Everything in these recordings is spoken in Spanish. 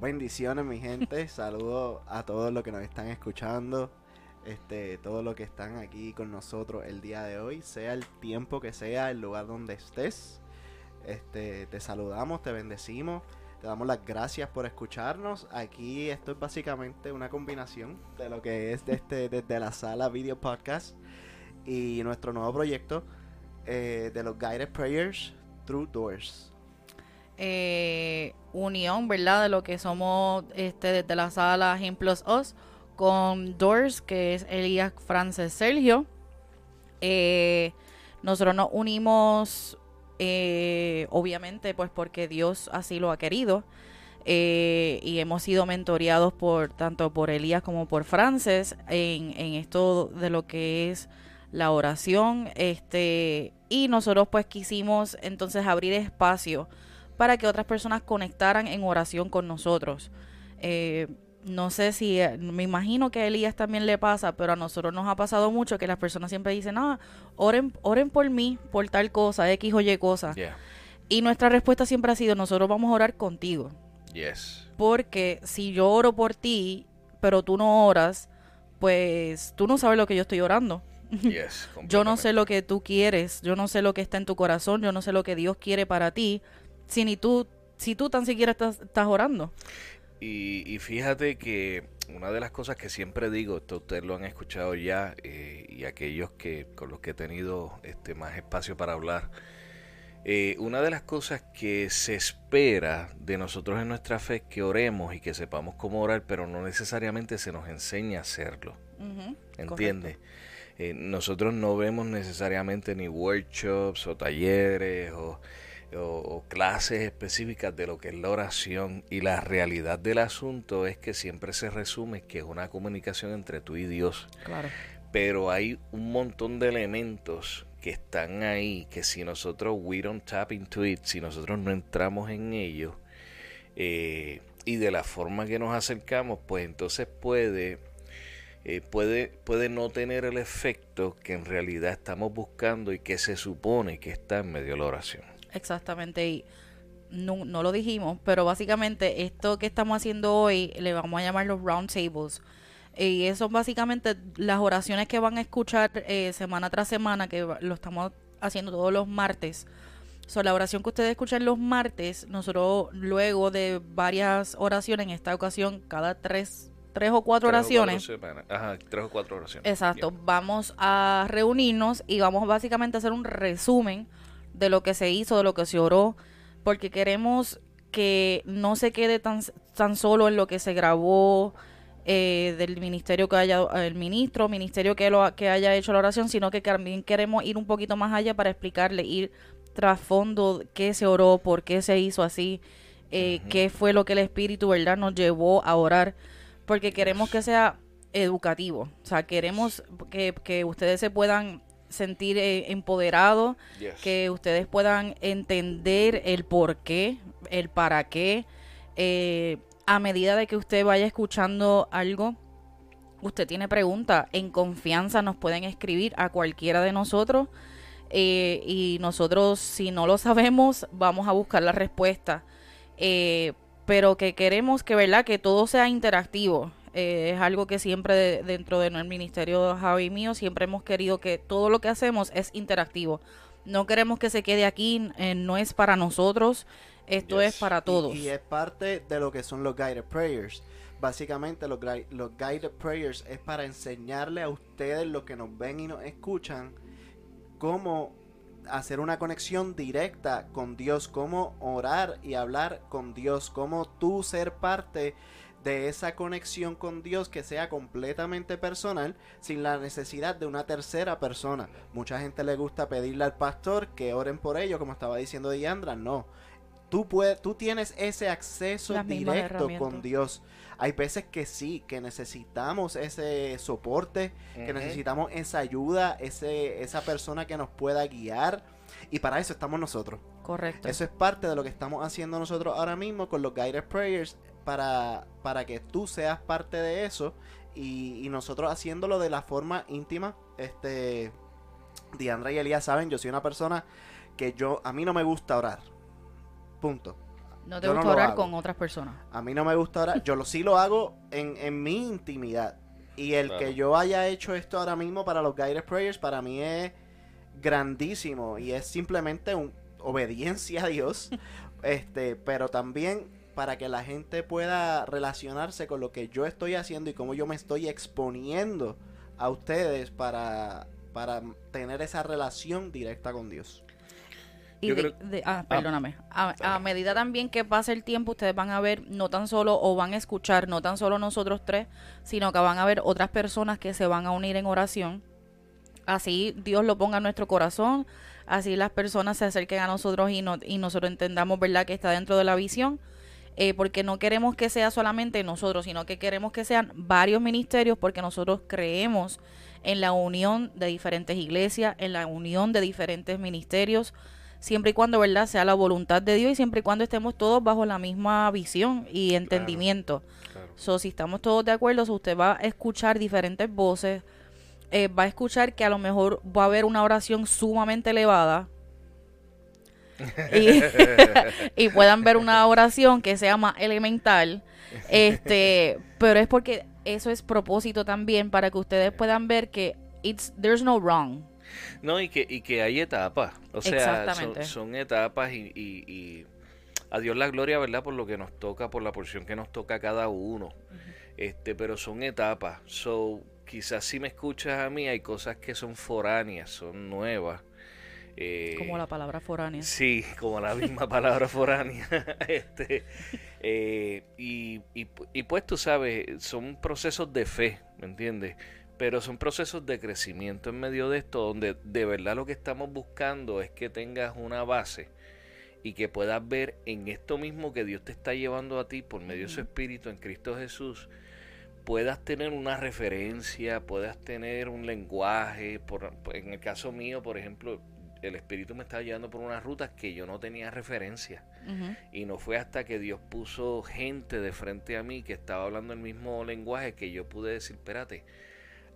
Bendiciones, mi gente. Saludos a todos los que nos están escuchando. Este, todos los que están aquí con nosotros el día de hoy, sea el tiempo que sea, el lugar donde estés. Este, te saludamos, te bendecimos, te damos las gracias por escucharnos. Aquí esto es básicamente una combinación de lo que es este, desde la sala video podcast y nuestro nuevo proyecto eh, de los guided prayers through doors. Eh, unión, ¿verdad? De lo que somos este, desde la sala Him Plus Us con Doors, que es Elías Frances Sergio. Eh, nosotros nos unimos, eh, obviamente, pues porque Dios así lo ha querido. Eh, y hemos sido mentoreados por tanto por Elías como por Frances en, en esto de lo que es la oración. Este, y nosotros pues quisimos entonces abrir espacio para que otras personas conectaran en oración con nosotros. Eh, no sé si, eh, me imagino que a Elías también le pasa, pero a nosotros nos ha pasado mucho que las personas siempre dicen, ah, oren, oren por mí, por tal cosa, X o Y cosa. Y nuestra respuesta siempre ha sido, nosotros vamos a orar contigo. Yes. Porque si yo oro por ti, pero tú no oras, pues tú no sabes lo que yo estoy orando. Yes, yo no sé lo que tú quieres, yo no sé lo que está en tu corazón, yo no sé lo que Dios quiere para ti, si ni tú, si tú tan siquiera estás, estás orando. Y, fíjate que una de las cosas que siempre digo, esto ustedes lo han escuchado ya, eh, y aquellos que con los que he tenido este más espacio para hablar, eh, una de las cosas que se espera de nosotros en nuestra fe es que oremos y que sepamos cómo orar, pero no necesariamente se nos enseña a hacerlo. ¿Entiendes? Eh, nosotros no vemos necesariamente ni workshops o talleres o o, clases específicas de lo que es la oración y la realidad del asunto es que siempre se resume que es una comunicación entre tú y Dios. Claro. Pero hay un montón de elementos que están ahí que si nosotros we don't tap into it, si nosotros no entramos en ellos eh, y de la forma que nos acercamos, pues entonces puede eh, puede, puede no tener el efecto que en realidad estamos buscando y que se supone que está en medio de la oración. Exactamente, y no, lo dijimos, pero básicamente esto que estamos haciendo hoy le vamos a llamar los round tables. Y eso básicamente las oraciones que van a escuchar eh, semana tras semana, que lo estamos haciendo todos los martes. So, la oración que ustedes escuchan los martes, nosotros luego de varias oraciones, en esta ocasión cada tres, tres o cuatro oraciones. Ajá, tres o cuatro oraciones. Exacto, vamos a reunirnos y vamos básicamente a hacer un resumen de lo que se hizo, de lo que se oró, porque queremos que no se quede tan, tan solo en lo que se grabó eh, del ministerio que haya, el ministro, ministerio que, lo, que haya hecho la oración, sino que también queremos ir un poquito más allá para explicarle, ir trasfondo qué se oró, por qué se hizo así, eh, qué fue lo que el Espíritu, ¿verdad?, nos llevó a orar, porque queremos que sea educativo, o sea, queremos que, que ustedes se puedan sentir eh, empoderado, que ustedes puedan entender el por qué, el para qué. Eh, a medida de que usted vaya escuchando algo, usted tiene preguntas, en confianza nos pueden escribir a cualquiera de nosotros eh, y nosotros si no lo sabemos vamos a buscar la respuesta. pero que queremos que, ¿verdad? Que todo sea interactivo. Eh, es algo que siempre dentro de nuestro ministerio Javi mío siempre hemos querido que todo lo que hacemos es interactivo. No queremos que se quede aquí, eh, no es para nosotros, esto es para todos. Y, es parte de lo que son los guided prayers. Básicamente los, los guided prayers es para enseñarle a ustedes, los que nos ven y nos escuchan, cómo hacer una conexión directa con Dios, cómo orar y hablar con Dios, cómo tú ser parte de esa conexión con Dios que sea completamente personal sin la necesidad de una tercera persona. Mucha gente le gusta pedirle al pastor que oren por ello, como estaba diciendo Diandra, no. Tú, puedes, tú tienes ese acceso directo con Dios. Hay veces que sí, que necesitamos ese soporte, que necesitamos esa ayuda, ese, esa persona que nos pueda guiar. Y para eso estamos nosotros. Correcto. Eso es parte de lo que estamos haciendo nosotros ahora mismo con los guided prayers para, para que tú seas parte de eso y, nosotros haciéndolo de la forma íntima. Este, Diandra y Elías saben, yo soy una persona que yo, a mí no me gusta orar. Punto. No te Yo gusta orar hago. con otras personas. A mí no me gusta orar. Yo lo, sí lo hago en, en mi intimidad. Y el Claro. que yo haya hecho esto ahora mismo para los guided prayers, para mí es grandísimo. Y es simplemente un, obediencia a Dios. este, pero también para que la gente pueda relacionarse con lo que yo estoy haciendo y cómo yo me estoy exponiendo a ustedes para, para tener esa relación directa con Dios. Y de- de- ah, perdóname. A, a medida también que pase el tiempo, ustedes van a ver no tan solo o van a escuchar, no tan solo nosotros tres, sino que van a ver otras personas que se van a unir en oración. Así Dios lo ponga en nuestro corazón, así las personas se acerquen a nosotros y, no- y nosotros entendamos, ¿verdad?, que está dentro de la visión. Eh, porque no queremos que sea solamente nosotros, sino que queremos que sean varios ministerios, porque nosotros creemos en la unión de diferentes iglesias, en la unión de diferentes ministerios, siempre y cuando, ¿verdad?, sea la voluntad de Dios y siempre y cuando estemos todos bajo la misma visión y entendimiento. Claro. So, si estamos todos de acuerdo, so, usted va a escuchar diferentes voces, eh, va a escuchar que a lo mejor va a haber una oración sumamente elevada. Y, y puedan ver una oración que sea más elemental. Este, pero es porque eso es propósito también para que ustedes puedan ver que it's there's no wrong. No, y que, y que hay etapas. O sea, son, son etapas y, y, y a Dios la gloria, ¿verdad? Por lo que nos toca, por la porción que nos toca a cada uno. Este, pero son etapas. So, quizás si me escuchas a mí, hay cosas que son foráneas, son nuevas. Eh, Como la palabra foránea. Sí, como la misma palabra foránea. este, eh, y, y, y pues tú sabes, son procesos de fe, ¿me entiendes? Pero son procesos de crecimiento en medio de esto, donde de verdad lo que estamos buscando es que tengas una base y que puedas ver en esto mismo que Dios te está llevando a ti por medio de su Espíritu en Cristo Jesús, puedas tener una referencia, puedas tener un lenguaje. Por, en el caso mío, por ejemplo, el Espíritu me estaba llevando por unas rutas que yo no tenía referencia. Y no fue hasta que Dios puso gente de frente a mí que estaba hablando el mismo lenguaje que yo pude decir, espérate,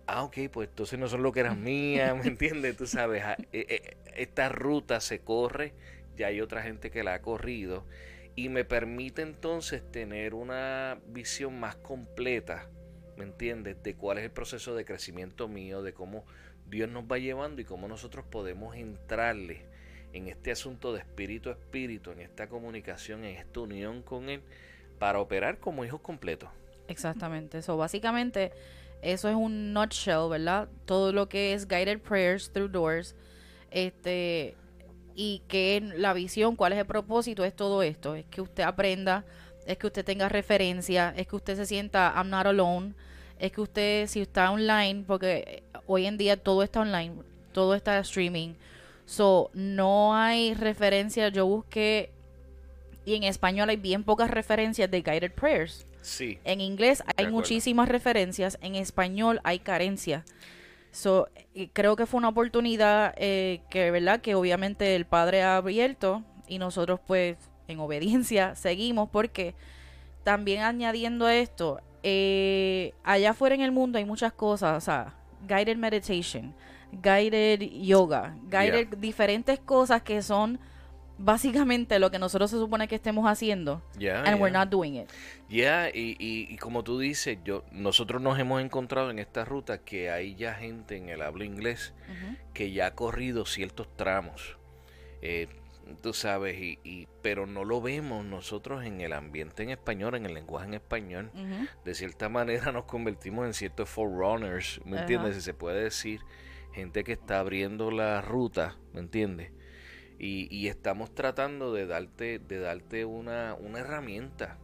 ah, ok, pues entonces no son lo que eran mías, ¿me entiendes? Tú sabes, ah, eh, eh, esta ruta se corre, ya hay otra gente que la ha corrido y me permite entonces tener una visión más completa, ¿me entiendes? De cuál es el proceso de crecimiento mío, de cómo Dios nos va llevando y cómo nosotros podemos entrarle en este asunto de espíritu a espíritu, en esta comunicación, en esta unión con Él, para operar como hijos completos. Exactamente. Eso, básicamente, eso es un nutshell, ¿verdad? Todo lo que es guided prayers through doors. Este, y que la visión, cuál es el propósito, es todo esto. Es que usted aprenda, es que usted tenga referencia, es que usted se sienta I'm not alone. Es que usted, si está online, porque hoy en día todo está online, todo está streaming. So, no hay referencia. Yo busqué, y en español hay bien pocas referencias de guided prayers. Sí, En inglés hay muchísimas referencias, en español hay carencia. So, creo que fue una oportunidad eh, que, ¿verdad? Que obviamente el padre ha abierto y nosotros pues en obediencia seguimos porque también añadiendo a esto, eh, allá afuera en el mundo hay muchas cosas, o sea, guided meditation, guided yoga, guided diferentes cosas que son básicamente lo que nosotros se supone que estemos haciendo ya. and we're not doing it. Ya, y, y, y como tú dices, yo, nosotros nos hemos encontrado en esta ruta que hay ya gente en el habla inglés que ya ha corrido ciertos tramos. Eh, tú sabes, y, y, pero no lo vemos nosotros en el ambiente en español, en el lenguaje en español. De cierta manera nos convertimos en ciertos forerunners, ¿me entiendes? Si se puede decir, gente que está abriendo la ruta, ¿me entiendes? Y, y estamos tratando de darte, de darte una, una herramienta.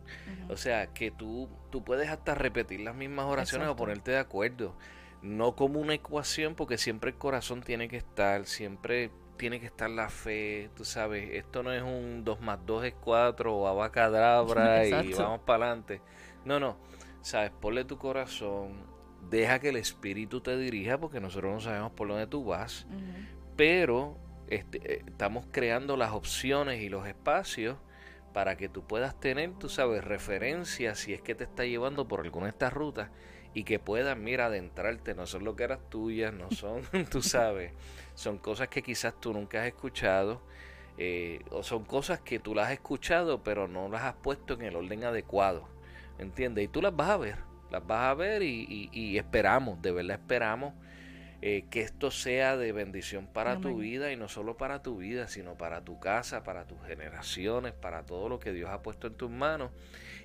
O sea, que tú, tú puedes hasta repetir las mismas oraciones Exacto. o ponerte de acuerdo. No como una ecuación, porque siempre el corazón tiene que estar, siempre tiene que estar la fe, tú sabes, esto no es un 2 más 2 es 4 o abacadabra y vamos para adelante. No, no, sabes, ponle tu corazón, deja que el espíritu te dirija, porque nosotros no sabemos por dónde tú vas, pero este, eh, estamos creando las opciones y los espacios para que tú puedas tener, tú sabes, referencia si es que te está llevando por alguna de estas rutas y que puedas, mira, adentrarte, no son lo que eras tuyas, no son, tú sabes, son cosas que quizás tú nunca has escuchado eh, o son cosas que tú las has escuchado pero no las has puesto en el orden adecuado, ¿entiendes? Y tú las vas a ver, las vas a ver y, y esperamos, de verdad esperamos eh, que esto sea de bendición para tu vida y no solo para tu vida, sino para tu casa, para tus generaciones, para todo lo que Dios ha puesto en tus manos.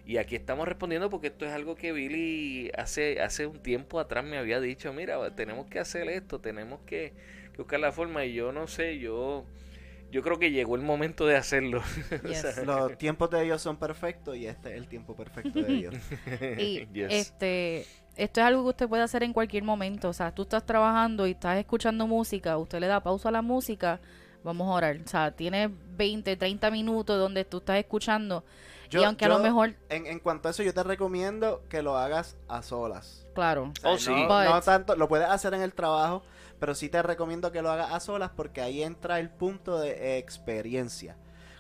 Y aquí estamos respondiendo porque esto es algo que Billy hace, hace un tiempo atrás me había dicho, mira, tenemos que hacer esto, tenemos que, buscar la forma y yo no sé, yo... Yo creo que llegó el momento de hacerlo. Los tiempos de Dios son perfectos y este es el tiempo perfecto de Dios. y este esto es algo que usted puede hacer en cualquier momento. O sea, tú estás trabajando y estás escuchando música, usted le da pausa a la música, vamos a orar. O sea, tiene 20, 30 minutos donde tú estás escuchando. y aunque a lo mejor... En, en, cuanto a eso, yo te recomiendo que lo hagas a solas. Claro. oh, sí. no, tanto, lo puedes hacer en el trabajo, pero sí te recomiendo que lo hagas a solas porque ahí entra el punto de experiencia.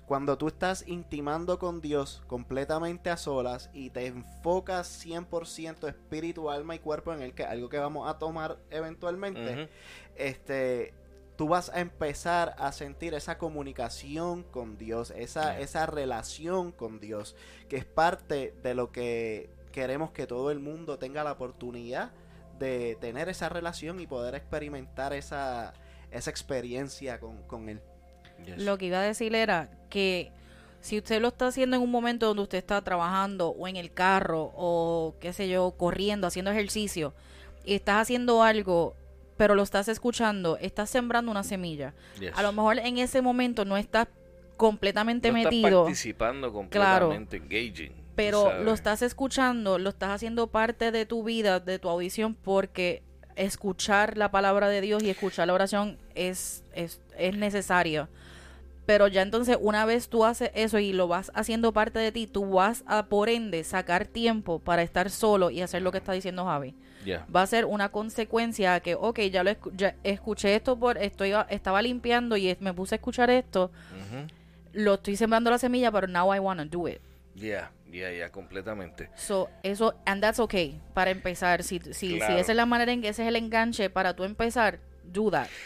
Cuando tú estás intimando con Dios completamente a solas y te enfocas 100% espíritu, alma y cuerpo en el que algo que vamos a tomar eventualmente, este tú vas a empezar a sentir esa comunicación con Dios, esa, esa relación con Dios, que es parte de lo que queremos que todo el mundo tenga la oportunidad de tener esa relación y poder experimentar esa, esa experiencia con, con Él. Lo que iba a decir era que si usted lo está haciendo en un momento donde usted está trabajando o en el carro o qué sé yo, corriendo, haciendo ejercicio y estás haciendo algo, pero lo estás escuchando, estás sembrando una semilla. A lo mejor en ese momento no estás completamente no metido. Estás participando completamente, engaging. Pero lo estás escuchando, lo estás haciendo parte de tu vida, de tu audición, porque escuchar la palabra de Dios y escuchar la oración es, es, es necesario. Pero ya entonces, una vez tú haces eso y lo vas haciendo parte de ti, tú vas a, por ende, sacar tiempo para estar solo y hacer lo que está diciendo Javi. Va a ser una consecuencia que, ok, ya lo escuché esto, por estoy estaba limpiando y me puse a escuchar esto. Lo estoy sembrando la semilla, pero now I want to do it. Yeah, yeah, yeah, completamente. So, eso, and that's okay, para empezar. Si, si, si esa es la manera en que ese es el enganche para tú empezar,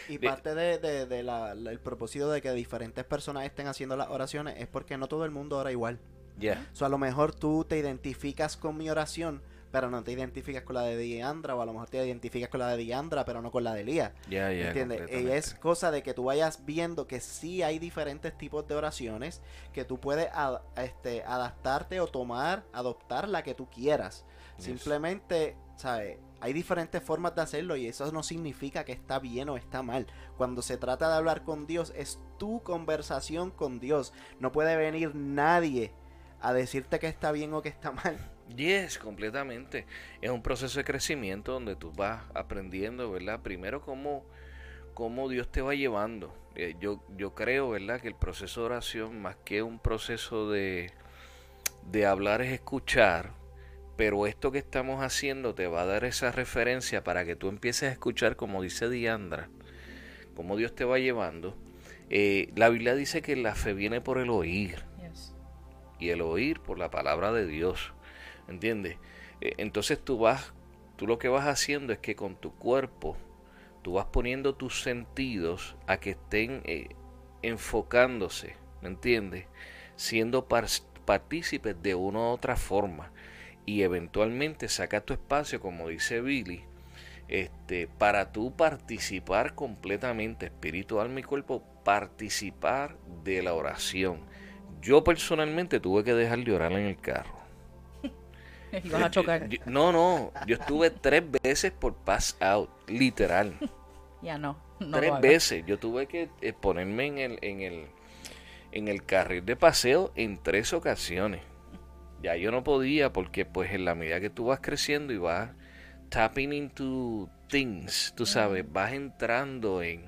y parte de, de, la, el propósito de que diferentes personas estén haciendo las oraciones es porque no todo el mundo ora igual. Ya. So, a lo mejor tú te identificas con mi oración, pero no te identificas con la de Diandra, o a lo mejor te identificas con la de Diandra, pero no con la de Lía. Ya, ya. ¿Entiendes? Y es cosa de que tú vayas viendo que sí hay diferentes tipos de oraciones, que tú puedes este, adaptarte o tomar, adoptar la que tú quieras. Simplemente, ¿sabes? hay diferentes formas de hacerlo y eso no significa que está bien o está mal. Cuando se trata de hablar con Dios, es tu conversación con Dios. No puede venir nadie a decirte que está bien o que está mal. Yes, completamente. Es un proceso de crecimiento donde tú vas aprendiendo, ¿verdad? Primero cómo, cómo Dios te va llevando. Eh, yo, yo creo, ¿verdad? Que el proceso de oración, más que un proceso de, de hablar, es escuchar pero esto que estamos haciendo te va a dar esa referencia para que tú empieces a escuchar, como dice Diandra, cómo Dios te va llevando. Eh, la Biblia dice que la fe viene por el oír. Y el oír por la palabra de Dios. ¿Entiendes? Eh, entonces tú vas, tú lo que vas haciendo es que con tu cuerpo, tú vas poniendo tus sentidos a que estén eh, enfocándose, ¿me entiendes? Siendo partícipes de una u otra forma y eventualmente saca tu espacio, como dice Billy, este, para tú participar completamente, espíritu, alma y cuerpo, participar de la oración. Yo personalmente tuve que dejar de orar en el carro. y vas a chocar. no, no, yo estuve tres veces por pass out, literal. ya no. tres veces. Yo tuve que eh, ponerme en el, en el, en el carril de paseo en tres ocasiones. Ya yo no podía porque pues en la medida que tú vas creciendo y vas tapping into things, tú sabes, vas entrando en,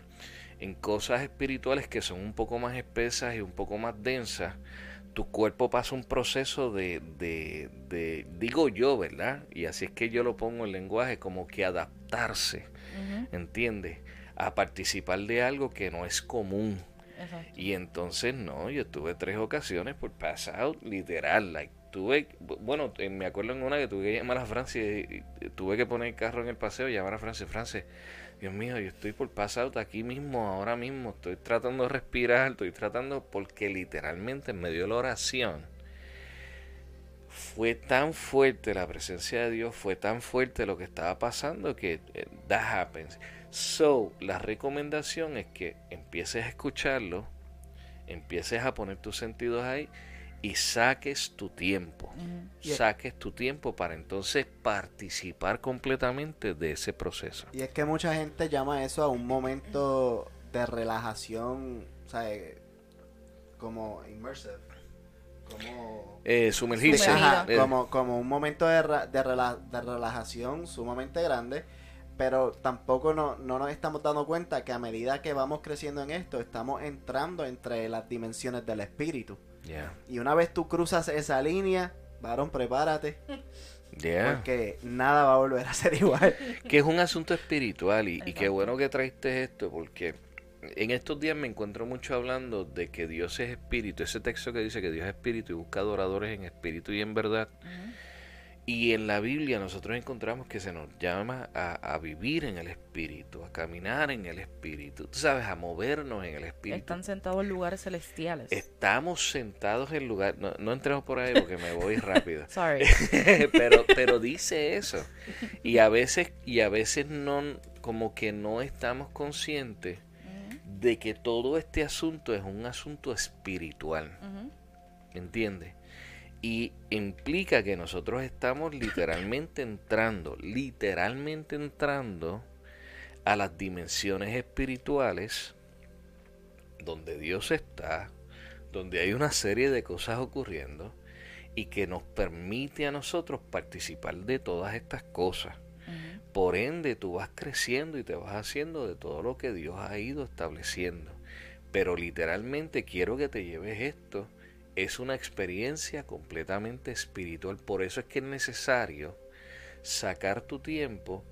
en cosas espirituales que son un poco más espesas y un poco más densas, tu cuerpo pasa un proceso de, de, de, digo yo, ¿verdad? Y así es que yo lo pongo en lenguaje, como que adaptarse, ¿entiendes? A participar de algo que no es común. Y entonces no, yo tuve tres ocasiones por pass out, literal, like tuve, bueno, me acuerdo en una que tuve que llamar a Francia y, tuve que poner el carro en el paseo y llamar a Francia. Francia, Dios mío, yo estoy por pasar aquí mismo, ahora mismo, estoy tratando de respirar, estoy tratando, porque literalmente en medio de la oración fue tan fuerte la presencia de Dios, fue tan fuerte lo que estaba pasando que eh, that happens. So, la recomendación es que empieces a escucharlo, empieces a poner tus sentidos ahí y saques tu tiempo. Saques tu tiempo para entonces participar completamente de ese proceso. Y es que mucha gente llama eso a un momento de relajación, o sea, como immersive. Como eh, sumergirse. Eh. como, como un momento de, de, de relajación sumamente grande pero tampoco no, no, nos estamos dando cuenta que a medida que vamos creciendo en esto, estamos entrando entre las dimensiones del espíritu. Y una vez tú cruzas esa línea, varón, prepárate. Porque nada va a volver a ser igual. Que es un asunto espiritual y, y qué bueno que traiste esto porque en estos días me encuentro mucho hablando de que Dios es espíritu. Ese texto que dice que Dios es espíritu y busca adoradores en espíritu y en verdad. Y en la Biblia nosotros encontramos que se nos llama a, vivir en el Espíritu, a caminar en el Espíritu, tú sabes, a movernos en el Espíritu. Están sentados en lugares celestiales. Estamos sentados en lugares, no, no entremos por ahí porque me voy rápido. Sorry. pero, pero dice eso. Y a veces, y a veces no, como que no estamos conscientes de que todo este asunto es un asunto espiritual. ¿Entiendes? Y implica que nosotros estamos literalmente entrando, literalmente entrando a las dimensiones espirituales donde Dios está, donde hay una serie de cosas ocurriendo y que nos permite a nosotros participar de todas estas cosas. Por ende, tú vas creciendo y te vas haciendo de todo lo que Dios ha ido estableciendo. Pero literalmente quiero que te lleves esto es una experiencia completamente espiritual. Por eso es que es necesario sacar tu tiempo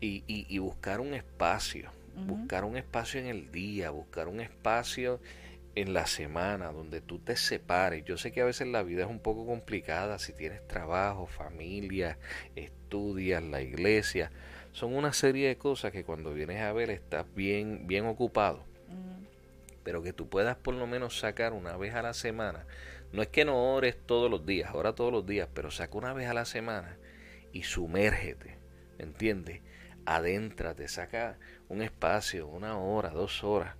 y, buscar un espacio. Buscar un espacio en el día, buscar un espacio en la semana donde tú te separes. Yo sé que a veces la vida es un poco complicada si tienes trabajo, familia, estudias, la iglesia. Son una serie de cosas que cuando vienes a ver estás bien, bien ocupado pero que tú puedas por lo menos sacar una vez a la semana. No es que no ores todos los días, ora todos los días, pero saca una vez a la semana y sumérgete, ¿entiendes? Adéntrate, saca un espacio, una hora, dos horas,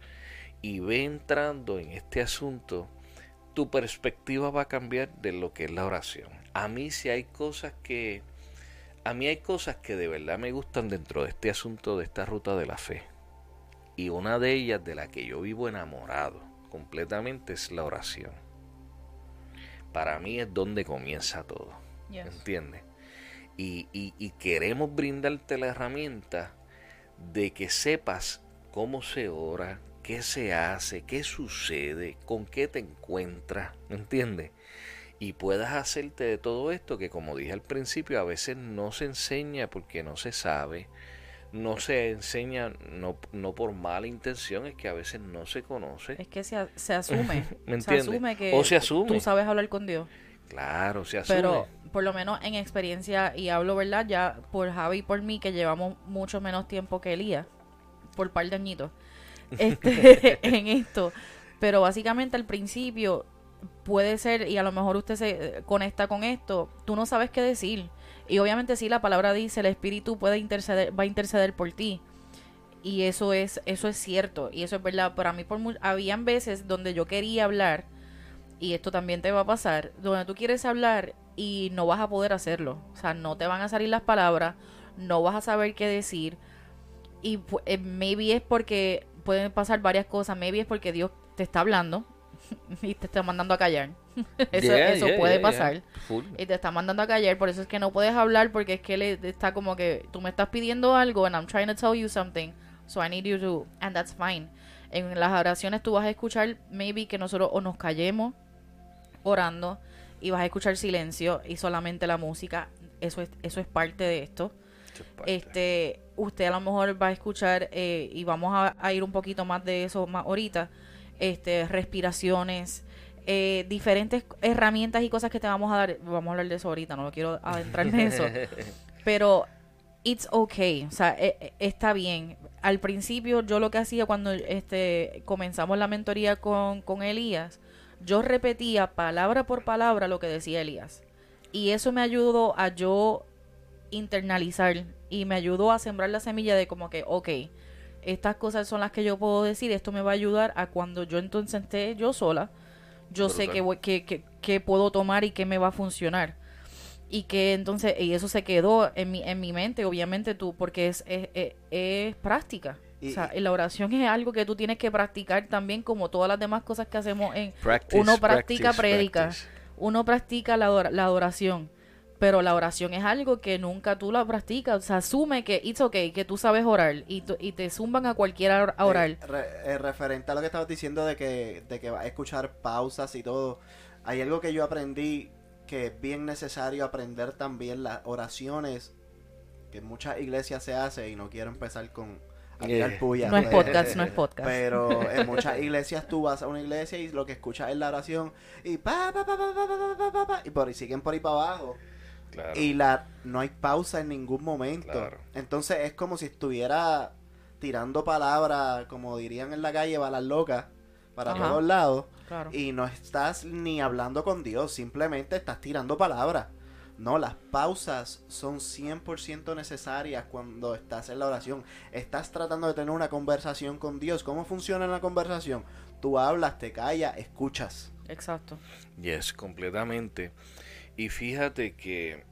y ve entrando en este asunto, tu perspectiva va a cambiar de lo que es la oración. A mí si hay cosas que... A mí hay cosas que de verdad me gustan dentro de este asunto, de esta ruta de la fe. Y una de ellas de la que yo vivo enamorado completamente es la oración. Para mí es donde comienza todo. ¿Entiendes? Y, y, queremos brindarte la herramienta de que sepas cómo se ora, qué se hace, qué sucede, con qué te encuentras, ¿entiendes? Y puedas hacerte de todo esto que como dije al principio a veces no se enseña porque no se sabe, no se enseña no, no por mala intención, es que a veces no se conoce. Es que se, se asume. ¿Me Se asume que o se asume. tú sabes hablar con Dios. Claro, se asume. Pero por lo menos en experiencia, y hablo, ¿verdad? Ya por Javi y por mí, que llevamos mucho menos tiempo que Elías, por par de añitos, este, en esto. Pero básicamente al principio puede ser, y a lo mejor usted se conecta con esto, tú no sabes qué decir y obviamente sí, la palabra dice, el Espíritu puede interceder, va a interceder por ti. Y eso es, eso es cierto. Y eso es verdad. Para mí, por habían veces donde yo quería hablar, y esto también te va a pasar, donde tú quieres hablar y no vas a poder hacerlo. O sea, no te van a salir las palabras, no vas a saber qué decir. Y eh, maybe es porque pueden pasar varias cosas. Maybe es porque Dios te está hablando y te está mandando a callar. eso, eso puede pasar. Y te está mandando a callar, por eso es que no puedes hablar porque es que le está como que tú me estás pidiendo algo and I'm trying to tell you something, so I need you to and that's fine. En las oraciones tú vas a escuchar maybe que nosotros o nos callemos orando y vas a escuchar silencio y solamente la música. Eso es eso es parte de esto. Este, usted a lo mejor va a escuchar eh, y vamos a, a ir un poquito más de eso más ahorita. Este, respiraciones, eh, diferentes herramientas y cosas que te vamos a dar. Vamos a hablar de eso ahorita, no quiero adentrarme en eso. Pero it's okay, o sea, e, e, está bien. Al principio yo lo que hacía cuando este comenzamos la mentoría con, con Elías, yo repetía palabra por palabra lo que decía Elías. Y eso me ayudó a yo internalizar y me ayudó a sembrar la semilla de como que, ok, estas cosas son las que yo puedo decir, esto me va a ayudar a cuando yo entonces esté yo sola, yo sé que, que, que, puedo tomar y que me va a funcionar. Y que entonces, y eso se quedó en mi, en mi mente, obviamente tú, porque es, es, es, práctica. o sea, la oración es algo que tú tienes que practicar también como todas las demás cosas que hacemos en... uno practica, predica, uno practica la, la adoración pero la oración es algo que nunca tú la practicas. O sea, asume que it's okay, que tú sabes orar y, y te zumban a cualquiera a orar. Eh, referente a lo que estabas diciendo de que, de que vas a escuchar pausas y todo, hay algo que yo aprendí que es bien necesario aprender también las oraciones que en muchas iglesias se hace y no quiero empezar con eh. no es podcast, no es podcast. Pero en muchas iglesias tú vas a una iglesia y lo que escuchas es la oración y pa pa pa pa pa pa pa, pa y por ahí siguen por ahí para abajo. Y la no hay pausa en ningún momento. Entonces es como si estuviera tirando palabras, como dirían en la calle, balas locas, para todos lados. Y no estás ni hablando con Dios, simplemente estás tirando palabras. No, las pausas son 100% necesarias cuando estás en la oración. Estás tratando de tener una conversación con Dios. ¿Cómo funciona la conversación? Tú hablas, te callas, escuchas. Exacto. Yes, completamente. Y fíjate que...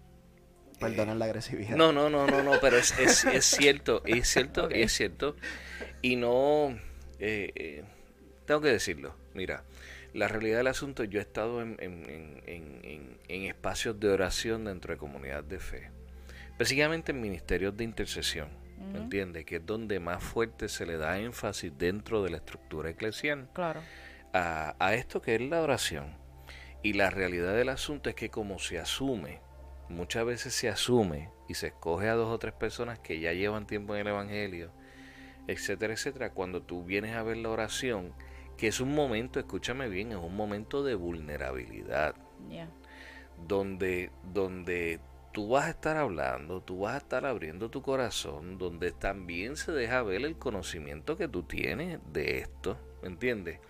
Perdonen la agresividad. No, no, no, no, no, pero es, es, es cierto, es cierto, es cierto. Y no... Eh, eh, tengo que decirlo, mira, la realidad del asunto, yo he estado en, en, en, en, espacios de oración dentro de comunidad de fe, específicamente en ministerios de intercesión, ¿me entiendes? Que es donde más fuerte se le da énfasis dentro de la estructura eclesial claro. a, a esto que es la oración. Y la realidad del asunto es que como se asume, muchas veces se asume y se escoge a dos o tres personas que ya llevan tiempo en el Evangelio, etcétera, etcétera, cuando tú vienes a ver la oración, que es un momento, escúchame bien, es un momento de vulnerabilidad, donde, donde tú vas a estar hablando, tú vas a estar abriendo tu corazón, donde también se deja ver el conocimiento que tú tienes de esto, ¿me entiendes?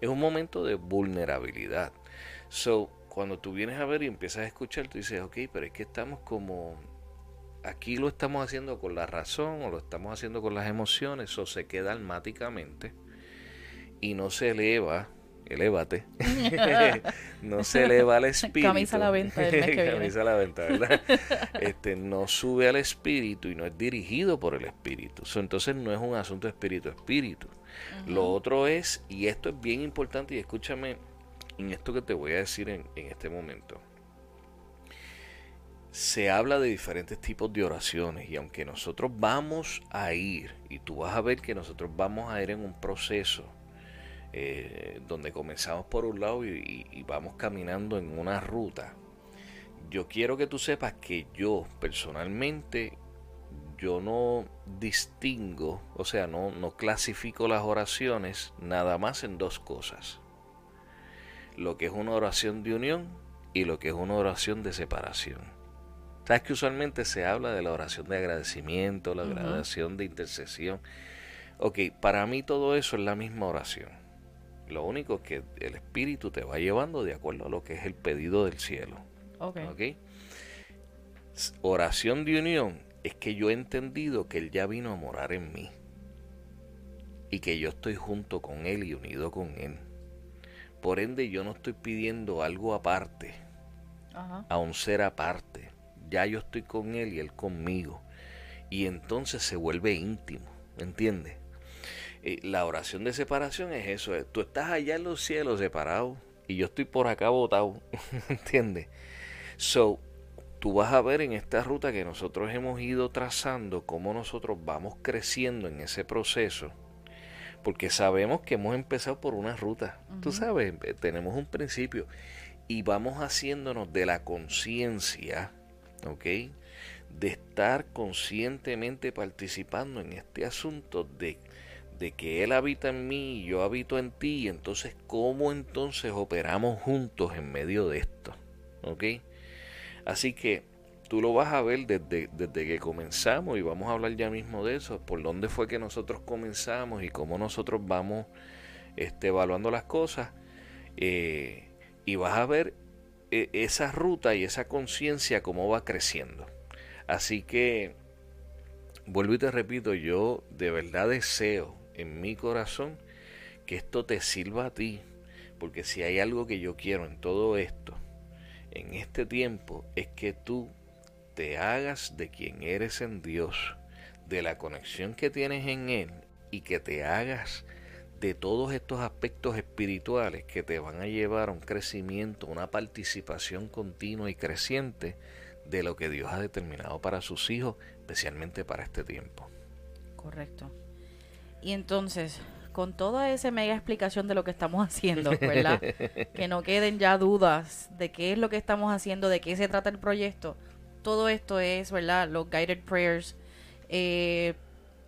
Es un momento de vulnerabilidad. So, cuando tú vienes a ver y empiezas a escuchar, tú dices, ok, pero es que estamos como, aquí lo estamos haciendo con la razón o lo estamos haciendo con las emociones, o se queda almáticamente y no se eleva, elévate, no se eleva al espíritu. Camisa a la venta el mes que Camisa a la venta, ¿verdad? este, no sube al espíritu y no es dirigido por el espíritu. entonces no es un asunto espíritu-espíritu. Lo otro es, y esto es bien importante y escúchame en esto que te voy a decir en, este momento, se habla de diferentes tipos de oraciones y aunque nosotros vamos a ir, y tú vas a ver que nosotros vamos a ir en un proceso eh, donde comenzamos por un lado y, vamos caminando en una ruta, yo quiero que tú sepas que yo personalmente, yo no distingo, o sea, no clasifico las oraciones nada más en dos cosas lo que es una oración de unión y lo que es una oración de separación. Sabes que usualmente se habla de la oración de agradecimiento, la oración de intercesión. Ok, para mí todo eso es la misma oración. Lo único es que el Espíritu te va llevando de acuerdo a lo que es el pedido del cielo. Ok. okay? Oración de unión es que yo he entendido que Él ya vino a morar en mí. Y que yo estoy junto con Él y unido con Él. Por ende, yo no estoy pidiendo algo aparte, a un ser aparte. Ya yo estoy con él y él conmigo. Y entonces se vuelve íntimo, ¿entiendes? Eh, la oración de separación es eso, tú estás allá en los cielos separado y yo estoy por acá botado, ¿entiendes? So, tú vas a ver en esta ruta que nosotros hemos ido trazando cómo nosotros vamos creciendo en ese proceso porque sabemos que hemos empezado por una ruta. Tú sabes, eh, tenemos un principio y vamos haciéndonos de la conciencia, ¿ok? De estar conscientemente participando en este asunto de, de que Él habita en mí y yo habito en ti, entonces cómo entonces operamos juntos en medio de esto. ¿Ok? Así que tú lo vas a ver desde, desde que comenzamos y vamos a hablar ya mismo de eso, por dónde fue que nosotros comenzamos y cómo nosotros vamos este, evaluando las cosas. Eh, y vas a ver eh, esa ruta y esa conciencia cómo va creciendo. Así que, vuelvo y te repito, yo de verdad deseo en mi corazón que esto te sirva a ti, porque si hay algo que yo quiero en todo esto, en este tiempo, es que tú te hagas de quien eres en Dios, de la conexión que tienes en Él y que te hagas de todos estos aspectos espirituales que te van a llevar a un crecimiento, una participación continua y creciente de lo que Dios ha determinado para sus hijos, especialmente para este tiempo. Correcto. Y entonces, con toda esa mega explicación de lo que estamos haciendo, ¿verdad? que no queden ya dudas de qué es lo que estamos haciendo, de qué se trata el proyecto. Todo esto es, ¿verdad? Los guided prayers. Eh,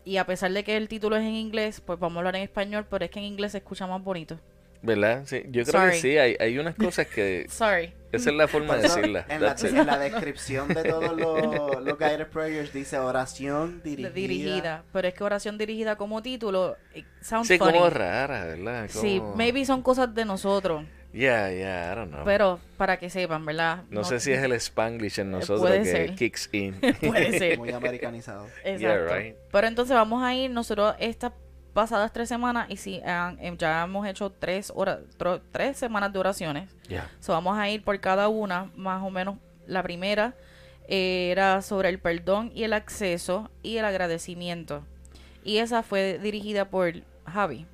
y a pesar de que el título es en inglés, pues vamos a hablar en español, pero es que en inglés se escucha más bonito. ¿Verdad? Sí, yo creo que sí, hay, hay unas cosas que... Sorry. Esa es la forma de decirla. En la, descripción de todos los, los guided prayers dice oración dirigida. dirigida. Pero es que oración dirigida como título, sounds sí, funny. como rara, ¿verdad? Sí, maybe son cosas de nosotros. Yeah, yeah, I don't know. Pero para que sepan, ¿verdad? No, sé si es el Spanglish en nosotros que kicks in. puede ser. Muy americanizado. Exacto. Yeah, right. Pero entonces vamos a ir nosotros estas pasadas tres semanas y si em, ya hemos hecho tres horas, tres semanas de oraciones. Yeah. So vamos a ir por cada una, más o menos. La primera eh, era sobre el perdón y el acceso y el agradecimiento. Y esa fue dirigida por Javi.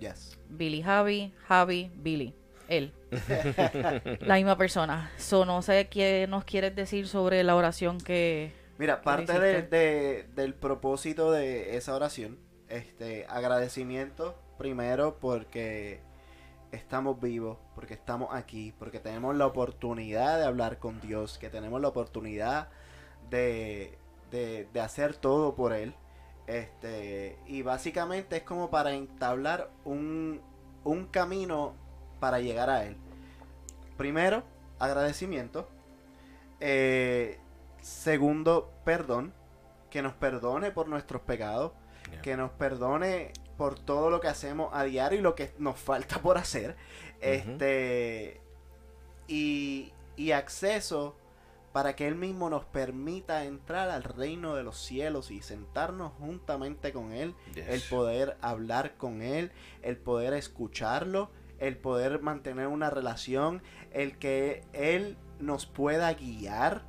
Yes. Billy Javi, Javi, Billy. Él. la misma persona. So, no sé qué nos quieres decir sobre la oración que. Mira, que parte de- del propósito de esa oración, este, agradecimiento primero porque estamos vivos, porque estamos aquí, porque tenemos la oportunidad de hablar con Dios, que tenemos la oportunidad de, de, de hacer todo por Él. Este, y básicamente es como para entablar un, un camino para llegar a Él. Primero, agradecimiento. Eh, segundo, perdón. Que nos perdone por nuestros pecados. Yeah. Que nos perdone por todo lo que hacemos a diario y lo que nos falta por hacer. Este. Y, y acceso para que Él mismo nos permita entrar al reino de los cielos y sentarnos juntamente con Él, Yes. el poder hablar con Él, el poder escucharlo, el poder mantener una relación, el que Él nos pueda guiar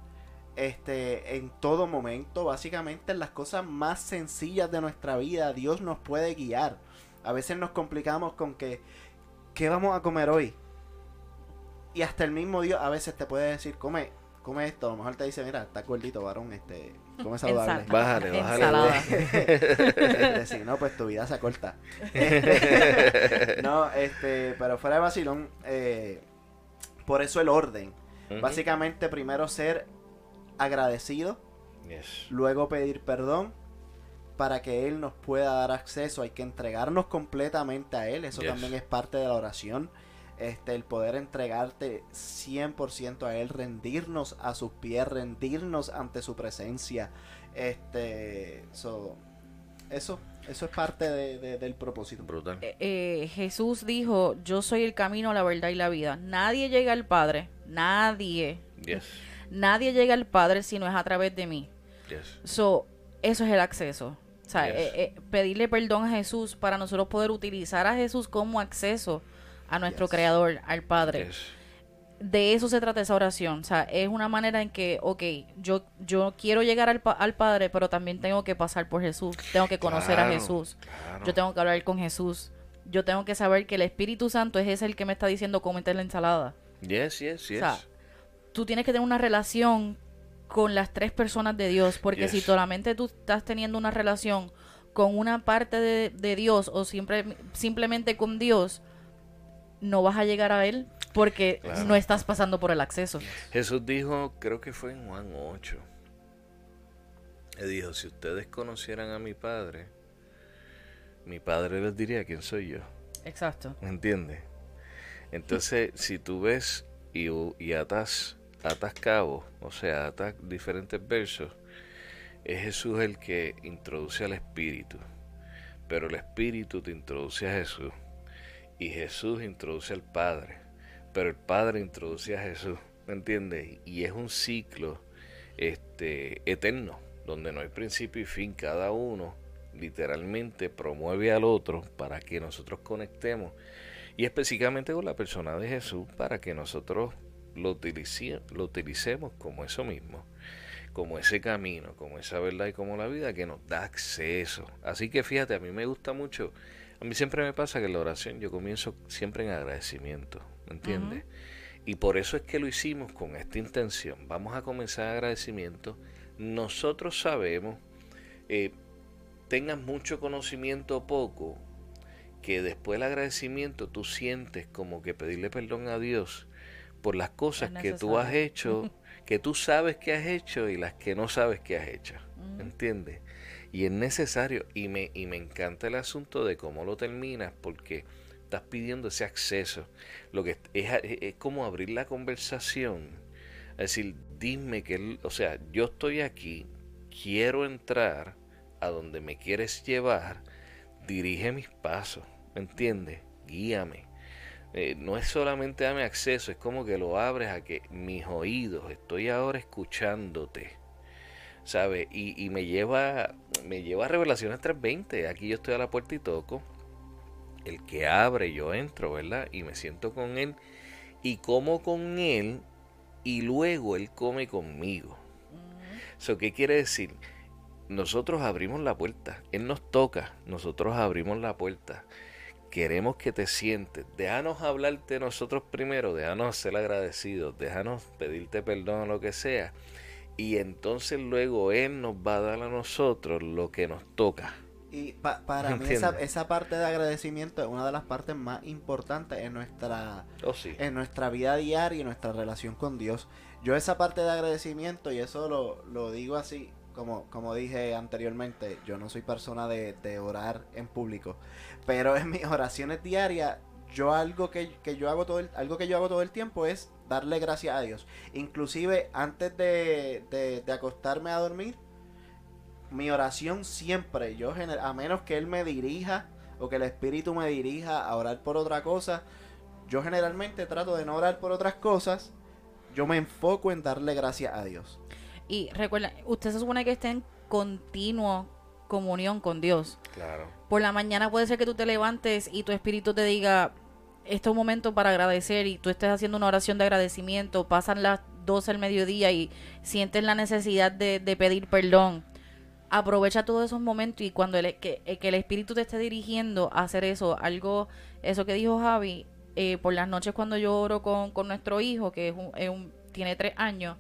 este, en todo momento, básicamente en las cosas más sencillas de nuestra vida, Dios nos puede guiar. A veces nos complicamos con que, ¿qué vamos a comer hoy? Y hasta el mismo Dios a veces te puede decir, come, come esto. A lo mejor te dice, mira, está gordito, varón, este, come saludable. Bájale, bájale. Ensalada. Este, si no, pues tu vida se acorta. no, este, pero fuera de vacilón, eh, por eso el orden. Básicamente, primero ser agradecido, Yes. luego pedir perdón para que Él nos pueda dar acceso. Hay que entregarnos completamente a Él. Eso Yes. también es parte de la oración. Este, el poder entregarte 100% a Él, rendirnos a sus pies, rendirnos ante su presencia. Este, so, eso, eso es parte de- de- del propósito. Brutal. Eh, eh, Jesús dijo, yo soy el camino, la verdad y la vida. Nadie llega al Padre, nadie, Yes. nadie llega al Padre si no es a través de mí. Yes. So, eso es el acceso. O sea, Yes. eh, eh, pedirle perdón a Jesús para nosotros poder utilizar a Jesús como acceso a nuestro Yes. Creador, al Padre. Yes. De eso se trata esa oración. O sea, es una manera en que, ok, yo, yo quiero llegar al, pa- al Padre, pero también tengo que pasar por Jesús. Tengo que conocer Claro, a Jesús. claro. Yo tengo que hablar con Jesús. Yo tengo que saber que el Espíritu Santo es ese el que me está diciendo cómo meter la ensalada. Yes, yes, yes. sea, Tú tienes que tener una relación con las tres personas de Dios, porque Yes. si solamente tú estás teniendo una relación con una parte de, de Dios o siempre, simplemente con Dios, no vas a llegar a Él porque Claro. no estás pasando por el acceso. Jesús dijo, creo que fue en Juan 8. Él dijo, si ustedes conocieran a mi Padre, mi padre les diría quién soy yo. Exacto. ¿Entiendes? Entonces, si tú ves y, y atas, atas cabos, o sea, atas diferentes versos, es Jesús el que introduce al Espíritu. Pero el Espíritu te introduce a Jesús. Y Jesús introduce al Padre. Pero el Padre introduce a Jesús. ¿Me entiendes? Y es un ciclo este, eterno, donde no hay principio y fin. Cada uno literalmente promueve al otro para que nosotros conectemos. Y específicamente con la persona de Jesús para que nosotros lo, lo utilicemos como eso mismo como ese camino, como esa verdad y como la vida que nos da acceso. Así que fíjate, a mí me gusta mucho, a mí siempre me pasa que en la oración yo comienzo siempre en agradecimiento, ¿me entiendes? Y por eso es que lo hicimos con esta intención. Vamos a comenzar agradecimiento. Nosotros sabemos, eh, tengas mucho conocimiento o poco, que después del agradecimiento tú sientes como que pedirle perdón a Dios por las cosas que tú has hecho que tú sabes que has hecho y las que no sabes que has hecho. ¿Entiendes? Y es necesario, y me, y me encanta el asunto de cómo lo terminas, porque estás pidiendo ese acceso. Lo que es, es, como abrir la conversación. Es decir, dime que, o sea, yo estoy aquí, quiero entrar a donde me quieres llevar, dirige mis pasos, ¿me entiendes? Guíame. Eh, no es solamente dame acceso, es como que lo abres a que mis oídos, estoy ahora escuchándote, ¿sabes? Y, me lleva me lleva a Revelaciones 3.20, aquí yo estoy a la puerta y toco, el que abre yo entro, ¿verdad? Y me siento con él y como con él y luego él come conmigo. ¿Eso qué quiere decir? Nosotros abrimos la puerta, él nos toca, nosotros abrimos la puerta queremos que te sientes. Déjanos hablarte nosotros primero, déjanos ser agradecidos, déjanos pedirte perdón o lo que sea. Y entonces luego Él nos va a dar a nosotros lo que nos toca. Y para mí esa, esa, parte de agradecimiento es una de las partes más importantes en nuestra, oh, en nuestra vida diaria y nuestra relación con Dios. Yo esa parte de agradecimiento, y eso lo, lo digo así, como, como dije anteriormente, yo no soy persona de, de orar en público. Pero en mis oraciones diarias, yo algo que, yo hago todo el, algo que yo hago todo el tiempo es darle gracias a Dios. Inclusive antes de, acostarme a dormir, mi oración siempre, yo a menos que Él me dirija o que el Espíritu me dirija a orar por otra cosa, yo generalmente trato de no orar por otras cosas, yo me enfoco en darle gracias a Dios. Y recuerda, usted se supone que esté en continuo comunión con Dios. Claro. Por la mañana puede ser que tú te levantes y tu espíritu te diga, este es un momento para agradecer y tú estés haciendo una oración de agradecimiento, pasan las 12 del mediodía y sientes la necesidad de, pedir perdón. Aprovecha todos esos momentos y cuando el, que, el espíritu te esté dirigiendo a hacer eso, algo, eso que dijo Javi, eh, por las noches cuando yo oro con, nuestro hijo, que es un, tiene tres años,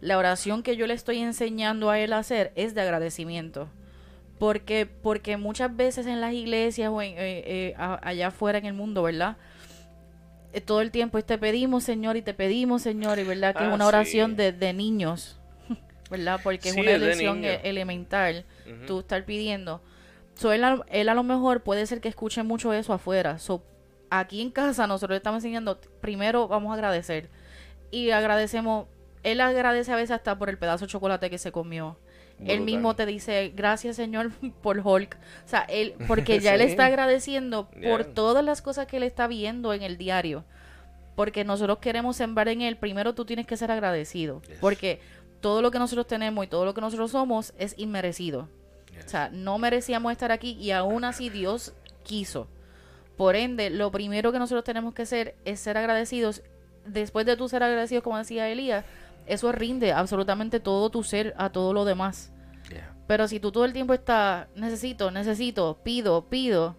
la oración que yo le estoy enseñando a él a hacer es de agradecimiento. Porque, porque muchas veces en las iglesias o en, eh, eh, allá afuera en el mundo, ¿verdad? Eh, todo el tiempo te pedimos, Señor, y te pedimos, Señor, y verdad que es ah, una oración de, de, niños, ¿verdad? Porque es una elección elemental, tú estar pidiendo. So, él, él, a lo mejor puede ser que escuche mucho eso afuera. So, aquí en casa nosotros estamos enseñando, primero vamos a agradecer. Y agradecemos, él agradece a veces hasta por el pedazo de chocolate que se comió él mismo te dice, gracias Señor por Hulk. O sea, él, porque ya él está agradeciendo por todas las cosas que él está viendo en el diario. Porque nosotros queremos sembrar en él, primero tú tienes que ser agradecido. Porque todo lo que nosotros tenemos y todo lo que nosotros somos es inmerecido. O sea, no merecíamos estar aquí y aún así Dios quiso. Por ende, lo primero que nosotros tenemos que hacer es ser agradecidos. Después de tú ser agradecidos, como decía Elías, eso rinde absolutamente todo tu ser a todo lo demás. Pero si tú todo el tiempo estás, necesito, necesito, pido, pido,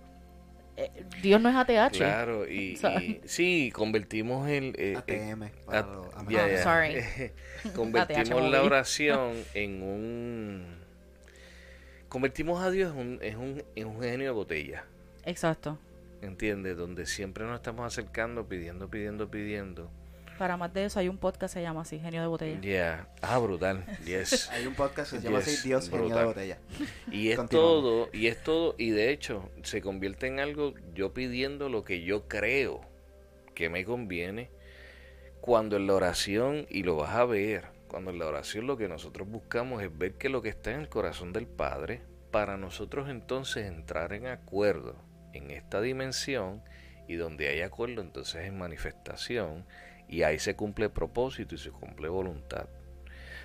eh, Dios no es ATH. Claro, y, sí, convertimos el... Eh, ATM. Eh, sorry. convertimos la oración en un... Convertimos a Dios en un, en un genio de botella. Exacto. ¿Entiendes? Donde siempre nos estamos acercando, pidiendo, pidiendo, pidiendo Para más de eso, hay un podcast que se llama así, Genio de Botella. Yeah. Ah, brutal. Yes. Hay un podcast que se llama Yes, así Dios genio de brutal. botella. Y es todo, y es todo, y de hecho se convierte en algo yo pidiendo lo que yo creo que me conviene, cuando en la oración, y lo vas a ver, cuando en la oración lo que nosotros buscamos es ver que lo que está en el corazón del Padre, para nosotros entonces entrar en acuerdo en esta dimensión, y donde hay acuerdo entonces es manifestación, y ahí se cumple propósito y se cumple voluntad.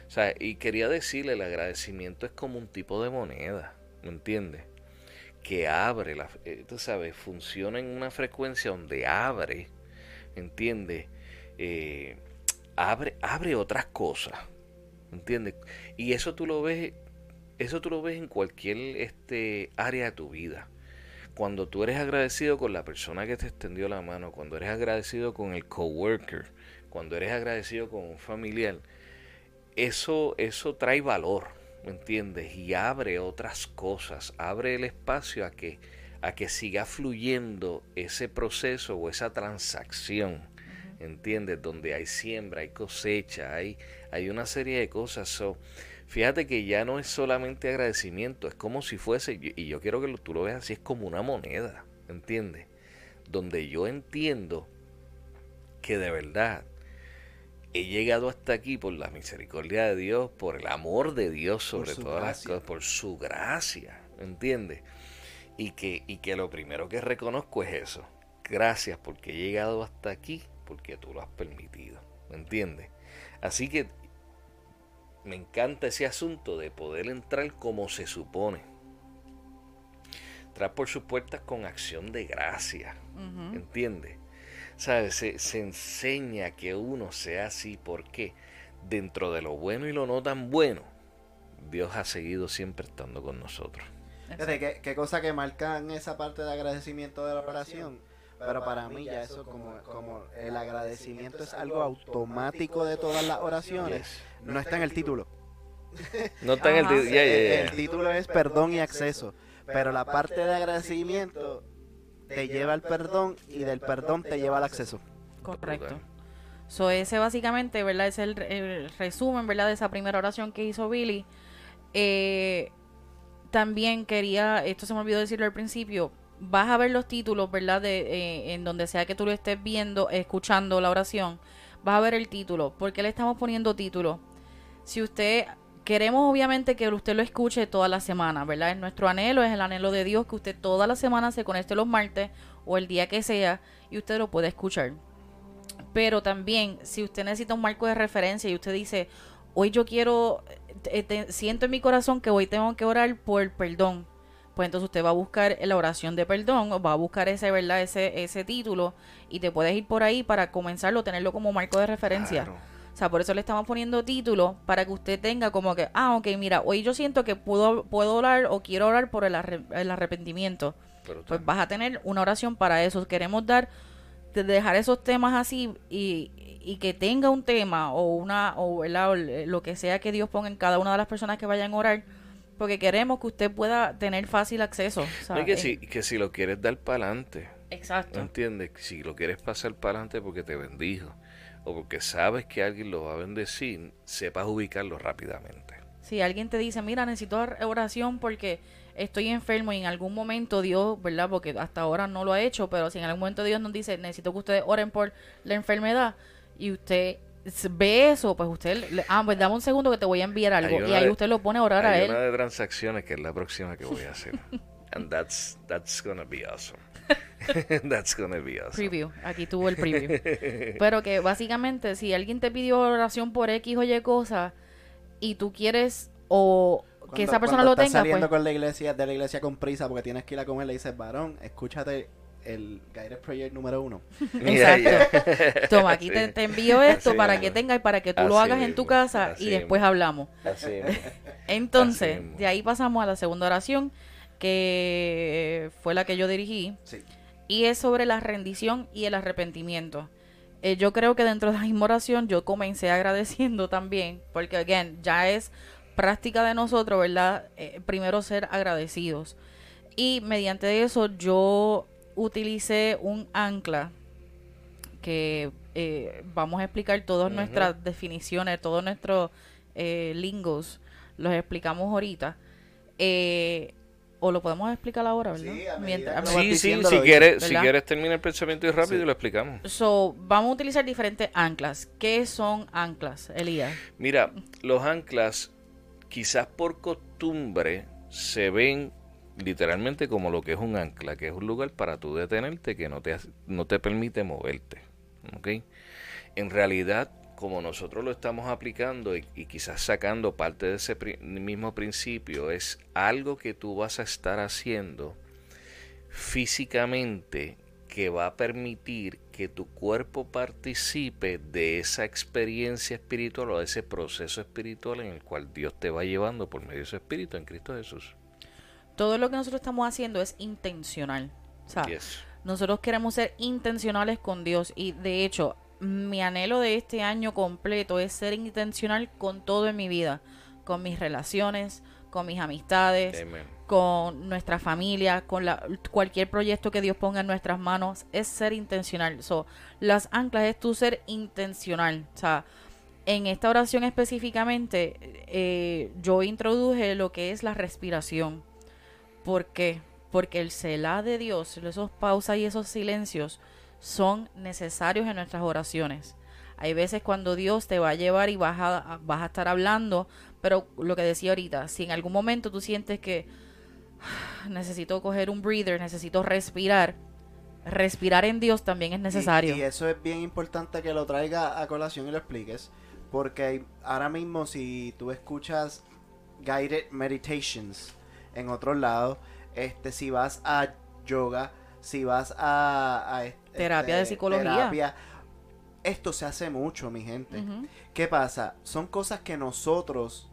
O sea, y quería decirle, el agradecimiento es como un tipo de moneda, ¿me entiendes? Que abre, la, eh, tú sabes, funciona en una frecuencia donde abre, ¿entiendes? Eh, abre, abre otras cosas, ¿entiendes? Y eso tú lo ves, eso tú lo ves en cualquier este, área de tu vida. Cuando tú eres agradecido con la persona que te extendió la mano, cuando eres agradecido con el coworker, cuando eres agradecido con un familiar, eso, eso trae valor, ¿me entiendes? Y abre otras cosas, abre el espacio a que, a que siga fluyendo ese proceso o esa transacción, ¿entiendes? Donde hay siembra, hay cosecha, hay, hay una serie de cosas. Fíjate que ya no es solamente agradecimiento, es como si fuese, y yo quiero que tú lo veas así, es como una moneda, ¿entiendes? Donde yo entiendo que de verdad he llegado hasta aquí por la misericordia de Dios, por el amor de Dios sobre todas las cosas, por su gracia, ¿entiendes? Y que, y que lo primero que reconozco es eso. Gracias porque he llegado hasta aquí, porque tú lo has permitido, ¿me entiendes? Así que me encanta ese asunto de poder entrar como se supone. Entrar por sus puertas con acción de gracia, Ujú. ¿Entiendes? ¿Sabes? Se, se enseña que uno sea así porque dentro de lo bueno y lo no tan bueno, Dios ha seguido siempre estando con nosotros. ¿qué, qué cosa que marcan esa parte de agradecimiento de la oración. Pero para mí ya eso como, como el agradecimiento es algo automático de todas las oraciones. No está en el título. No está en el... Ya. El título es perdón y acceso. Pero la parte de agradecimiento te lleva al perdón y del perdón te lleva al acceso. Correcto. So, ese básicamente, ¿verdad? Es el, el resumen, ¿verdad? De esa primera oración que hizo Billy. Eh, también quería, esto se me olvidó decirlo al principio, vas a ver los títulos, ¿verdad? De, eh, en donde sea que tú lo estés viendo, escuchando la oración, vas a ver el título. ¿Por qué le estamos poniendo título? Si usted, queremos obviamente que usted lo escuche toda la semana, ¿verdad? Es nuestro anhelo, es el anhelo de Dios que usted toda la semana se conecte los martes o el día que sea y usted lo puede escuchar. Pero también, si usted necesita un marco de referencia y usted dice, hoy yo quiero, eh, te- siento en mi corazón que hoy tengo que orar por perdón, pues entonces usted va a buscar la oración de perdón, va a buscar ese, ¿verdad? Ese, ese título y te puedes ir por ahí para comenzarlo, tenerlo como marco de referencia. Claro. O sea, por eso le estamos poniendo título para que usted tenga como que, ah, ok, mira, hoy yo siento que puedo, puedo orar o quiero orar por el, arre- el arrepentimiento Brutal. pues vas a tener una oración para eso. Queremos dar, de- dejar esos temas así y, y que tenga un tema o una, o, ¿verdad? o lo que sea que Dios ponga en cada una de las personas que vayan a orar, porque queremos que usted pueda tener fácil acceso. que, si, que si lo quieres dar para adelante, Exacto. ¿entiendes? Si lo quieres pasar para adelante porque te bendijo o porque sabes que alguien lo va a bendecir, sepas ubicarlo rápidamente. Si alguien te dice, mira, necesito or- oración porque estoy enfermo y en algún momento Dios, ¿verdad? Porque hasta ahora no lo ha hecho, pero si en algún momento Dios nos dice, necesito que ustedes oren por la enfermedad y usted ve eso, pues usted, le- ah, pues dame un segundo que te voy a enviar algo. y ahí de- usted lo pone a orar a Hay él. una de transacciones que es la próxima que voy a hacer. And that's, that's gonna be awesome. that's gonna be awesome. Preview, aquí tuvo el preview. Pero que básicamente, si alguien te pidió oración por X o Y cosa y tú quieres o que Cuando- esa persona lo estás tenga, saliendo pues con la iglesia, de la iglesia con prisa porque tienes que ir a comer, le dices, varón, escúchate el Guided Prayer número uno. Ya. Toma, aquí te, Sí. te envío esto Así para mismo. que tengas y para que tú lo hagas en tu casa así y después mismo. hablamos. Entonces, de ahí pasamos a la segunda oración, que fue la que yo dirigí, Sí. y es sobre la rendición y el arrepentimiento. Eh, yo creo que dentro de la misma oración yo comencé agradeciendo también, porque, again, ya es práctica de nosotros, ¿verdad? Eh, primero ser agradecidos. Y mediante eso yo utilicé un ancla que eh, vamos a explicar todas nuestras definiciones, todos nuestros eh, lingos, los explicamos ahorita. Eh, o lo podemos explicar ahora, ¿verdad? Sí, a Mientras- Sí, sí, diciendo, si quieres, si quieres termina el pensamiento y rápido Sí. y lo explicamos. So, vamos a utilizar diferentes anclas. ¿Qué son anclas, Elías? Mira, los anclas quizás por costumbre se ven literalmente como lo que es un ancla, que es un lugar para tú detenerte que no te, no te permite moverte. ¿ok? En realidad, como nosotros lo estamos aplicando y, quizás sacando parte de ese mismo principio, es algo que tú vas a estar haciendo físicamente que va a permitir que tu cuerpo participe de esa experiencia espiritual o de ese proceso espiritual en el cual Dios te va llevando por medio de su espíritu en Cristo Jesús. Todo lo que nosotros estamos haciendo es intencional. O sea, Yes. nosotros queremos ser intencionales con Dios y de hecho, mi anhelo de este año completo es ser intencional con todo en mi vida, con mis relaciones, con mis amistades, Amen. con nuestra familia, con la, cualquier proyecto que Dios ponga en nuestras manos, es ser intencional. So, las anclas es tu ser intencional. O sea, en esta oración específicamente, eh, yo introduje lo que es la respiración. ¿Por qué? Porque el Selah de Dios, esos pausas y esos silencios, son necesarios en nuestras oraciones. Hay veces cuando Dios te va a llevar y vas a, vas a estar hablando, pero lo que decía ahorita, si en algún momento tú sientes que necesito coger un breather, necesito respirar, respirar en Dios también es necesario. Y, y eso es bien importante que lo traiga a colación y lo expliques. Porque ahora mismo si tú escuchas guided meditations en otros lados, este, si vas a yoga, si vas a, a este, Terapia de psicología. terapia, esto se hace mucho, mi gente. ¿Qué pasa? Son cosas que nosotros,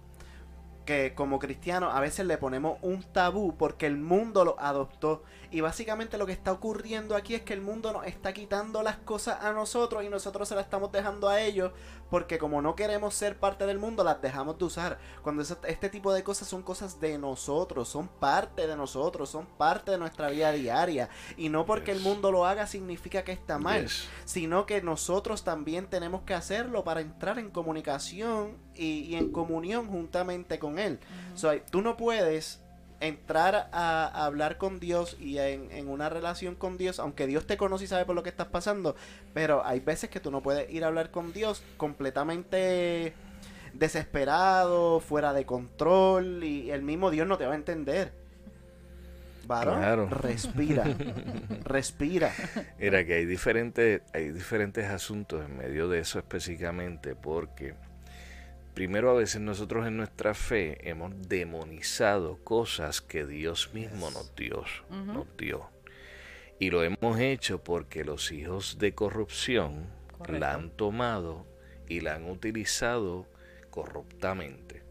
que como cristianos, a veces le ponemos un tabú porque el mundo lo adoptó. Y básicamente lo que está ocurriendo aquí es que el mundo nos está quitando las cosas a nosotros y nosotros se las estamos dejando a ellos porque como no queremos ser parte del mundo, las dejamos de usar. Cuando este tipo de cosas son cosas de nosotros, son parte de nosotros, son parte de nuestra vida diaria. Y no porque el mundo lo haga significa que está mal Yes. sino que nosotros también tenemos que hacerlo para entrar en comunicación y, y en comunión juntamente con Él. So, tú no puedes entrar a, a hablar con Dios y en, en una relación con Dios, aunque Dios te conoce y sabe por lo que estás pasando, pero hay veces que tú no puedes ir a hablar con Dios completamente desesperado, fuera de control y el mismo Dios no te va a entender. Varón, Claro. respira, respira. Mira que hay diferentes, hay diferentes asuntos en medio de eso específicamente porque primero a veces nosotros en nuestra fe hemos demonizado cosas que Dios mismo nos dio, nos dio. Y lo hemos hecho porque los hijos de corrupción Correcto. la han tomado y la han utilizado corruptamente.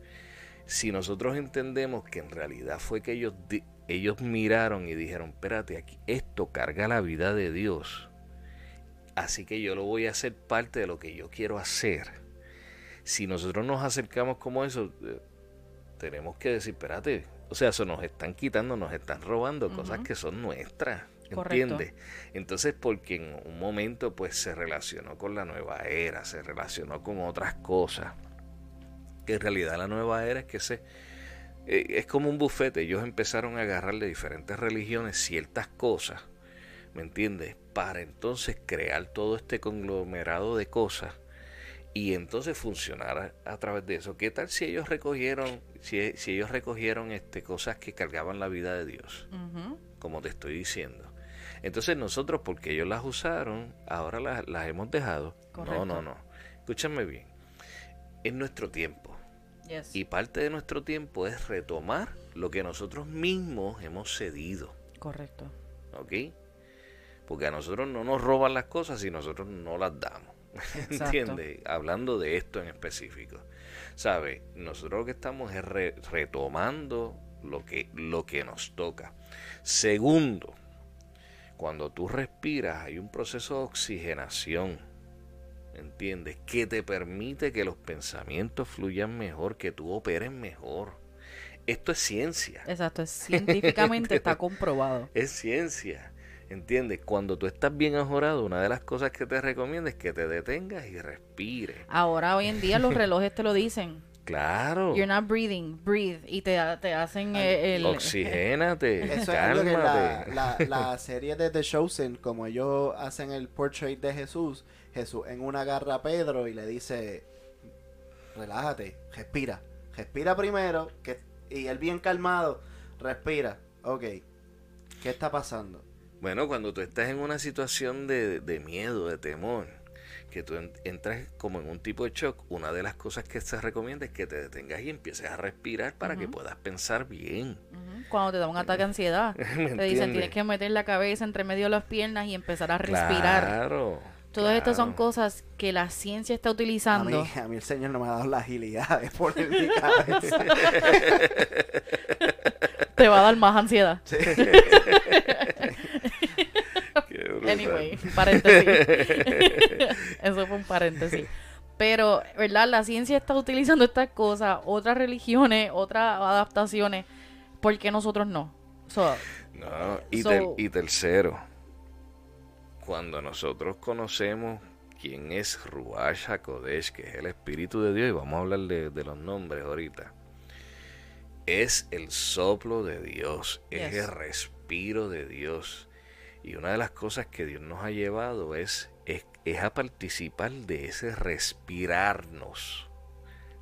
Si nosotros entendemos que en realidad fue que ellos, ellos miraron y dijeron, espérate, aquí, esto carga la vida de Dios, así que yo lo voy a hacer parte de lo que yo quiero hacer. Si nosotros nos acercamos como eso, eh, tenemos que decir, espérate, o sea, eso nos están quitando, nos están robando cosas que son nuestras. ¿Entiendes? Entonces, porque en un momento pues se relacionó con la nueva era, se relacionó con otras cosas. Que en realidad la nueva era es que se eh, es como un bufete. Ellos empezaron a agarrar de diferentes religiones ciertas cosas, ¿me entiendes? Para entonces crear todo este conglomerado de cosas y entonces funcionar a, a través de eso. ¿Qué tal si ellos recogieron, si, si ellos recogieron este cosas que cargaban la vida de Dios? Como te estoy diciendo. Entonces nosotros, porque ellos las usaron, ahora las, las hemos dejado. Correcto. No, no, no. Escúchame bien. Es nuestro tiempo. Yes. Y parte de nuestro tiempo es retomar lo que nosotros mismos hemos cedido. Correcto. ¿Ok? Porque a nosotros no nos roban las cosas si nosotros no las damos. ¿Entiendes? Hablando de esto en específico. ¿Sabe? Nosotros lo que estamos es re- retomando lo que, lo que nos toca. Segundo, cuando tú respiras hay un proceso de oxigenación. ¿Entiendes? Que te permite que los pensamientos fluyan mejor, que tú operes mejor. Esto es ciencia. Exacto, es- científicamente está comprobado. Es ciencia. ¿Entiendes? Cuando tú estás bien ajorado, una de las cosas que te recomiendo es que te detengas y respires. Ahora, hoy en día, los relojes te lo dicen. Claro. You're not breathing, breathe. Y te, te hacen el... Oxigénate, Eso es algo que la, la, la, serie de The Chosen, como ellos hacen el portrait de Jesús, Jesús en una agarra a Pedro y le dice, relájate, respira. Respira primero, que, y él bien calmado, respira. Ok, ¿qué está pasando? Bueno, cuando tú estás en una situación de, de miedo, de temor, que tú entras como en un tipo de shock, una de las cosas que se recomienda es que te detengas y empieces a respirar para que puedas pensar bien. Cuando te da un ataque de ansiedad, te dicen tienes que meter la cabeza entre medio de las piernas y empezar a respirar. Claro. Todas estas son cosas que la ciencia está utilizando. A mí, a mí, el Señor no me ha dado la agilidad de poner mi cabeza. Te va a dar más ansiedad. Sí. anyway, paréntesis. Eso fue un paréntesis. Pero, ¿verdad? La ciencia está utilizando estas cosas, otras religiones, otras adaptaciones. ¿Por qué nosotros no? no, y, y tercero, cuando nosotros conocemos quién es Ruach HaKodesh, que es el Espíritu de Dios, y vamos a hablar de, de los nombres ahorita, es el soplo de Dios, es el respiro de Dios. Y una de las cosas que Dios nos ha llevado es, es, a participar de ese respirarnos.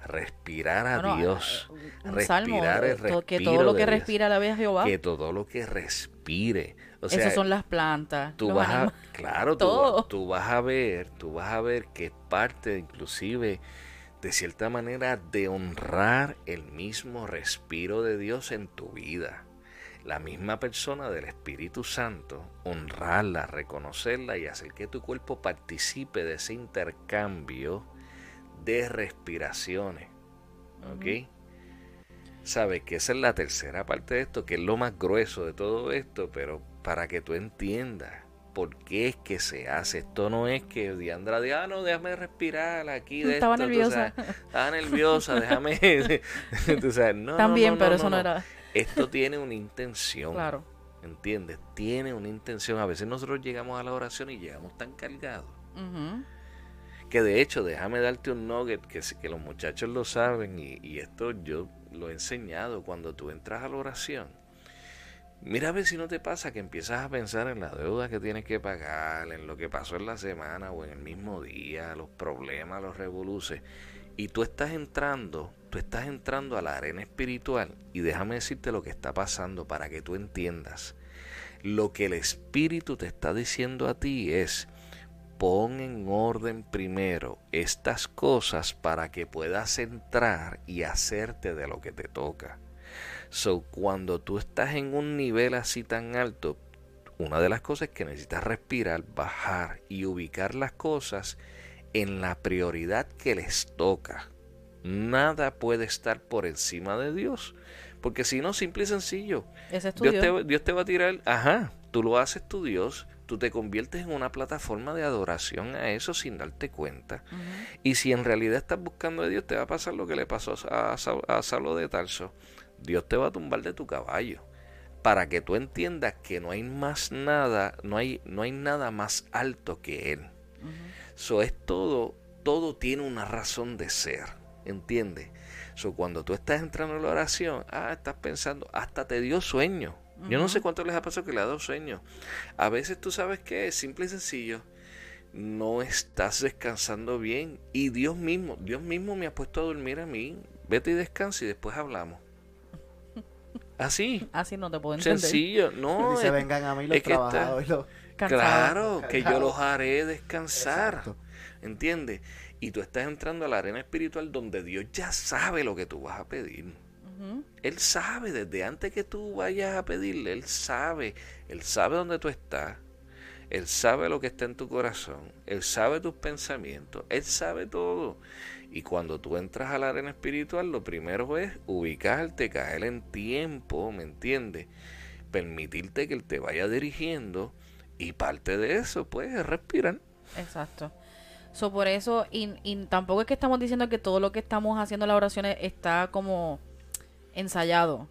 Respirar a Dios. Respirar el respiro Que todo lo que respira la vez Jehová. Que todo lo que respire. O sea, Esas son las plantas. Tú vas a, claro, tú, tú, vas a ver, tú vas a ver que es parte inclusive de cierta manera de honrar el mismo respiro de Dios en tu vida. La misma persona del Espíritu Santo, honrarla, reconocerla y hacer que tu cuerpo participe de ese intercambio de respiraciones. ¿Ok? Sabe que esa es la tercera parte de esto, que es lo más grueso de todo esto, pero para que tú entiendas por qué es que se hace. Esto no es que Diandra diga, ah, no, déjame respirar aquí. De estaba esto, nerviosa. estaba nerviosa, déjame. tú sabes, no, También, no, pero eso no, era. Esto tiene una intención. Claro. ¿Entiendes? Tiene una intención. A veces nosotros llegamos a la oración y llegamos tan cargados. Que de hecho, déjame darte un nugget que, que los muchachos lo saben y, y esto yo lo he enseñado. Cuando tú entras a la oración, Mira a ver si no te pasa que empiezas a pensar en la deuda que tienes que pagar, en lo que pasó en la semana o en el mismo día, los problemas, los revoluces. Y tú estás entrando, tú estás entrando a la arena espiritual y déjame decirte lo que está pasando para que tú entiendas. Lo que el espíritu te está diciendo a ti es, pon en orden primero estas cosas para que puedas entrar y hacerte de lo que te toca. So, cuando tú estás en un nivel así tan alto, una de las cosas es que necesitas respirar, bajar y ubicar las cosas en la prioridad que les toca. Nada puede estar por encima de Dios. Porque si no, simple y sencillo. Dios, Te, Dios te va a tirar, ajá, tú lo haces tu Dios, tú te conviertes en una plataforma de adoración a eso sin darte cuenta. Y si en realidad estás buscando a Dios, te va a pasar lo que le pasó a, a, a Saulo de Tarso. Dios te va a tumbar de tu caballo para que tú entiendas que no hay más nada, no hay, no hay nada más alto que Él. Eso es todo, todo tiene una razón de ser, ¿entiendes? So, cuando tú estás entrando en la oración, ah, estás pensando, hasta te dio sueño. Yo no sé cuánto les ha pasado que le ha dado sueño. A veces tú sabes que es simple y sencillo. No estás descansando bien. Y Dios mismo, Dios mismo me ha puesto a dormir a mí. Vete y descansa y después hablamos. Así. Así no te puedo entender. Sencillo, no. se vengan a mí los trabajadores. Claro, que yo los haré descansar. ¿Entiendes? Y tú estás entrando a la arena espiritual donde Dios ya sabe lo que tú vas a pedir. Él sabe, desde antes que tú vayas a pedirle, Él sabe. Él sabe dónde tú estás. Él sabe lo que está en tu corazón. Él sabe tus pensamientos. Él sabe todo. Y cuando tú entras a la arena espiritual, lo primero es ubicarte, caer en tiempo, ¿me entiendes? Permitirte que Él te vaya dirigiendo y parte de eso, pues, es respirar. Exacto. So, por eso, y, tampoco es que estamos diciendo que todo lo que estamos haciendo en las oraciones está como ensayado.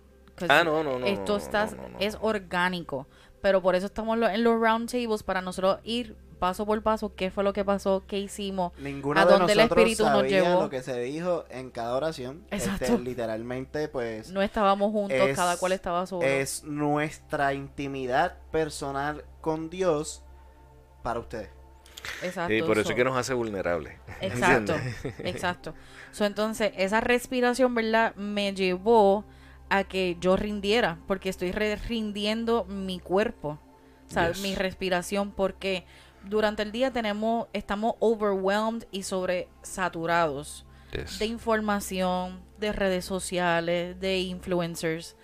Ah, no, no, no. Esto está, es orgánico. Pero por eso estamos en los round tables para nosotros ir paso por paso, qué fue lo que pasó, qué hicimos, Ninguno a de dónde el Espíritu nos llevó. lo que se dijo en cada oración. Este, Exacto. literalmente, pues, No estábamos juntos, Es- cada cual estaba solo. es nuestra intimidad personal con Dios para ustedes. Exacto. Y por eso so- es que nos hace vulnerables. Exacto, exacto. So, entonces, esa respiración, ¿verdad? Me llevó a que yo rindiera, porque estoy rindiendo mi cuerpo, o sea, Yes. mi respiración, porque durante el día tenemos, estamos overwhelmed y sobresaturados Yes. de información, de redes sociales, de influencers,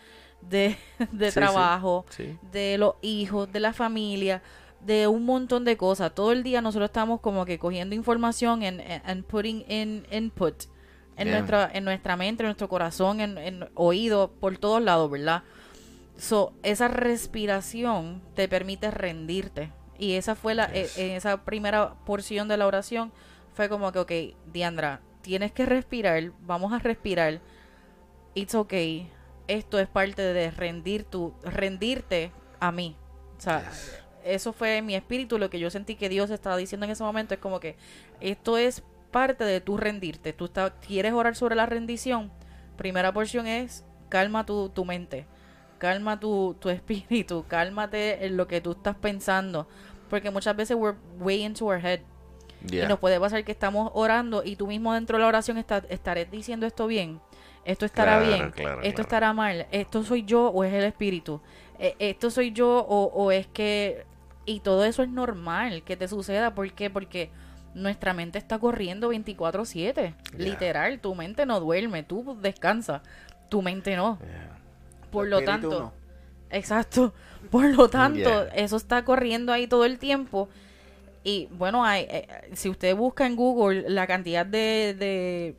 de, de Sí, sí. trabajo, Sí. de los hijos, de la familia, de un montón de cosas. Todo el día nosotros estamos como que cogiendo información and, and putting in input en, Yeah. nuestra, en nuestra mente, en nuestro corazón, en, en oído, por todos lados, ¿verdad? So, esa respiración te permite rendirte. Y esa fue la, Yes. eh, en esa primera porción de la oración, fue como que, ok, Diandra, tienes que respirar, vamos a respirar. It's okay. Esto es parte de rendir tu, rendirte a mí. O sea, eso fue mi espíritu, lo que yo sentí que Dios estaba diciendo en ese momento es como que esto es parte de tu rendirte. Tú está- quieres orar sobre la rendición. Primera porción es calma tu, tu mente, calma tu, tu espíritu, cálmate en lo que tú estás pensando. Porque muchas veces we're way into our head. Yeah. Y nos puede pasar que estamos orando y tú mismo dentro de la oración está- estaré diciendo esto bien. Esto estará Claro, bien. claro, esto claro. estará mal. Esto soy yo o es el espíritu. Eh, esto soy yo o, o es que... Y todo eso es normal que te suceda. ¿Por qué? Porque nuestra mente está corriendo 24/7. Yeah. Literal, tu mente no duerme. Tú descansa. Tu mente no. Yeah. Por lo tanto... no. Exacto. Por lo tanto, Yeah. eso está corriendo ahí todo el tiempo. Y bueno, hay, eh, si usted busca en Google la cantidad de, de,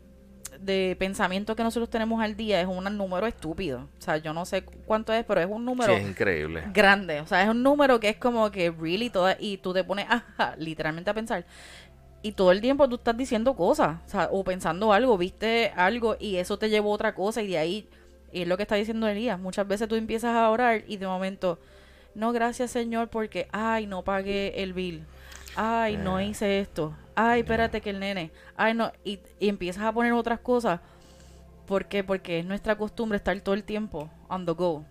de pensamientos que nosotros tenemos al día, es un número estúpido. O sea, yo no sé cuánto es, pero es un número Sí, es increíble. grande. O sea, es un número que es como que really toda, y tú te pones ajá, literalmente a pensar. Y todo el tiempo tú estás diciendo cosas, o sea, o pensando algo, viste algo y eso te llevó a otra cosa y de ahí, y es lo que está diciendo Elías, muchas veces tú empiezas a orar y de momento, no, gracias Señor porque, ay, no pagué el bill, ay, no Eh. hice esto, ay, espérate que el nene, ay, no, y, y empiezas a poner otras cosas. ¿Por qué? Porque es nuestra costumbre estar todo el tiempo on the go.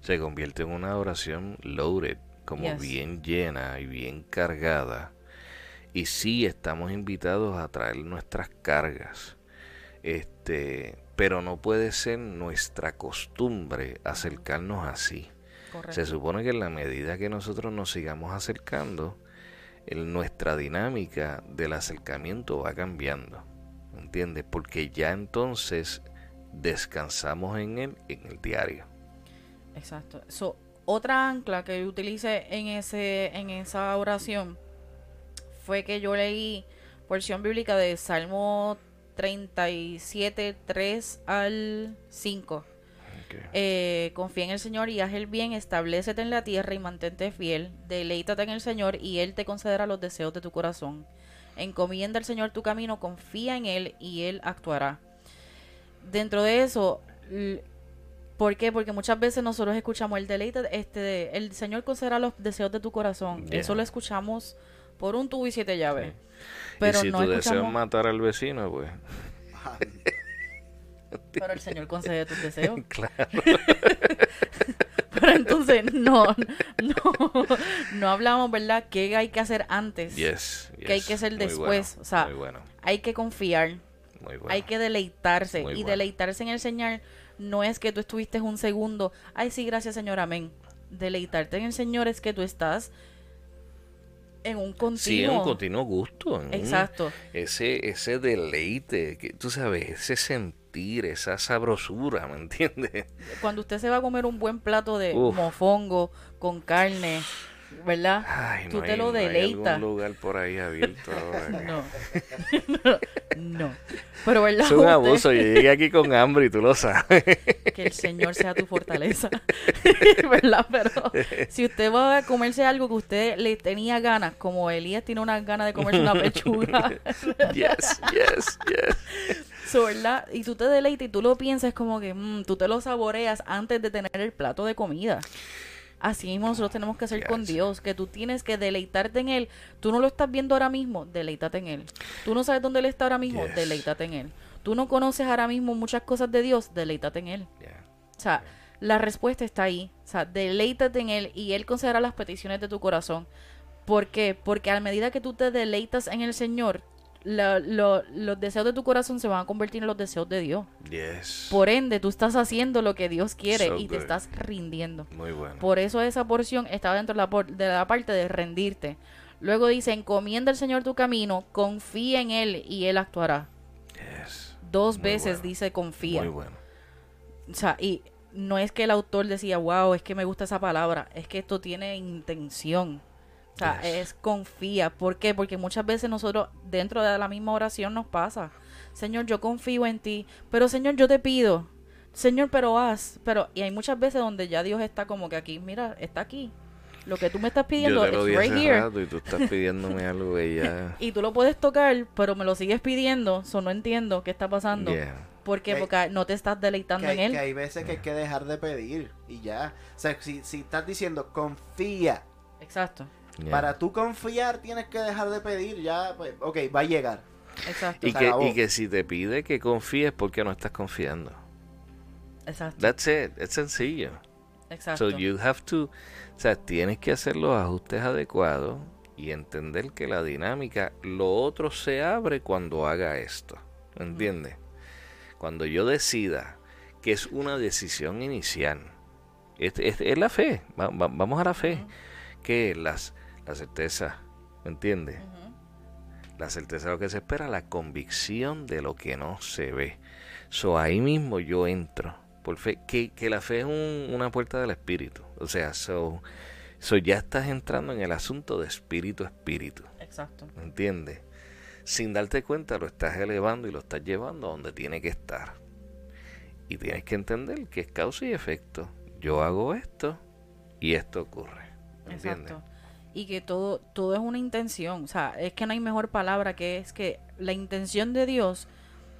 Se convierte en una oración loaded, como Yes. bien llena y bien cargada. Y sí estamos invitados a traer nuestras cargas. Este, pero no puede ser nuestra costumbre acercarnos así. Correcto. Se supone que en la medida que nosotros nos sigamos acercando, el- nuestra dinámica del acercamiento va cambiando. ¿Entiendes? Porque ya entonces descansamos en él en el diario. Exacto. So, otra ancla que yo utilicé en ese en esa oración fue que yo leí porción bíblica de Salmo 37, 3 al 5. Eh, confía en el Señor y haz el bien, establecete en la tierra y mantente fiel, deleítate en el Señor y Él te concederá los deseos de tu corazón. Encomienda al Señor tu camino, confía en Él y Él actuará. Dentro de eso, ¿por qué? Porque muchas veces nosotros escuchamos el deleite, este, el Señor concederá los deseos de tu corazón. Yeah. Eso lo escuchamos por un tubo y siete llaves. Sí. Pero y si no tú deseas escuchamos, matar al vecino, pues pero el Señor concede tus deseos. claro. Pero entonces no, no, no hablamos, ¿verdad? ¿Qué hay que hacer antes? Yes, Que hay yes. que hacer después, bueno, o sea, bueno, Hay que confiar, muy bueno. hay que deleitarse. Muy y deleitarse en el Señor no es que tú estuviste un segundo, ay sí, gracias Señor, amén. Deleitarte en el Señor es que tú estás en un continuo. Sí, es un continuo gusto. en un- Exacto. ese, ese deleite, que tú sabes, ese sentir, esa sabrosura, ¿me entiendes? Cuando usted se va a comer un buen plato de Uf. mofongo con carne, ¿verdad? Ay, Tú no te hay, lo no hay deleitas. algún lugar por ahí abierto. No. no. Pero ¿verdad? Es un abuso, yo llegué aquí con hambre y tú lo sabes. que el Señor sea tu fortaleza. ¿Verdad? Pero si usted va a comerse algo que usted le tenía ganas, como Elías tiene unas ganas de comerse una pechuga, yes, yes, yes. ¿Verdad? Y tú te deleitas y tú lo piensas como que mm, tú te lo saboreas antes de tener el plato de comida. Así mismo nosotros tenemos que hacer con. Dios, que tú tienes que deleitarte en Él. Tú no lo estás viendo ahora mismo, deleítate en Él. Tú no sabes dónde Él está ahora mismo, Yes. deleítate en Él. Tú no conoces ahora mismo muchas cosas de Dios, deleítate en Él. Yeah. O sea, la respuesta está ahí. O sea, deleítate en Él y Él concederá las peticiones de tu corazón. ¿Por qué? Porque a medida que tú te deleitas en el Señor, la- lo- los deseos de tu corazón se van a convertir en los deseos de Dios. Yes. Por ende, tú estás haciendo lo que Dios quiere So y te estás rindiendo. Muy bueno. Por eso esa porción está dentro de la, por- de la parte de rendirte. Luego dice, encomienda al Señor tu camino, confía en Él y Él actuará. Yes. Dos Muy veces bueno. dice confía. Muy bueno. O sea, y no es que el autor decía, wow, es que me gusta esa palabra, es que esto tiene intención. O sea, Yes. es confía. ¿Por qué? Porque muchas veces nosotros dentro de la misma oración nos pasa, Señor, yo confío en ti, pero Señor, yo te pido, Señor, pero haz, pero y hay muchas veces donde ya Dios está como que aquí, mira, está aquí. Lo que tú me estás pidiendo es right here. rato y tú estás pidiéndome algo y ya. Y tú lo puedes tocar, pero me lo sigues pidiendo, so no entiendo qué está pasando. Yeah. ¿Por qué? Que- Porque no te estás deleitando en él. que hay veces que hay que dejar de pedir y ya. O sea, si, si estás diciendo confía, Exacto, Yeah. para tú confiar tienes que dejar de pedir, ya, pues, ok, va a llegar. exacto, y, que, acabó. y que si te pide que confíes, porque no estás confiando? exacto, That's it. Es sencillo. exacto. So you have to, o sea, tienes que hacer los ajustes adecuados y entender que la dinámica, lo otro se abre cuando haga esto. ¿Entiendes? Cuando yo decida que es una decisión inicial, es, es- es la fe, va- va- vamos a la fe, que las, la certeza, ¿me entiendes? La certeza de lo que se espera, la convicción de lo que no se ve. So ahí mismo yo entro. Por fe, que, que la fe es un- una puerta del espíritu. O sea, so, so ya estás entrando en el asunto de espíritu a espíritu. Exacto. ¿Entiendes? Sin darte cuenta lo estás elevando y lo estás llevando a donde tiene que estar. Y tienes que entender que es causa y efecto. Yo hago esto y esto ocurre. ¿Entiendes? Exacto. Y que todo, todo es una intención. O sea, es que no hay mejor palabra que es que la intención de Dios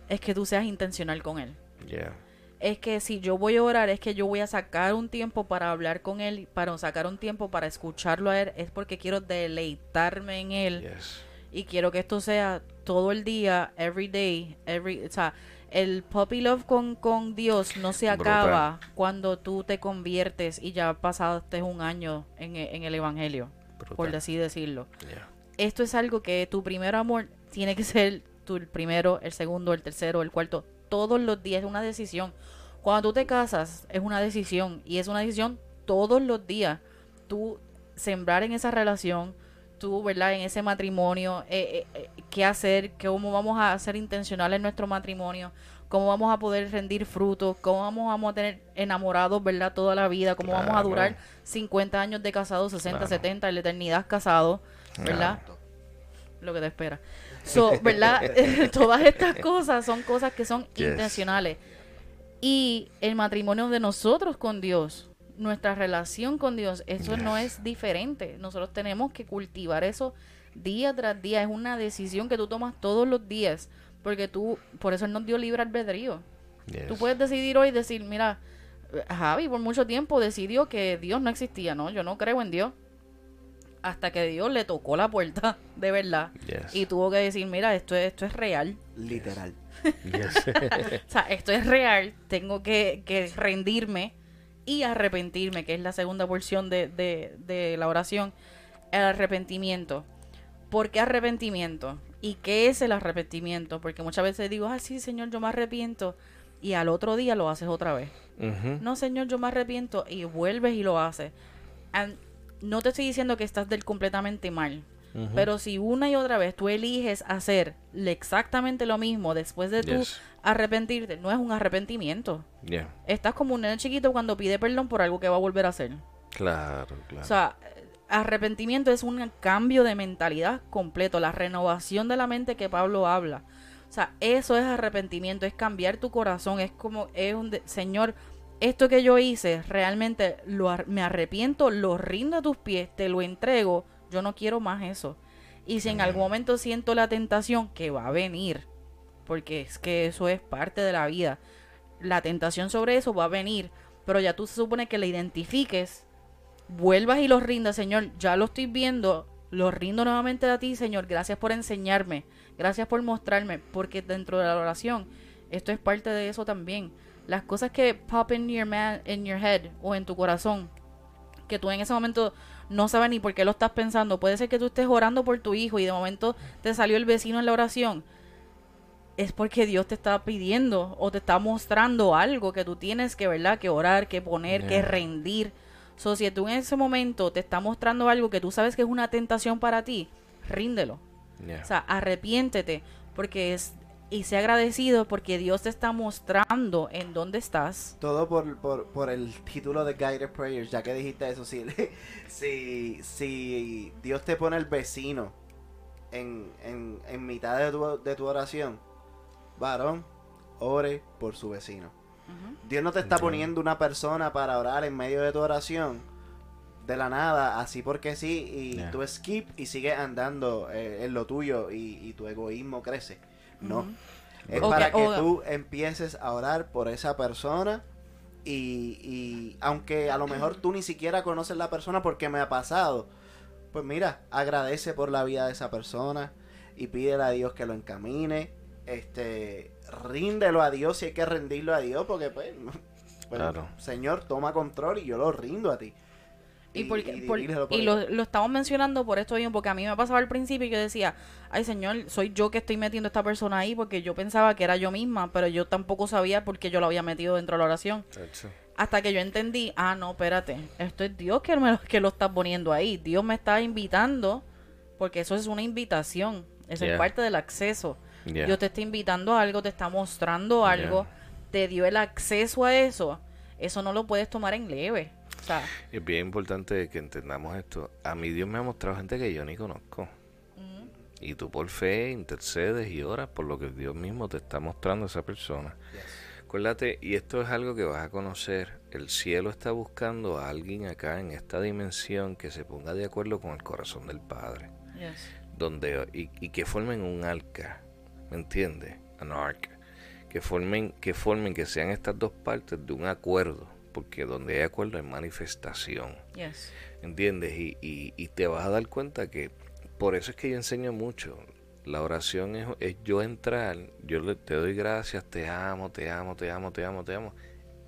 es que tú seas intencional con Él. Yeah. Es que si yo voy a orar, es que yo voy a sacar un tiempo para hablar con Él, para sacar un tiempo para escucharlo a Él, es porque quiero deleitarme en Él. Yes. Y quiero que esto sea todo el día, every day, every, o sea, el puppy love con, con Dios no se Brutal. acaba cuando tú te conviertes y ya pasaste un año en, en el Evangelio, por así decirlo. Yeah. Esto es algo que tu primer amor tiene que ser tu el primero, el segundo, el tercero, el cuarto, todos los días, es una decisión. Cuando tú te casas, es una decisión y es una decisión todos los días. Tú sembrar en esa relación, tú, ¿verdad? En ese matrimonio, eh, eh, eh, qué hacer, cómo vamos a ser intencionales en nuestro matrimonio, cómo vamos a poder rendir frutos, cómo vamos, vamos a tener enamorados, ¿verdad? Toda la vida, cómo vamos a durar 50 años de casados, 60, Claro. 70, en la eternidad casados, ¿verdad? Lo que te espera. So, ¿verdad? Todas estas cosas son cosas que son Yes. intencionales. Y el matrimonio de nosotros con Dios, nuestra relación con Dios, eso no es diferente. Nosotros tenemos que cultivar eso día tras día. Es una decisión que tú tomas todos los días. Porque tú, por eso Él nos dio libre albedrío. Yes. Tú puedes decidir hoy, decir, mira, Javi por mucho tiempo decidió que Dios no existía, ¿no? Yo no creo en Dios. Hasta que Dios le tocó la puerta, de verdad. Yes. Y tuvo que decir, mira, esto es, esto es real. Literal. Yes. O sea, esto es real. Tengo que, que rendirme y arrepentirme, que es la segunda porción de, de, de la oración. El arrepentimiento. ¿Por qué arrepentimiento? ¿Y qué es el arrepentimiento? Porque muchas veces digo, ah, sí, Señor, yo me arrepiento. Y al otro día lo haces otra vez. No, Señor, yo me arrepiento. Y vuelves y lo haces. And no te estoy diciendo que estás del completamente mal. Pero si una y otra vez tú eliges hacer exactamente lo mismo después de tú Yes. arrepentirte, no es un arrepentimiento. Yeah. Estás como un nene chiquito cuando pide perdón por algo que va a volver a hacer. Claro, claro. O sea, arrepentimiento es un cambio de mentalidad completo, la renovación de la mente que Pablo habla. O sea, eso es arrepentimiento, es cambiar tu corazón, es como, es un, de- Señor, esto que yo hice, realmente lo, ar- me arrepiento, lo rindo a tus pies, te lo entrego, yo no quiero más eso. Y si en algún momento siento la tentación, que va a venir, porque es que eso es parte de la vida, la tentación sobre eso va a venir, pero ya tú se supone que la identifiques vuelvas y los rindas, Señor, ya lo estoy viendo, lo rindo nuevamente a ti, Señor, gracias por enseñarme, gracias por mostrarme, porque dentro de la oración, esto es parte de eso también. Las cosas que pop in your, man, in your head o en tu corazón, que tú en ese momento no sabes ni por qué lo estás pensando. Puede ser que tú estés orando por tu hijo y de momento te salió el vecino en la oración. Es porque Dios te está pidiendo o te está mostrando algo que tú tienes que, ¿verdad? Que orar, que poner, que rendir. So, si tú en ese momento te está mostrando algo que tú sabes que es una tentación para ti, ríndelo. O sea, arrepiéntete, porque es y sea agradecido porque Dios te está mostrando en dónde estás. Todo por, por, por el título de Guided Prayers, ya que dijiste eso, si, si, si Dios te pone el vecino en, en, en mitad de tu, de tu oración, varón, ore por su vecino. Dios no te está poniendo una persona para orar en medio de tu oración de la nada, así porque sí, y tú skip y sigues andando eh, en lo tuyo y, y tu egoísmo crece. No. Es para que tú empieces a orar por esa persona y, y, aunque a lo mejor tú ni siquiera conoces la persona porque me ha pasado, pues mira, agradece por la vida de esa persona y pídele a Dios que lo encamine, este, ríndelo a Dios si hay que rendirlo a Dios porque pues, pues Señor, toma control y yo lo rindo a ti. Y, y, lo, lo, estamos mencionando por esto mismo, porque a mí me pasaba al principio y yo decía, ay señor, soy yo que estoy metiendo a esta persona ahí porque yo pensaba que era yo misma, pero yo tampoco sabía por qué yo lo había metido dentro de la oración. Hasta que yo entendí, ah, no, espérate, esto es Dios que, me, que lo está poniendo ahí. Dios me está invitando, porque eso es una invitación, eso es parte del acceso. Dios te está invitando a algo, te está mostrando algo, te dio el acceso a eso. Eso no lo puedes tomar en leve. Es bien importante que entendamos esto. A mí Dios me ha mostrado gente que yo ni conozco. Y tú por fe intercedes y oras por lo que Dios mismo te está mostrando a esa persona. Acuérdate, y esto es algo que vas a conocer, el cielo está buscando a alguien acá en esta dimensión que se ponga de acuerdo con el corazón del Padre. Donde, y, y, que formen un arca, ¿me entiendes? An ark. Que formen, que formen, que sean estas dos partes de un acuerdo porque donde hay acuerdo hay manifestación. ¿Entiendes? Y, y, te vas a dar cuenta que por eso es que yo enseño mucho. La oración es, yo entrar, yo le, te doy gracias, te amo, te amo, te amo, te amo, te amo.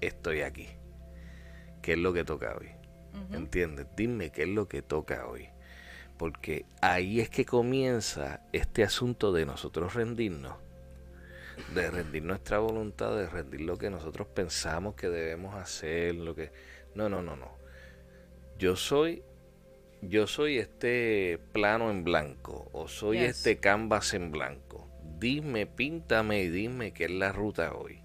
Estoy aquí. ¿Qué es lo que toca hoy? ¿Entiendes? Dime qué es lo que toca hoy. Porque ahí es que comienza este asunto de nosotros rendirnos de rendir nuestra voluntad, de rendir lo que nosotros pensamos que debemos hacer, lo que no, no, no, no. Yo soy yo soy este plano en blanco o soy este canvas en blanco. Dime, píntame y dime qué es la ruta hoy.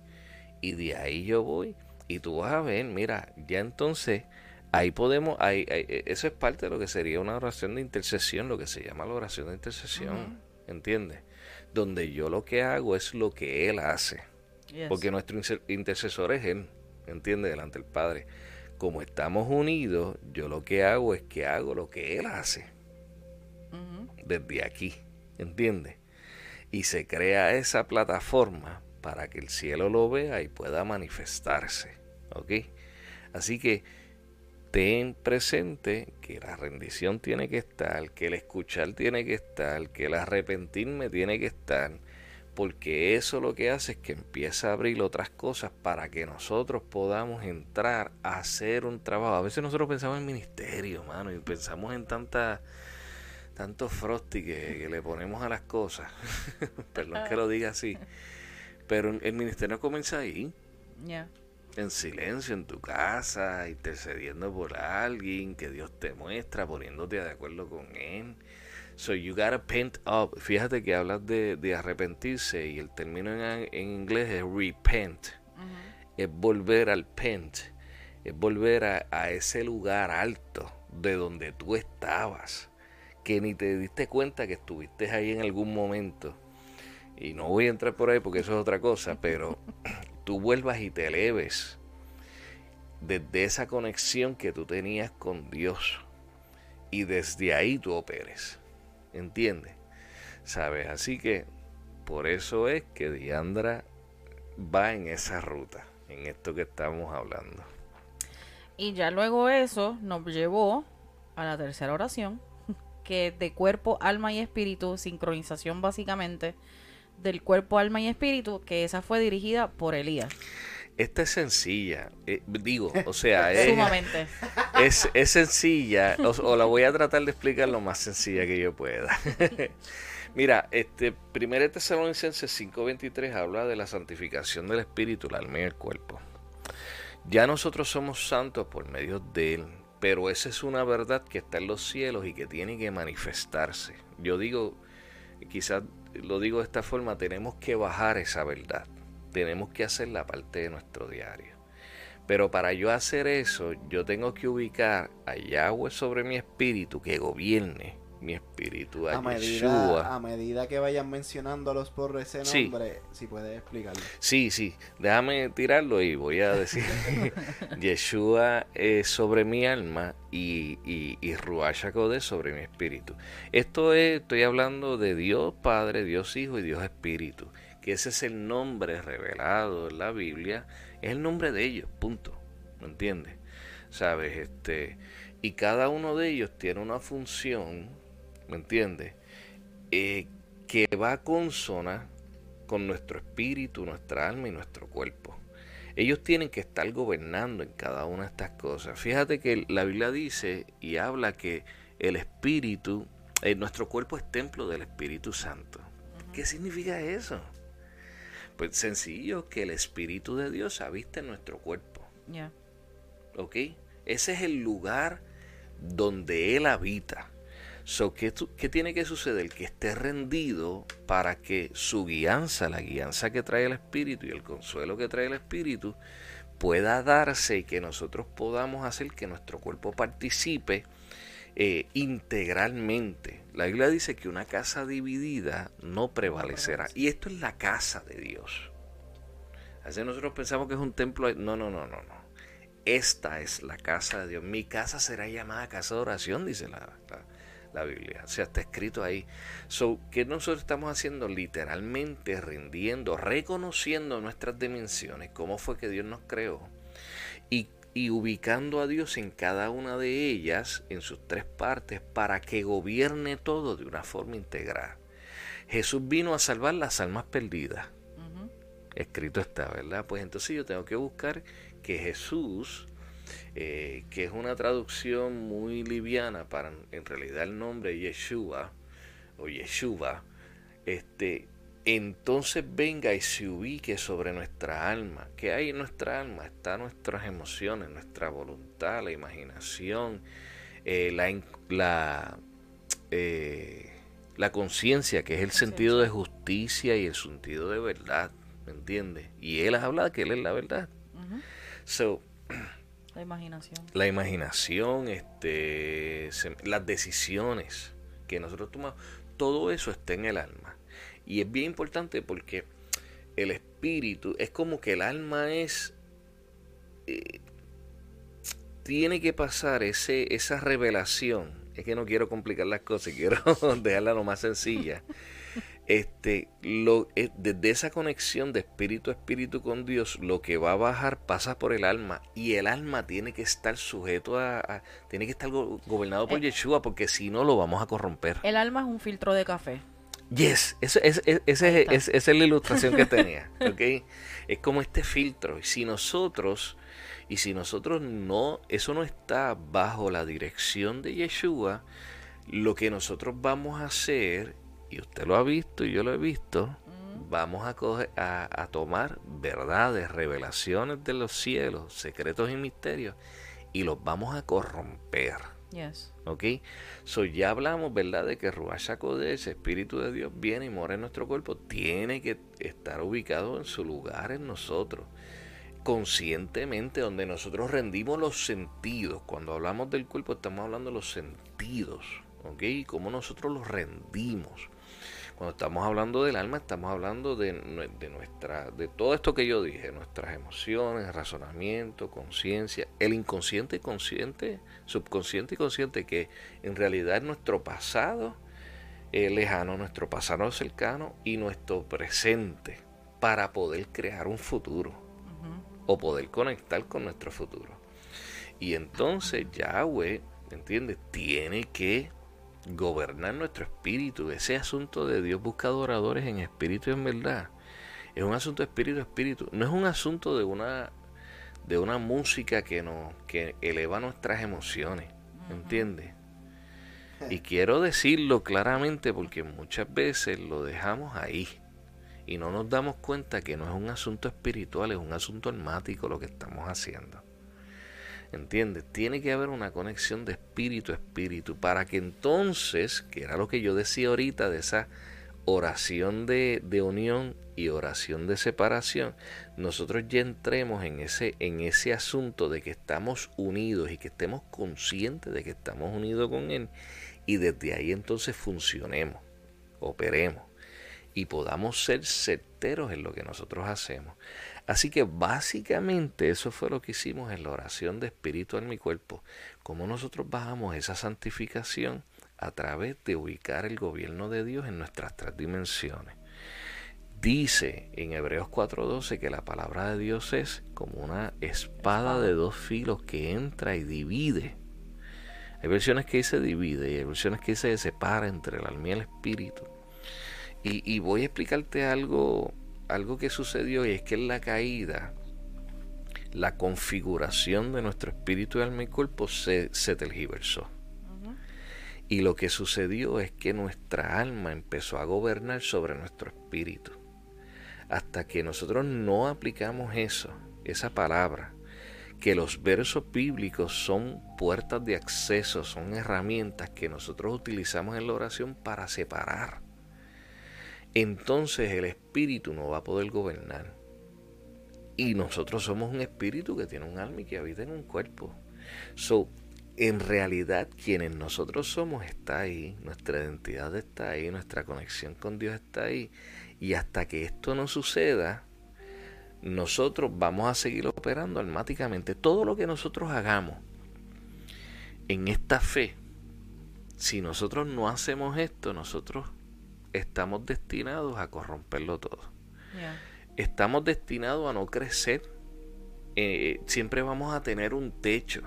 Y de ahí yo voy y tú vas a ver, mira, ya entonces ahí podemos, ahí, eso es parte de lo que sería una oración de intercesión, lo que se llama la oración de intercesión, ¿entiendes? donde yo lo que hago es lo que Él hace. Porque nuestro intercesor es Él, ¿entiende? Delante del Padre. Como estamos unidos, yo lo que hago es que hago lo que Él hace. Desde aquí, ¿entiende? Y se crea esa plataforma para que el cielo lo vea y pueda manifestarse. ¿Ok? Así que ten presente que la rendición tiene que estar, que el escuchar tiene que estar, que el arrepentirme tiene que estar, porque eso lo que hace es que empieza a abrir otras cosas para que nosotros podamos entrar a hacer un trabajo. A veces nosotros pensamos en ministerio, mano, y pensamos en tanta tanto frosty que, le ponemos a las cosas. Perdón que lo diga así. Pero el ministerio comienza ahí. En silencio en tu casa, intercediendo por alguien que Dios te muestra, poniéndote de acuerdo con Él. So you gotta pent up. Fíjate que hablas de, arrepentirse y el término en, inglés es repent. Es volver al pent. Es volver a, a ese lugar alto de donde tú estabas. Que ni te diste cuenta que estuviste ahí en algún momento. Y no voy a entrar por ahí porque eso es otra cosa, pero tú vuelvas y te eleves desde esa conexión que tú tenías con Dios y desde ahí tú operes. ¿Entiendes? ¿Sabes? Así que por eso es que Diandra va en esa ruta, en esto que estamos hablando. Y ya luego eso nos llevó a la tercera oración, que de cuerpo, alma y espíritu, sincronización básicamente del cuerpo, alma y espíritu, que esa fue dirigida por Elías. Esta es sencilla, eh, digo, o sea, es, Sumamente. es, es sencilla, o, o la voy a tratar de explicar lo más sencilla que yo pueda. Mira, este 1 Tesalonicenses 5:23 habla de la santificación del espíritu, el alma y el cuerpo. Ya nosotros somos santos por medio de él, pero esa es una verdad que está en los cielos y que tiene que manifestarse. Yo digo, quizás lo digo de esta forma, tenemos que bajar esa verdad. Tenemos que hacer la parte de nuestro diario. Pero para yo hacer eso, yo tengo que ubicar a Yahweh sobre mi espíritu que gobierne mi espíritu, a, A medida, Yeshua. a medida que vayan mencionándolos por ese Sí. nombre, si puedes explicarlo. Sí, sí, déjame tirarlo y voy a decir, Yeshua es sobre mi alma y, y, y Ruach sobre mi espíritu. Esto es, estoy hablando de Dios Padre, Dios Hijo y Dios Espíritu, que ese es el nombre revelado en la Biblia, es el nombre de ellos, punto, ¿me entiendes? ¿Sabes? Este, y cada uno de ellos tiene una función, ¿me entiendes? Eh, que va a consona con nuestro espíritu, nuestra alma y nuestro cuerpo. Ellos tienen que estar gobernando en cada una de estas cosas. Fíjate que la Biblia dice y habla que el espíritu, eh, nuestro cuerpo es templo del Espíritu Santo. ¿Qué significa eso? Pues sencillo, que el Espíritu de Dios habita en nuestro cuerpo. Ya. ¿Ok? Ese es el lugar donde Él habita. So, ¿qué, tiene que suceder? Que esté rendido para que su guianza, la guianza que trae el Espíritu y el consuelo que trae el Espíritu, pueda darse y que nosotros podamos hacer que nuestro cuerpo participe eh, integralmente. La Biblia dice que una casa dividida no prevalecerá. Y esto es la casa de Dios. Así nosotros pensamos que es un templo. No, no, no, no, no. Esta es la casa de Dios. Mi casa será llamada casa de oración, dice la, la- la Biblia. O sea, está escrito ahí. So, ¿qué nosotros estamos haciendo? Literalmente rindiendo, reconociendo nuestras dimensiones, cómo fue que Dios nos creó. Y, y ubicando a Dios en cada una de ellas, en sus tres partes, para que gobierne todo de una forma integral. Jesús vino a salvar las almas perdidas escrito está, ¿verdad? Pues entonces yo tengo que buscar que Jesús, eh, que es una traducción muy liviana para en realidad el nombre Yeshua o Yeshua, este, entonces venga y se ubique sobre nuestra alma. ¿Qué hay en nuestra alma? Están nuestras emociones, nuestra voluntad, la imaginación, eh, la, eh, la conciencia, que es el sentido de justicia y el sentido de verdad, ¿me entiendes? Y él habla de que él es la verdad. So, La imaginación. la imaginación, este, las decisiones que nosotros tomamos, todo eso está en el alma. Y es bien importante porque el espíritu es como que el alma es eh, tiene que pasar ese esa revelación. Es que no quiero complicar las cosas, quiero dejarla lo más sencilla. Este, lo, desde esa conexión de espíritu a espíritu con Dios, lo que va a bajar pasa por el alma y el alma tiene que estar sujeto a, a- tiene que estar go- gobernado por Eh. Yeshua porque si no lo vamos a corromper. El alma es un filtro de café. Yes, ese, ese- ese- ese- Ahí está. ese- esa es la ilustración que tenía, ¿ok? Es como este filtro. Y si nosotros, y si nosotros no, eso no está bajo la dirección de Yeshua, lo que nosotros vamos a hacer, y usted lo ha visto y yo lo he visto, vamos a, coger, a, a tomar verdades, revelaciones de los cielos, secretos y misterios, y los vamos a corromper. Yes. ¿Ok? So ya hablamos, ¿verdad? De que Ruach HaKodesh, Espíritu de Dios, viene y mora en nuestro cuerpo. Tiene que estar ubicado en su lugar en nosotros. Conscientemente, donde nosotros rendimos los sentidos. Cuando hablamos del cuerpo, estamos hablando de los sentidos. ¿Ok? Y cómo nosotros los rendimos. Cuando estamos hablando del alma, estamos hablando de, nue- de nuestra, de todo esto que yo dije, nuestras emociones, razonamiento, conciencia, el inconsciente y consciente, subconsciente y consciente, que en realidad es nuestro pasado eh, lejano, nuestro pasado cercano y nuestro presente para poder crear un futuro o poder conectar con nuestro futuro. Y entonces Yahweh, ¿entiendes? Tiene que gobernar nuestro espíritu. Ese asunto de Dios busca adoradores en espíritu y en verdad. Es un asunto de espíritu a espíritu. No es un asunto de una de una música que nos que eleva nuestras emociones, ¿entiendes? Y quiero decirlo claramente porque muchas veces lo dejamos ahí y no nos damos cuenta que no es un asunto espiritual, es un asunto almático lo que estamos haciendo. ¿Entiendes? Tiene que haber una conexión de espíritu a espíritu para que entonces, que era lo que yo decía ahorita de esa oración de, de unión y oración de separación, nosotros ya entremos en ese, en ese asunto de que estamos unidos y que estemos conscientes de que estamos unidos con Él y desde ahí entonces funcionemos, operemos y podamos ser certeros en lo que nosotros hacemos. Así que básicamente eso fue lo que hicimos en la oración de espíritu en mi cuerpo, cómo nosotros bajamos esa santificación a través de ubicar el gobierno de Dios en nuestras tres dimensiones. Dice en Hebreos 4:12 que la palabra de Dios es como una espada de dos filos que entra y divide. Hay versiones que dice divide y hay versiones que dice separa entre el alma y el espíritu. Y, voy a explicarte algo, algo que sucedió y es que en la caída, la configuración de nuestro espíritu, alma y cuerpo se, se tergiversó. Y lo que sucedió es que nuestra alma empezó a gobernar sobre nuestro espíritu. Hasta que nosotros no aplicamos eso, esa palabra, que los versos bíblicos son puertas de acceso, son herramientas que nosotros utilizamos en la oración para separar entonces el espíritu no va a poder gobernar. Y nosotros somos un espíritu que tiene un alma y que habita en un cuerpo. So, en realidad, quienes nosotros somos está ahí, nuestra identidad está ahí, nuestra conexión con Dios está ahí. Y hasta que esto no suceda, nosotros vamos a seguir operando almáticamente. Todo lo que nosotros hagamos en esta fe, si nosotros no hacemos esto, nosotros estamos destinados a corromperlo todo. Estamos destinados a no crecer. Eh, siempre vamos a tener un techo.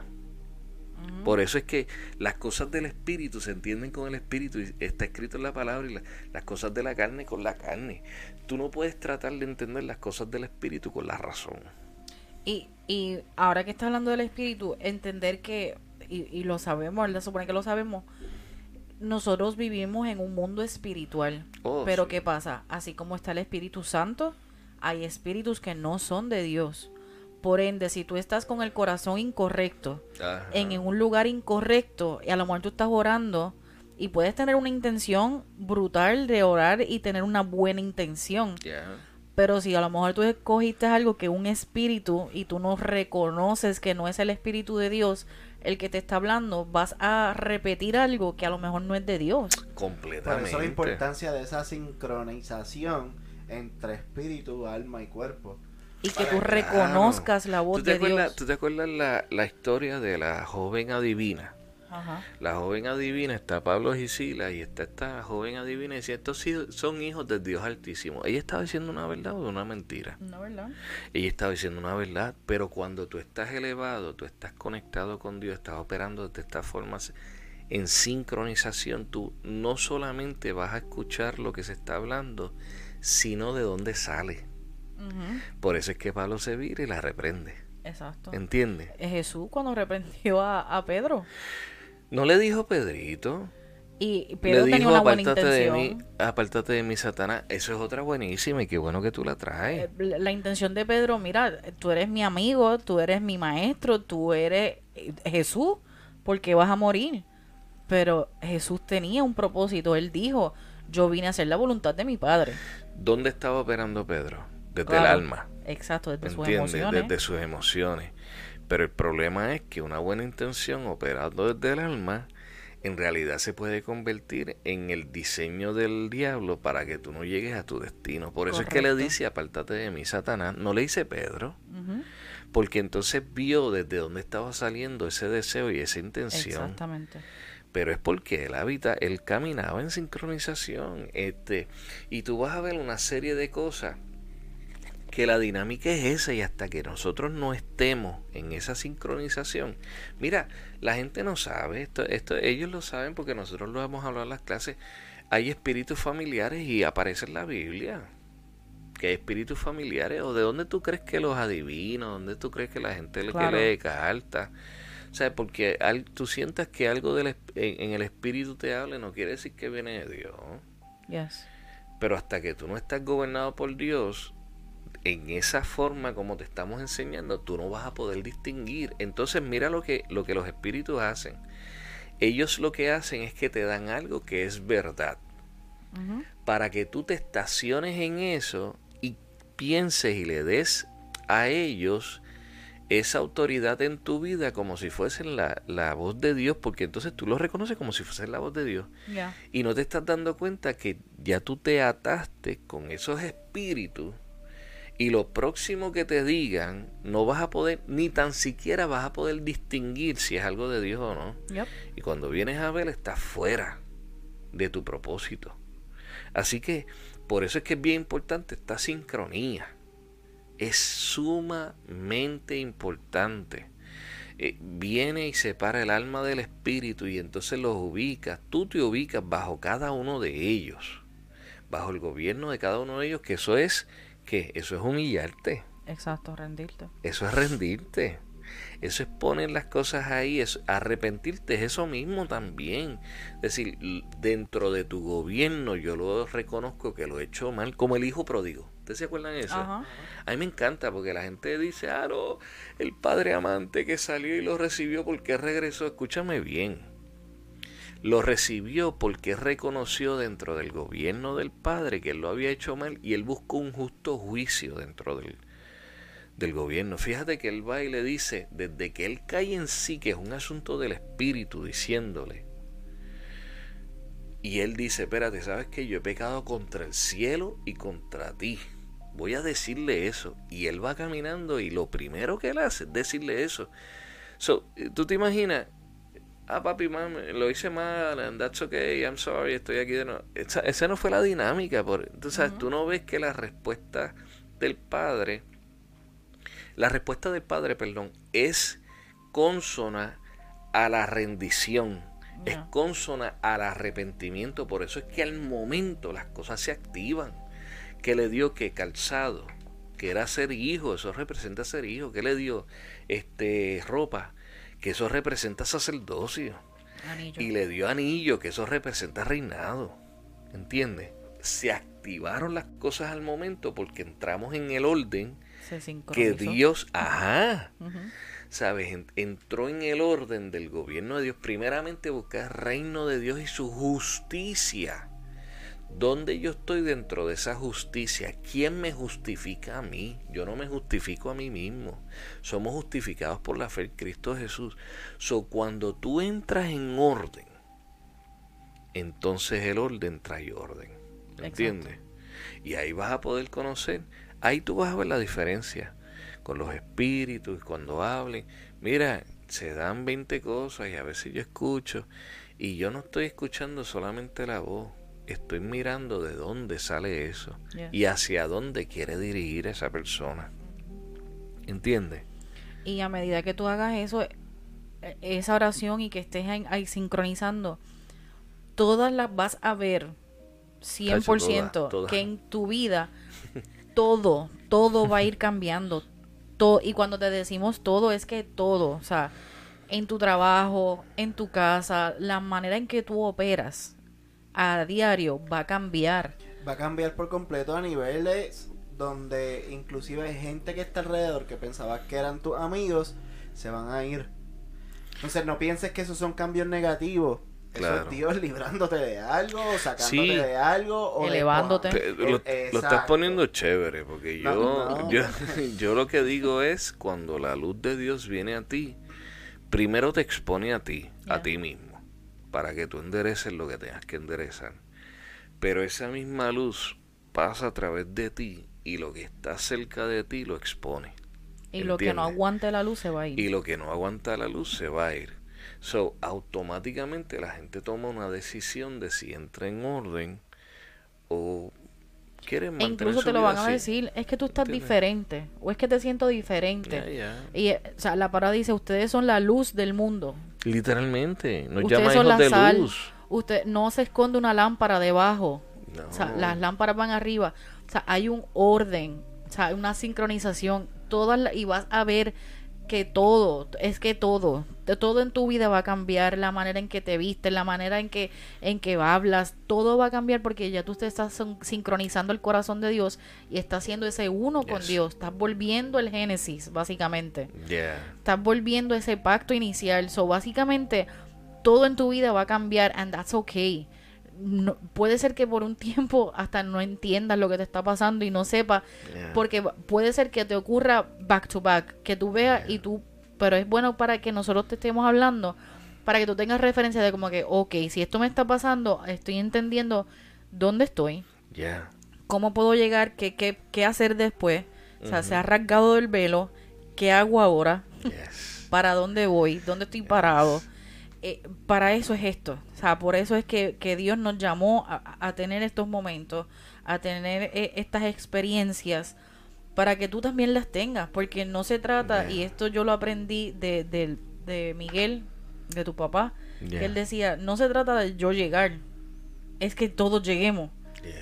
Por eso es que las cosas del espíritu se entienden con el espíritu y está escrito en la palabra y las cosas de la carne con la carne. Tú no puedes tratar de entender las cosas del espíritu con la razón. Y, y ahora que está hablando del espíritu, entender que, y, y lo sabemos, él supone que lo sabemos, nosotros vivimos en un mundo espiritual. Oh, pero ¿qué pasa? Así como está el Espíritu Santo, hay espíritus que no son de Dios. Por ende, si tú estás con el corazón incorrecto, en, un lugar incorrecto, y a lo mejor tú estás orando, y puedes tener una intención brutal de orar y tener una buena intención. Pero si a lo mejor tú escogiste algo que un espíritu y tú no reconoces que no es el espíritu de Dios, el que te está hablando, vas a repetir algo que a lo mejor no es de Dios. Completamente. Por eso la importancia de esa sincronización entre espíritu, alma y cuerpo. Y que tú reconozcas la voz de Dios. ¿Tú te acuerdas la, la historia de la joven adivina? La joven adivina, está Pablo y Sila y está esta joven adivina y dice, estos son hijos del Dios Altísimo. Ella estaba diciendo una verdad o una mentira. Una verdad. Ella estaba diciendo una verdad, pero cuando tú estás elevado, tú estás conectado con Dios, estás operando de esta forma en sincronización, tú no solamente vas a escuchar lo que se está hablando, sino de dónde sale. Por eso es que Pablo se vira y la reprende. Exacto. ¿Entiendes? Jesús cuando reprendió a, a Pedro. ¿No le dijo Pedrito? Y Pedro le dijo, una buena intención. De mí, apártate de mi Satanás. Eso es otra buenísima y qué bueno que tú la traes. Eh, la intención de Pedro, mira, tú eres mi amigo, tú eres mi maestro, tú eres eh, Jesús, porque vas a morir. Pero Jesús tenía un propósito. Él dijo, yo vine a hacer la voluntad de mi Padre. ¿Dónde estaba operando Pedro? Desde el alma. Exacto, desde sus emociones. Desde sus emociones. Pero el problema es que una buena intención operando desde el alma en realidad se puede convertir en el diseño del diablo para que tú no llegues a tu destino. Por eso es que le dice, apártate de mí, Satanás. No le dice Pedro, porque entonces vio desde dónde estaba saliendo ese deseo y esa intención. Exactamente. Pero es porque él habita, él caminaba en sincronización. Este, y tú vas a ver una serie de cosas que la dinámica es esa y hasta que nosotros no estemos en esa sincronización. Mira, la gente no sabe, esto, esto ellos lo saben porque nosotros lo hemos hablado en las clases. Hay espíritus familiares y aparece en la Biblia. Que hay espíritus familiares o de dónde tú crees que los adivinos, dónde tú crees que la gente le que lee cartas. O sea, porque al, tú sientas que algo del, en, el espíritu te hable no quiere decir que viene de Dios. Yes. Pero hasta que tú no estás gobernado por Dios, en esa forma como te estamos enseñando, tú no vas a poder distinguir. Entonces mira lo que, lo que los espíritus hacen. Ellos lo que hacen es que te dan algo que es verdad. Para que tú te estaciones en eso y pienses y le des a ellos esa autoridad en tu vida como si fuesen la, la, voz de Dios, porque entonces tú lo reconoces como si fuese la voz de Dios. Y no te estás dando cuenta que ya tú te ataste con esos espíritus y lo próximo que te digan no vas a poder, ni tan siquiera vas a poder distinguir si es algo de Dios o no. Y cuando vienes a ver, estás fuera de tu propósito. Así que por eso es que es bien importante esta sincronía. Es sumamente importante. Eh, viene y separa el alma del espíritu y entonces los ubicas. Tú te ubicas bajo cada uno de ellos. Bajo el gobierno de cada uno de ellos, que eso es que eso es humillarte. Exacto, rendirte. Eso es rendirte. Eso es poner las cosas ahí, es arrepentirte, es eso mismo también. Es decir, dentro de tu gobierno yo lo reconozco que lo he hecho mal, como el hijo pródigo. ¿Ustedes se acuerdan de eso? A mí me encanta porque la gente dice, ah, no, el padre amante que salió y lo recibió porque regresó. Escúchame bien lo recibió porque reconoció dentro del gobierno del Padre que él lo había hecho mal y él buscó un justo juicio dentro del, del gobierno. Fíjate que él va y le dice, desde que él cae en sí, que es un asunto del espíritu, diciéndole, y él dice, espérate, ¿sabes que Yo he pecado contra el cielo y contra ti. Voy a decirle eso. Y él va caminando y lo primero que él hace es decirle eso. So, ¿Tú te imaginas ah, papi, mami, lo hice mal, and that's okay, I'm sorry, estoy aquí de nuevo. Esa, no fue la dinámica. Por, entonces, tú no ves que la respuesta del padre, la respuesta del padre, perdón, es consona a la rendición, es consona al arrepentimiento. Por eso es que al momento las cosas se activan. Que le dio que calzado, que era ser hijo, eso representa ser hijo. que le dio? Este, ropa que eso representa sacerdocio. Y le dio anillo, que eso representa reinado. ¿Entiendes? Se activaron las cosas al momento porque entramos en el orden que Dios, ajá, ¿sabes? Entró en el orden del gobierno de Dios. Primeramente buscar el reino de Dios y su justicia. ¿Dónde yo estoy dentro de esa justicia? ¿Quién me justifica a mí? Yo no me justifico a mí mismo. Somos justificados por la fe en Cristo Jesús. So, cuando tú entras en orden, entonces el orden trae orden. ¿Entiendes? Y ahí vas a poder conocer. Ahí tú vas a ver la diferencia con los espíritus cuando hablen. Mira, se dan 20 cosas y a veces yo escucho y yo no estoy escuchando solamente la voz estoy mirando de dónde sale eso y hacia dónde quiere dirigir esa persona. ¿Entiendes? Y a medida que tú hagas eso, e, esa oración y que estés ahí, sincronizando, todas las vas a ver 100% que en tu vida todo, todo va a ir cambiando. Todo, y cuando te decimos todo, es que todo, o sea, en tu trabajo, en tu casa, la manera en que tú operas, a diario va a cambiar. Va a cambiar por completo a niveles donde inclusive hay gente que está alrededor que pensaba que eran tus amigos, se van a ir. Entonces no pienses que esos son cambios negativos. Eso es Dios librándote de algo, sacándote de algo, o elevándote. lo, estás poniendo chévere, porque yo, yo, yo lo que digo es, cuando la luz de Dios viene a ti, primero te expone a ti, a ti mismo para que tú endereces lo que tengas que enderezar. Pero esa misma luz pasa a través de ti y lo que está cerca de ti lo expone. Y lo que no aguante la luz se va a ir. Y lo que no aguanta la luz se va a ir. So, automáticamente la gente toma una decisión de si entra en orden o quieren E mantener incluso su te lo vida van a decir, es que tú estás ¿Entiendes? diferente, o es que te siento diferente. Y, eh, o sea, la palabra dice, ustedes son la luz del mundo. Literalmente, nos Ustedes llama son hijos la de sal. luz. Usted no se esconde una lámpara debajo. No. O sea, las lámparas van arriba. O sea, hay un orden, o sea, hay una sincronización. Todas y vas a ver que todo, es que todo, todo en tu vida va a cambiar, la manera en que te vistes, la manera en que en que hablas, todo va a cambiar porque ya tú te estás son- sincronizando el corazón de Dios y estás haciendo ese uno con. Dios, estás volviendo el Génesis, básicamente estás volviendo ese pacto inicial. So, básicamente, todo en tu vida va a cambiar, and that's okay. No- puede ser que por un tiempo hasta no entiendas lo que te está pasando y no sepas, porque puede ser que te ocurra back to back, que tú veas y tú, pero es bueno para que nosotros te estemos hablando, para que tú tengas referencia de como que, ok, si esto me está pasando, estoy entendiendo dónde estoy, cómo puedo llegar, qué, qué, qué hacer después. O sea, se ha rasgado del velo, ¿qué hago ahora? Yes. para dónde voy, dónde estoy parado. Eh, para eso es esto. O sea, por eso es que, que Dios nos llamó a, a tener estos momentos, a tener eh, estas experiencias, para que tú también las tengas. Porque no se trata, y esto yo lo aprendí de, de, de Miguel, de tu papá, que él decía, no se trata de yo llegar, es que todos lleguemos.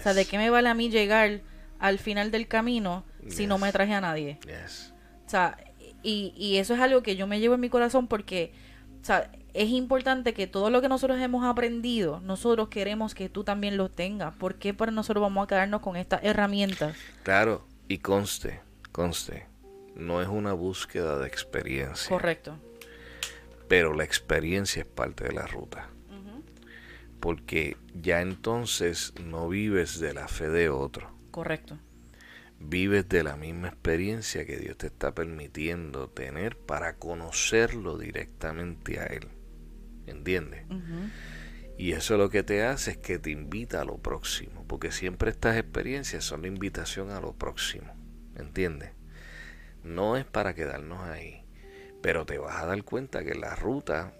O sea, ¿de qué me vale a mí llegar al final del camino si no me traje a nadie? Yes. O sea, y, y eso es algo que yo me llevo en mi corazón porque, o sea, es importante que todo lo que nosotros hemos aprendido, nosotros queremos que tú también lo tengas. ¿Por qué para nosotros vamos a quedarnos con estas herramientas? Claro, y conste, conste, no es una búsqueda de experiencia, Correcto. pero la experiencia es parte de la ruta, porque ya entonces no vives de la fe de otro, Correcto. vives de la misma experiencia que Dios te está permitiendo tener para conocerlo directamente a Él. ¿Entiendes? Y eso lo que te hace es que te invita a lo próximo, porque siempre estas experiencias son la invitación a lo próximo, ¿entiendes? No es para quedarnos ahí, pero te vas a dar cuenta que la ruta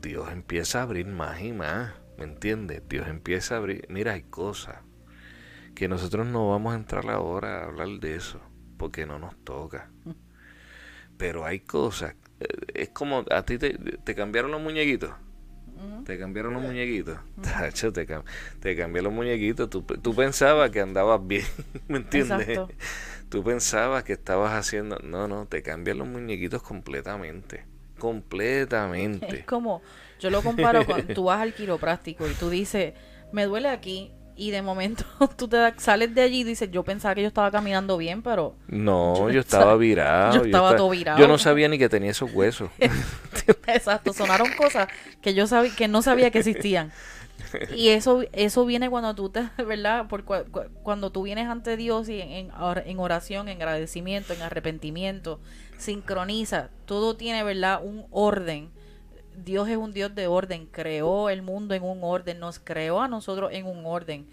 Dios empieza a abrir más y más, ¿me entiendes? Dios empieza a abrir, mira, hay cosas que nosotros no vamos a entrar ahora a hablar de eso, porque no nos toca. Pero hay cosas, es como a ti te, te cambiaron los muñequitos. Te cambiaron los muñequitos. Tacho, te, cam- te cambié los muñequitos. Tú, tú pensabas que andabas bien, ¿me entiendes? Exacto. Tú pensabas que estabas haciendo... No, no, te cambian los muñequitos completamente. Es Completamente. como, yo lo comparo cuando tú vas al quiropráctico y tú dices, me duele aquí. Y de momento tú te da- sales de allí y dices, yo pensaba que yo estaba caminando bien, pero No, Yo yo estaba- virado. yo estaba esta- todo virado. Yo no sabía ni que tenía esos huesos. Exacto, sonaron cosas que yo sabía que no sabía que existían. Y eso eso viene cuando tú te, ¿verdad? Por cua- cuando tú vienes ante Dios y en, en oración, en agradecimiento, en arrepentimiento, sincroniza, todo tiene, ¿verdad? Un orden. Dios es un Dios de orden, creó el mundo en un orden, nos creó a nosotros en un orden.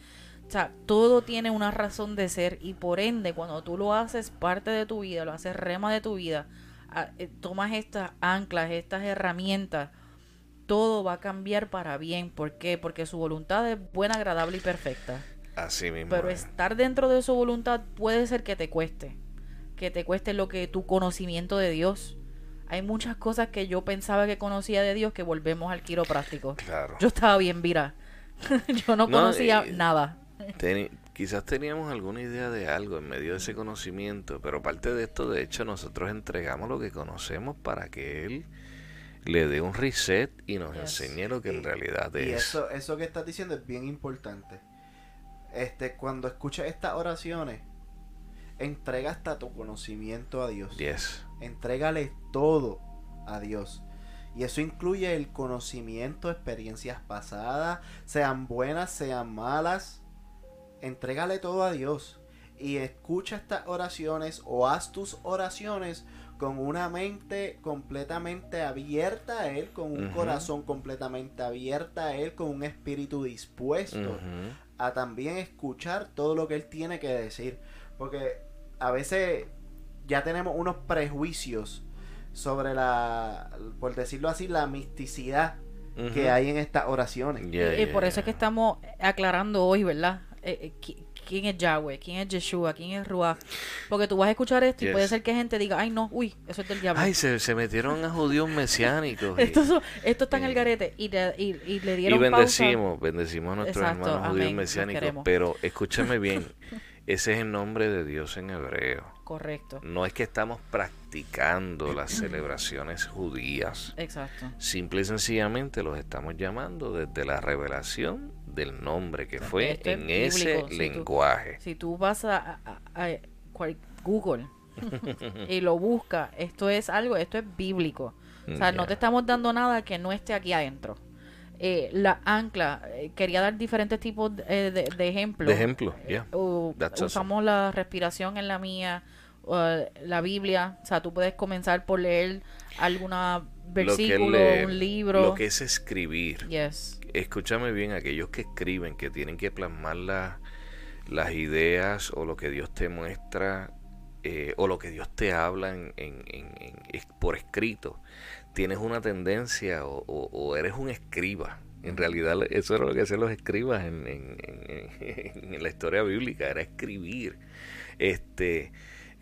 O sea, todo tiene una razón de ser y por ende, cuando tú lo haces parte de tu vida, lo haces rema de tu vida, eh, tomas estas anclas, estas herramientas, todo va a cambiar para bien. ¿Por qué? Porque su voluntad es buena, agradable y perfecta. Así mismo. Pero es. estar dentro de su voluntad puede ser que te cueste. Que te cueste lo que tu conocimiento de Dios. Hay muchas cosas que yo pensaba que conocía de Dios que volvemos al quiropráctico. Claro. Yo estaba bien vira. yo no No, conocía eh, nada. Quizás teníamos alguna idea de algo en medio de ese conocimiento, pero parte de esto, de hecho, nosotros entregamos lo que conocemos para que Él le dé un reset y nos Yes. enseñe lo que en Y- realidad Y es. eso, eso que estás diciendo es bien importante. Este, cuando escuchas estas oraciones, entrega hasta tu conocimiento a Dios. Yes. Entrégale todo a Dios. Y eso incluye el conocimiento, experiencias pasadas, sean buenas, sean malas. Entrégale todo a Dios. Y escucha estas oraciones o haz tus oraciones con una mente completamente abierta a Él, con un corazón completamente abierta a Él, con un espíritu dispuesto a también escuchar todo lo que él tiene que decir. Porque a veces ya tenemos unos prejuicios sobre la, por decirlo así, la misticidad que hay en estas oraciones. Yeah, y, y yeah, por eso es que estamos aclarando hoy, ¿verdad? Eh, eh, qui- quién es Yahweh, quién es Yeshua, quién es Ruach. Porque tú vas a escuchar esto y Yes. puede ser que gente diga, ay no, uy, eso es del diablo. Ay, se, se metieron a judíos mesiánicos. y- esto, es- esto está en el eh, garete. Y, le- y, y le Y dieron bendecimos, bendecimos a nuestros Exacto, hermanos judíos amén, mesiánicos. Pero escúchame bien, ese es el nombre de Dios en hebreo. Correcto. No es que estamos practicando las celebraciones judías. Exacto. Simple y sencillamente los estamos llamando desde la revelación del nombre que fue en ese tú- lenguaje. Si tú vas a, Google y lo buscas, esto es algo, esto es bíblico. O sea, no te estamos dando nada que no esté aquí adentro. Eh, la ancla, eh, quería dar diferentes tipos eh, de, de ejemplos. De ejemplo, awesome. usamos la respiración en la mía, la Biblia. O sea, tú puedes comenzar por leer alguna versículo, le- un libro. Lo que es escribir. Yes. Escúchame bien, aquellos que escriben, que tienen que plasmar la- las ideas o lo que Dios te muestra eh, o lo que Dios te habla en, en- en- por escrito, tienes una tendencia o, o- o eres un escriba. En realidad eso era lo que hacían los escribas en, en- en- en la historia bíblica, era escribir. Este,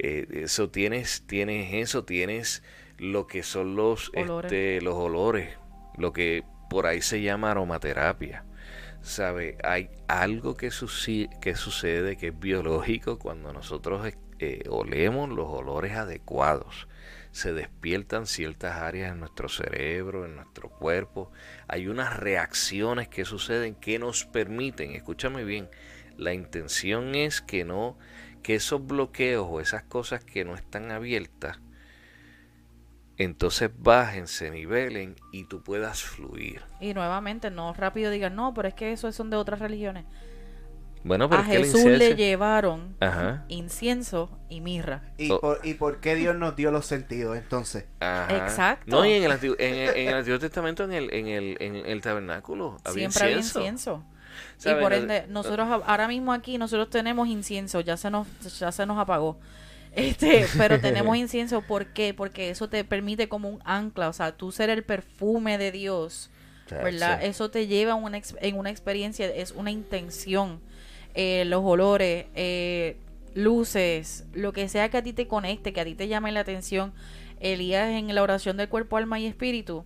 eh, eso tienes, tienes eso, tienes lo que son los, Olores. este, los olores, lo que por ahí se llama aromaterapia. ¿Sabe? Hay algo que, suci- que sucede que es biológico cuando nosotros eh, olemos los olores adecuados. Se despiertan ciertas áreas en nuestro cerebro, en nuestro cuerpo. Hay unas reacciones que suceden que nos permiten, escúchame bien, la intención es que no, que esos bloqueos o esas cosas que no están abiertas, entonces bajen, se nivelen y tú puedas fluir. Y nuevamente, no rápido digan, no, pero es que eso son de otras religiones. Bueno, pero a es que el Jesús le llevaron Ajá. incienso y mirra. ¿Y, Oh. por, ¿Y por qué Dios nos dio los sentidos entonces? Ajá. Exacto. No, y en el, Antiguo, en, el- en el Antiguo Testamento, en el, en el, en el tabernáculo, había Siempre había incienso. Y por ende, nosotros ahora mismo aquí, nosotros tenemos incienso, ya se nos, ya se nos apagó. Este, pero tenemos incienso, ¿por qué? Porque eso te permite como un ancla, o sea, tú ser el perfume de Dios, ¿verdad? Eso te lleva una en una experiencia, es una intención. Eh, los olores, eh, luces, lo que sea que a ti te conecte, que a ti te llame la atención. Elías en la oración del cuerpo, alma y espíritu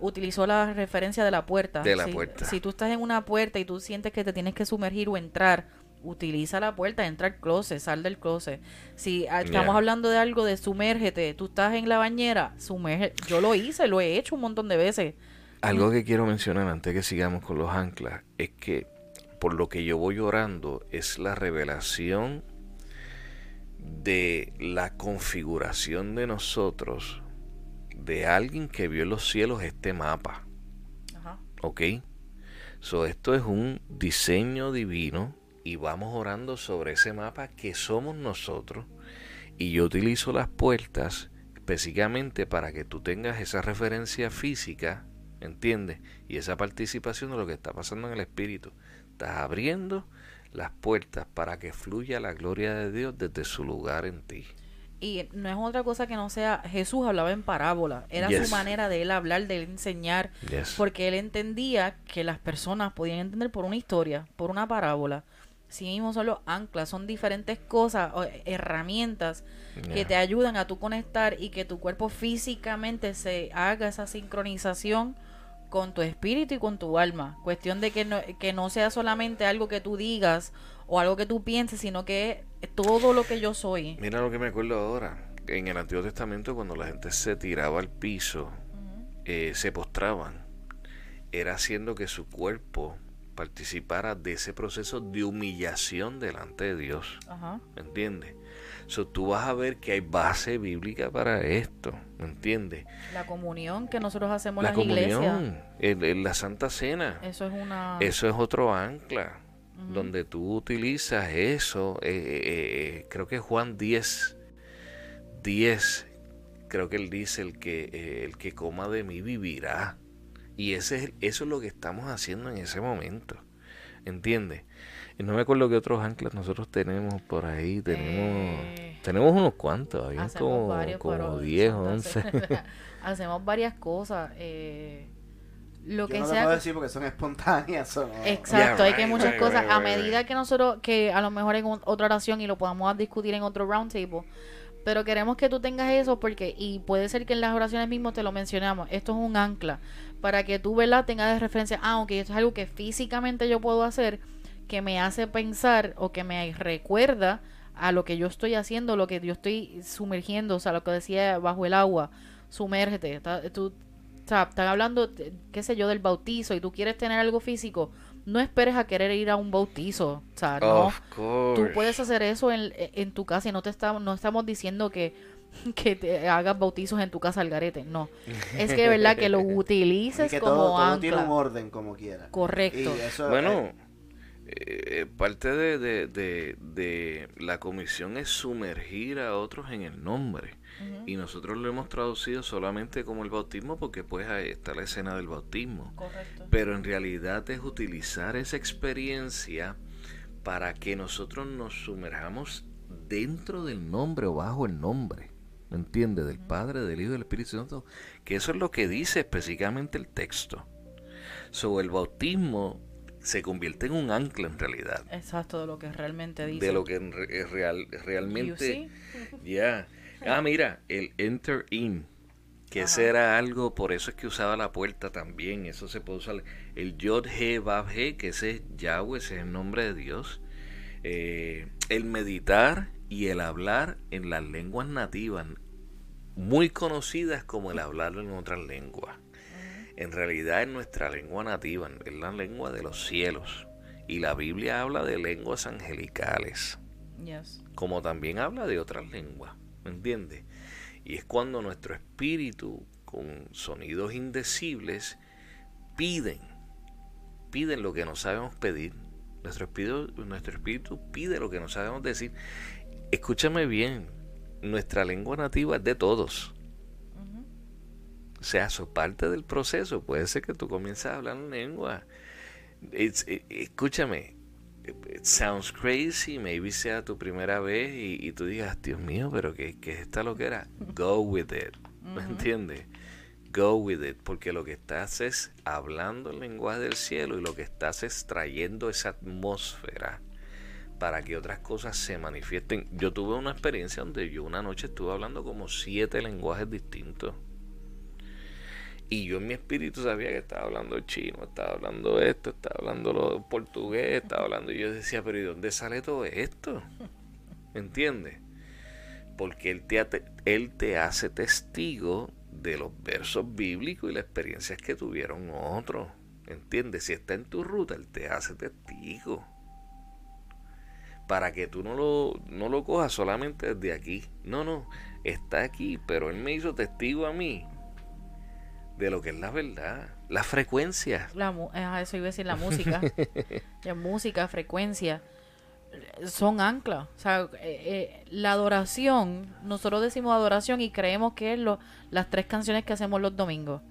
utilizó la referencia de la puerta. De la Si- puerta. Si tú estás en una puerta y tú sientes que te tienes que sumergir o entrar, utiliza la puerta, entra al closet, sal del closet. Si ah, estamos Yeah. hablando de algo de sumérgete, tú estás en la bañera, sumerge. Yo lo hice, lo he hecho un montón de veces. Algo que quiero mencionar antes que sigamos con los anclas es que por lo que yo voy orando es la revelación de la configuración de nosotros, de alguien que vio en los cielos este mapa. Ajá. ¿Ok? So, esto es un diseño divino y vamos orando sobre ese mapa que somos nosotros. Y yo utilizo las puertas específicamente para que tú tengas esa referencia física, ¿entiendes? Y esa participación de lo que está pasando en el espíritu. Estás abriendo las puertas para que fluya la gloria de Dios desde su lugar en ti. Y no es otra cosa que no sea, Jesús hablaba en parábola, era Yes. su manera de él hablar, de él enseñar, Yes. porque él entendía que las personas podían entender por una historia, por una parábola. Sí mismo son los anclas, son diferentes cosas, o herramientas que te ayudan a tú conectar y que tu cuerpo físicamente se haga esa sincronización con tu espíritu y con tu alma. Cuestión de que no, que no sea solamente algo que tú digas o algo que tú pienses, sino que es todo lo que yo soy. Mira lo que me acuerdo ahora. En el Antiguo Testamento, cuando la gente se tiraba al piso, eh, se postraban. Era haciendo que su cuerpo participara de ese proceso de humillación delante de Dios. Ajá. ¿Me entiendes? So, tú vas a ver que hay base bíblica para esto. ¿Me entiendes? La comunión que nosotros hacemos La en iglesias. comunión, el- el- la Santa Cena. Eso es una... Eso es otro ancla, Donde tú utilizas eso. eh, eh, eh, creo que Juan 10, 10, creo que él dice, el que, eh, el que coma de mí vivirá. Y ese es, eso es lo que estamos haciendo en ese momento. ¿Entiendes? Y no me acuerdo qué otros anclas nosotros tenemos por ahí. Tenemos Eh, tenemos unos cuantos, habían como, como pero 10, son 11. tan- hacemos varias cosas. eh, lo Yo que no te sea. puedo decir porque son espontáneas. o no. Exacto, Yeah, hay que muchas right, cosas right, a medida que nosotros, que a lo mejor en un- otra oración y lo podamos discutir en otro roundtable, pero queremos que tú tengas eso porque, y puede ser que en las oraciones mismos te lo mencionamos, esto es un ancla, para que tú, ¿verdad?, tengas de referencia, ah, ok, esto es algo que físicamente yo puedo hacer, que me hace pensar o que me recuerda a lo que yo estoy haciendo, lo que yo estoy sumergiendo, o sea, lo que decía bajo el agua, sumérgete, tú o sea, están hablando, qué sé yo, del bautizo y tú quieres tener algo físico, no esperes a querer ir a un bautizo. O sea, no. Of course. Tú puedes hacer eso en, en tu casa y no te estamos, no estamos diciendo que, que te hagas bautizos en tu casa al garete. No. Es que verdad que lo Y utilices que como todo, todo tiene un orden como quiera. Correcto. Y eso, Bueno, eh, eh, parte de, de, de, de la comisión es sumergir a otros en el nombre. Y nosotros lo hemos traducido solamente como el bautismo porque pues ahí está la escena del bautismo. Correcto. Pero en realidad es utilizar esa experiencia para que nosotros nos sumerjamos dentro del nombre o bajo el nombre. ¿Me entiendes? Del Padre, del Hijo y del Espíritu Santo. Que eso es lo que dice específicamente el texto. Sobre el bautismo se convierte en un ancla en realidad. Exacto, de lo que realmente dice. De lo que en re- es real, realmente... Ya. Ah, mira, el enter in. Que ese Ajá. era algo, por eso es que usaba la puerta también. Eso se puede usar. El Yod He Bab He, que ese es Yahweh, ese es el nombre de Dios. Eh, el meditar y el hablar en las lenguas nativas, muy conocidas como el hablar en otras lenguas. En realidad es nuestra lengua nativa, es la lengua de los cielos. Y la Biblia habla de lenguas angelicales Yes. como también habla de otras lenguas, ¿me entiendes? Y es cuando nuestro espíritu, con sonidos indecibles, piden, piden lo que no sabemos pedir. Nuestro espíritu, nuestro espíritu pide lo que no sabemos decir. Escúchame bien, nuestra lengua nativa es de todos. O sea, eso es parte del proceso. Puede ser que tú comiences a hablar en lengua. Escúchame, it sounds crazy, maybe sea tu primera vez y, y tú digas, Dios mío, pero ¿qué, qué es esta loquera? Go with it, ¿me entiendes? Go with it, porque lo que estás es hablando el lenguaje del cielo y lo que estás es trayendo esa atmósfera para que otras cosas se manifiesten. Yo tuve una experiencia donde yo una noche estuve hablando como siete lenguajes distintos. Y yo en mi espíritu sabía que estaba hablando chino, estaba hablando esto, estaba hablando lo portugués, estaba hablando. Y yo decía, pero ¿y dónde sale todo esto? ¿Me entiendes? Porque él te, él te hace testigo de los versos bíblicos y las experiencias que tuvieron otros. ¿Entiendes? Si está en tu ruta, él te hace testigo. Para que tú no lo, no lo cojas solamente desde aquí. No, no, está aquí, pero él me hizo testigo a mí de lo que es la verdad, la frecuencia. La, mu- ajá, eso iba a decir la música. la música, frecuencia, eh, son anclas. O sea, eh, eh, la adoración, nosotros decimos adoración y creemos que es lo, las tres canciones que hacemos los domingos.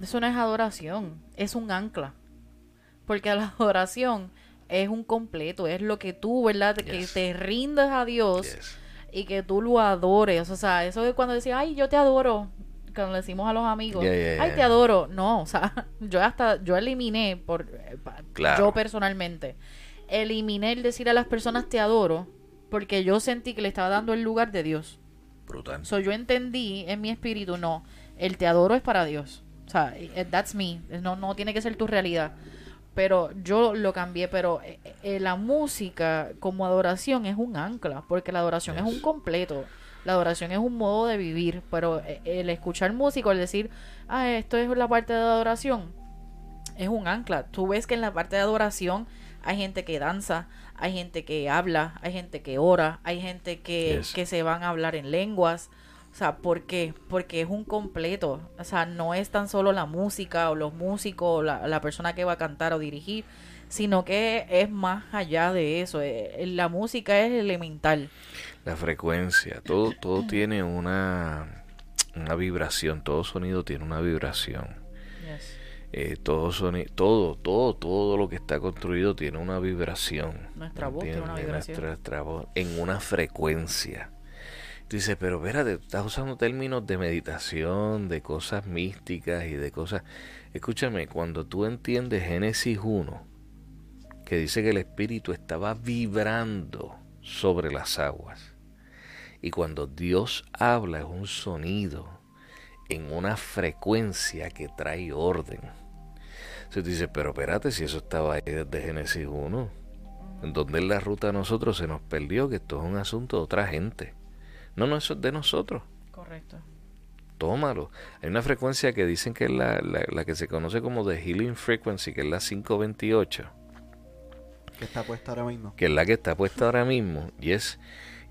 Eso no es adoración, es un ancla. Porque la adoración es un completo, es lo que tú, ¿verdad? Que Yes. te rindas a Dios Yes. y que tú lo adores. O sea, eso es cuando decía, ay, yo te adoro. Cuando le decimos a los amigos, Yeah, yeah, ay, te adoro. No, o sea, yo hasta, yo eliminé, por eh, Claro. yo personalmente, eliminé el decir a las personas te adoro porque yo sentí que le estaba dando el lugar de Dios. Brutal. So, yo entendí en mi espíritu, no, el te adoro es para Dios. O sea, eh, that's me. No, no tiene que ser tu realidad. Pero yo lo cambié, pero eh, eh, la música como adoración es un ancla, porque la adoración es un completo. La adoración es un modo de vivir, pero eh, el escuchar música, el decir, ah, esto es la parte de adoración, es un ancla. Tú ves que en la parte de adoración hay gente que danza, hay gente que habla, hay gente que ora, hay gente que, Yes. que se van a hablar en lenguas. O sea, ¿por qué? Porque es un completo. O sea, no es tan solo la música o los músicos o la, la persona que va a cantar o dirigir, sino que es más allá de eso. Eh, La música es elemental. La frecuencia, todo, todo tiene una, una vibración, todo sonido tiene una vibración. Eh, todo, todo, todo, todo lo que está construido tiene una vibración. Nuestra voz tiene una vibración. Nuestra, nuestra voz en una frecuencia. Dice, pero espérate, estás usando términos de meditación, de cosas místicas y de cosas... Escúchame, cuando tú entiendes Génesis 1, que dice que el Espíritu estaba vibrando sobre las aguas, y cuando Dios habla es un sonido en una frecuencia que trae orden. Se dice, pero espérate, si eso estaba ahí desde Génesis 1, en donde en la ruta a nosotros se nos perdió que esto es un asunto de otra gente. No, no, eso es de nosotros. Correcto. Tómalo. Hay una frecuencia que dicen que es la, la, que se conoce como The Healing Frequency, que es la 528. Que está puesta ahora mismo. Que es la que está puesta ahora mismo. Y es,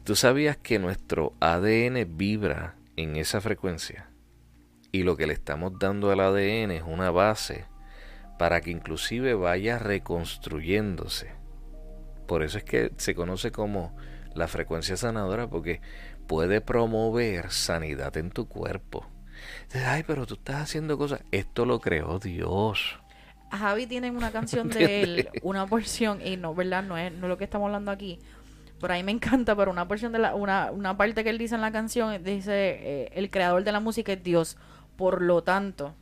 ¿tú sabías que nuestro ADN vibra en esa frecuencia? Y lo que le estamos dando al ADN es una base para que inclusive vaya reconstruyéndose. Por eso es que se conoce como la frecuencia sanadora, porque puede promover sanidad en tu cuerpo. Ay, pero tú estás haciendo cosas. Esto lo creó Dios. Javi tiene una canción de él, una porción, y no, ¿verdad? No es, no lo que estamos hablando aquí. Por ahí me encanta, pero una porción de la, una, una parte que él dice en la canción, dice, eh, el creador de la música es Dios. Por lo tanto,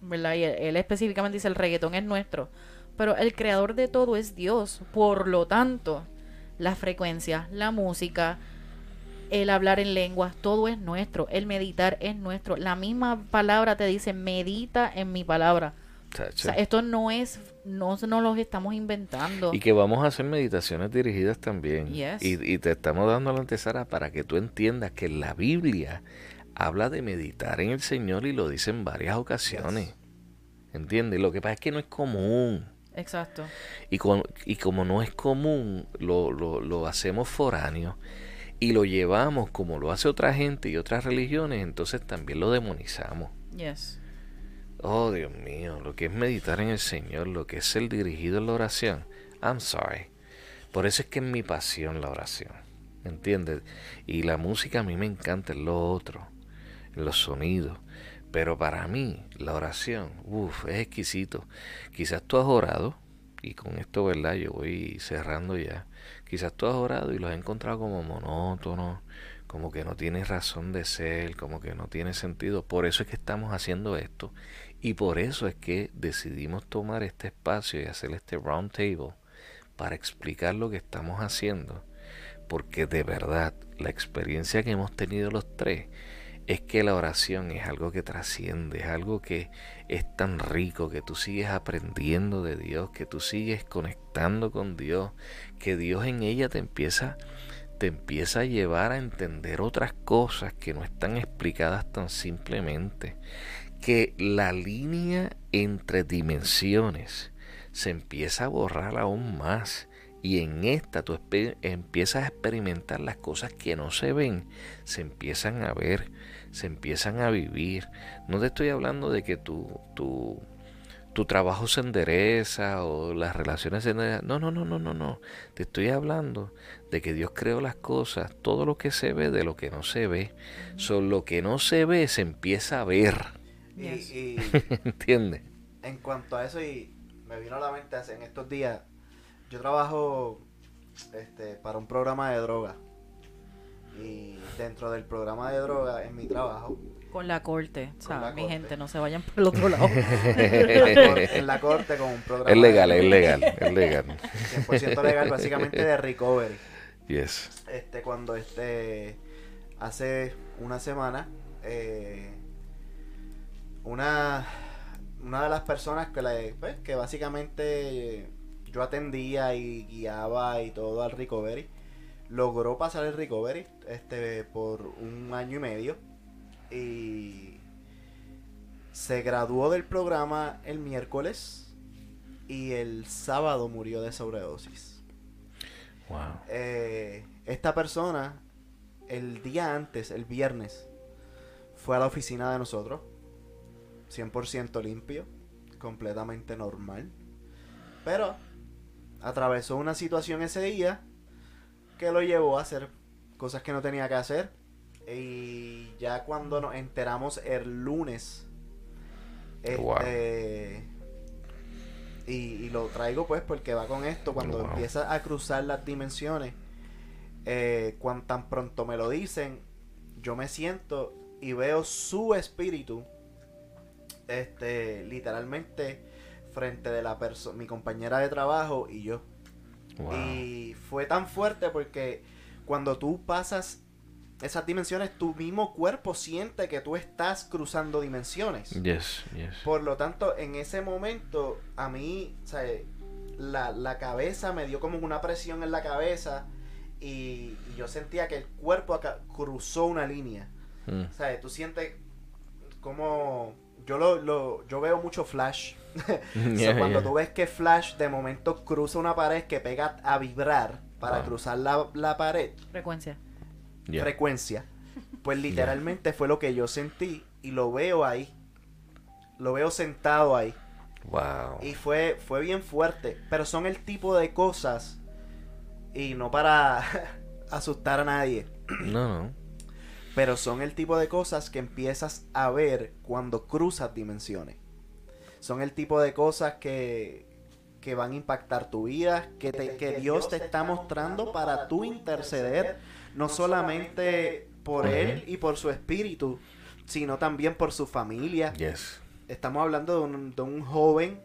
¿verdad? Y él, específicamente dice, el reggaetón es nuestro. Pero el creador de todo es Dios. Por lo tanto, la frecuencia, la música, el hablar en lenguas, todo es nuestro. El meditar es nuestro. La misma palabra te dice, medita en mi palabra. O sea, esto no es, no nos los estamos inventando. Y que vamos a hacer meditaciones dirigidas también. Y, y, te estamos dando la antesala para que tú entiendas que la Biblia habla de meditar en el Señor y lo dice en varias ocasiones. ¿Entiendes? Lo que pasa es que no es común. Exacto. Y, y como no es común, lo, lo, lo hacemos foráneo y lo llevamos como lo hace otra gente y otras religiones, entonces también lo demonizamos. Yes. Oh, Dios mío, lo que es meditar en el Señor, lo que es ser dirigido en la oración. I'm sorry. Por eso es que es mi pasión la oración. ¿Entiendes? Y la música a mí me encanta, es lo otro los sonidos. Pero para mí, la oración, uff, es exquisito. Quizás tú has orado, y con esto, ¿verdad? Yo voy cerrando ya. Quizás tú has orado y los has encontrado como monótonos, como que no tiene razón de ser, como que no tiene sentido. Por eso es que estamos haciendo esto. Y por eso es que decidimos tomar este espacio y hacer este round table para explicar lo que estamos haciendo. Porque de verdad, la experiencia que hemos tenido los tres es que la oración es algo que trasciende, es algo que es tan rico, que tú sigues aprendiendo de Dios, que tú sigues conectando con Dios, que Dios en ella te empieza te empieza a llevar a entender otras cosas que no están explicadas tan simplemente, que la línea entre dimensiones se empieza a borrar aún más y en esta tú empiezas a experimentar las cosas que no se ven, se empiezan a ver se empiezan a vivir. No te estoy hablando de que tu, tu, tu trabajo se endereza o las relaciones se enderezan. No, no, no, no, no, no. Te estoy hablando de que Dios creó las cosas, todo lo que se ve de lo que no se ve. Solo lo que no se ve se empieza a ver. Y, ¿Entiendes? En cuanto a eso, y me vino a la mente en estos días, yo trabajo este, para un programa de droga. Y dentro del programa de droga, en mi trabajo. Con la corte, o sea, mi gente, no se vayan por el otro lado. en, la corte, con un programa. Es legal, es legal, es legal. 100% legal, básicamente de recovery. Yes. Este, cuando este. Hace una semana, eh, una, una de las personas que, la, pues, que básicamente yo atendía y guiaba y todo al recovery logró pasar el recovery este por un año y medio y se graduó del programa el miércoles y el sábado murió de sobredosis. Wow. Eh, esta persona el día antes, el viernes, fue a la oficina de nosotros, 100% limpio, completamente normal, pero atravesó una situación ese día que lo llevó a hacer cosas que no tenía que hacer. Y ya cuando nos enteramos el lunes, este, y, lo traigo pues porque va con esto, cuando empieza a cruzar las dimensiones, eh, cuando tan pronto me lo dicen, yo me siento y veo su espíritu, este, literalmente frente de la persona, mi compañera de trabajo y yo. Wow. Y fue tan fuerte porque cuando tú pasas esas dimensiones, tu mismo cuerpo siente que tú estás cruzando dimensiones. Yes, yes. Por lo tanto, en ese momento, a mí, o sea, la, la cabeza me dio como una presión en la cabeza y, y yo sentía que el cuerpo acá cruzó una línea. Mm. O sea, tú sientes como... Yo, lo, lo- yo veo mucho flash. So, Yeah, cuando yeah. tú ves que Flash de momento cruza una pared que pega a vibrar para Wow. cruzar la, la pared, Frecuencia. Yeah. frecuencia, pues literalmente fue lo que yo sentí y lo veo ahí. Lo veo sentado ahí. Wow. Y fue, fue bien fuerte. Pero son el tipo de cosas. Y no para asustar a nadie. No, no. Pero son el tipo de cosas que empiezas a ver cuando cruzas dimensiones. Son el tipo de cosas que, que van a impactar tu vida, que, te- que Dios te está mostrando para tú interceder, no solamente por Él y por su espíritu, sino también por su familia. Yes. Estamos hablando de un, de un joven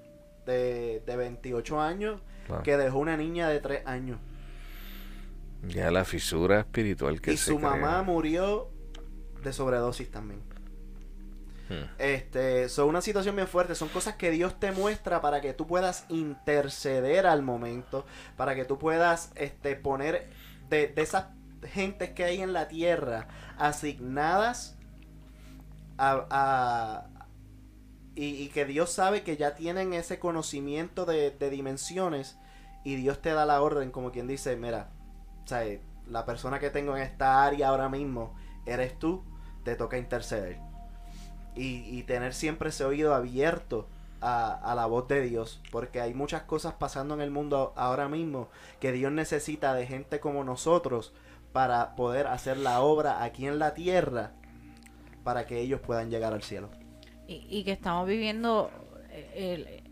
de, de 28 años Wow. que dejó una niña de 3 años. Ya la fisura espiritual que y se su crea. mamá murió de sobredosis también. Hmm. Este, son una situación bien fuerte, son cosas que Dios te muestra para que tú puedas interceder al momento, para que tú puedas este, poner de, de esas gentes que hay en la tierra asignadas a, a- y, y que Dios sabe que ya tienen ese conocimiento de, de dimensiones y Dios te da la orden como quien dice, mira, o sea, la persona que tengo en esta área ahora mismo eres tú, te toca interceder y, tener siempre ese oído abierto a, la voz de Dios, porque hay muchas cosas pasando en el mundo ahora mismo que Dios necesita de gente como nosotros para poder hacer la obra aquí en la tierra para que ellos puedan llegar al cielo. Y, que estamos viviendo eh,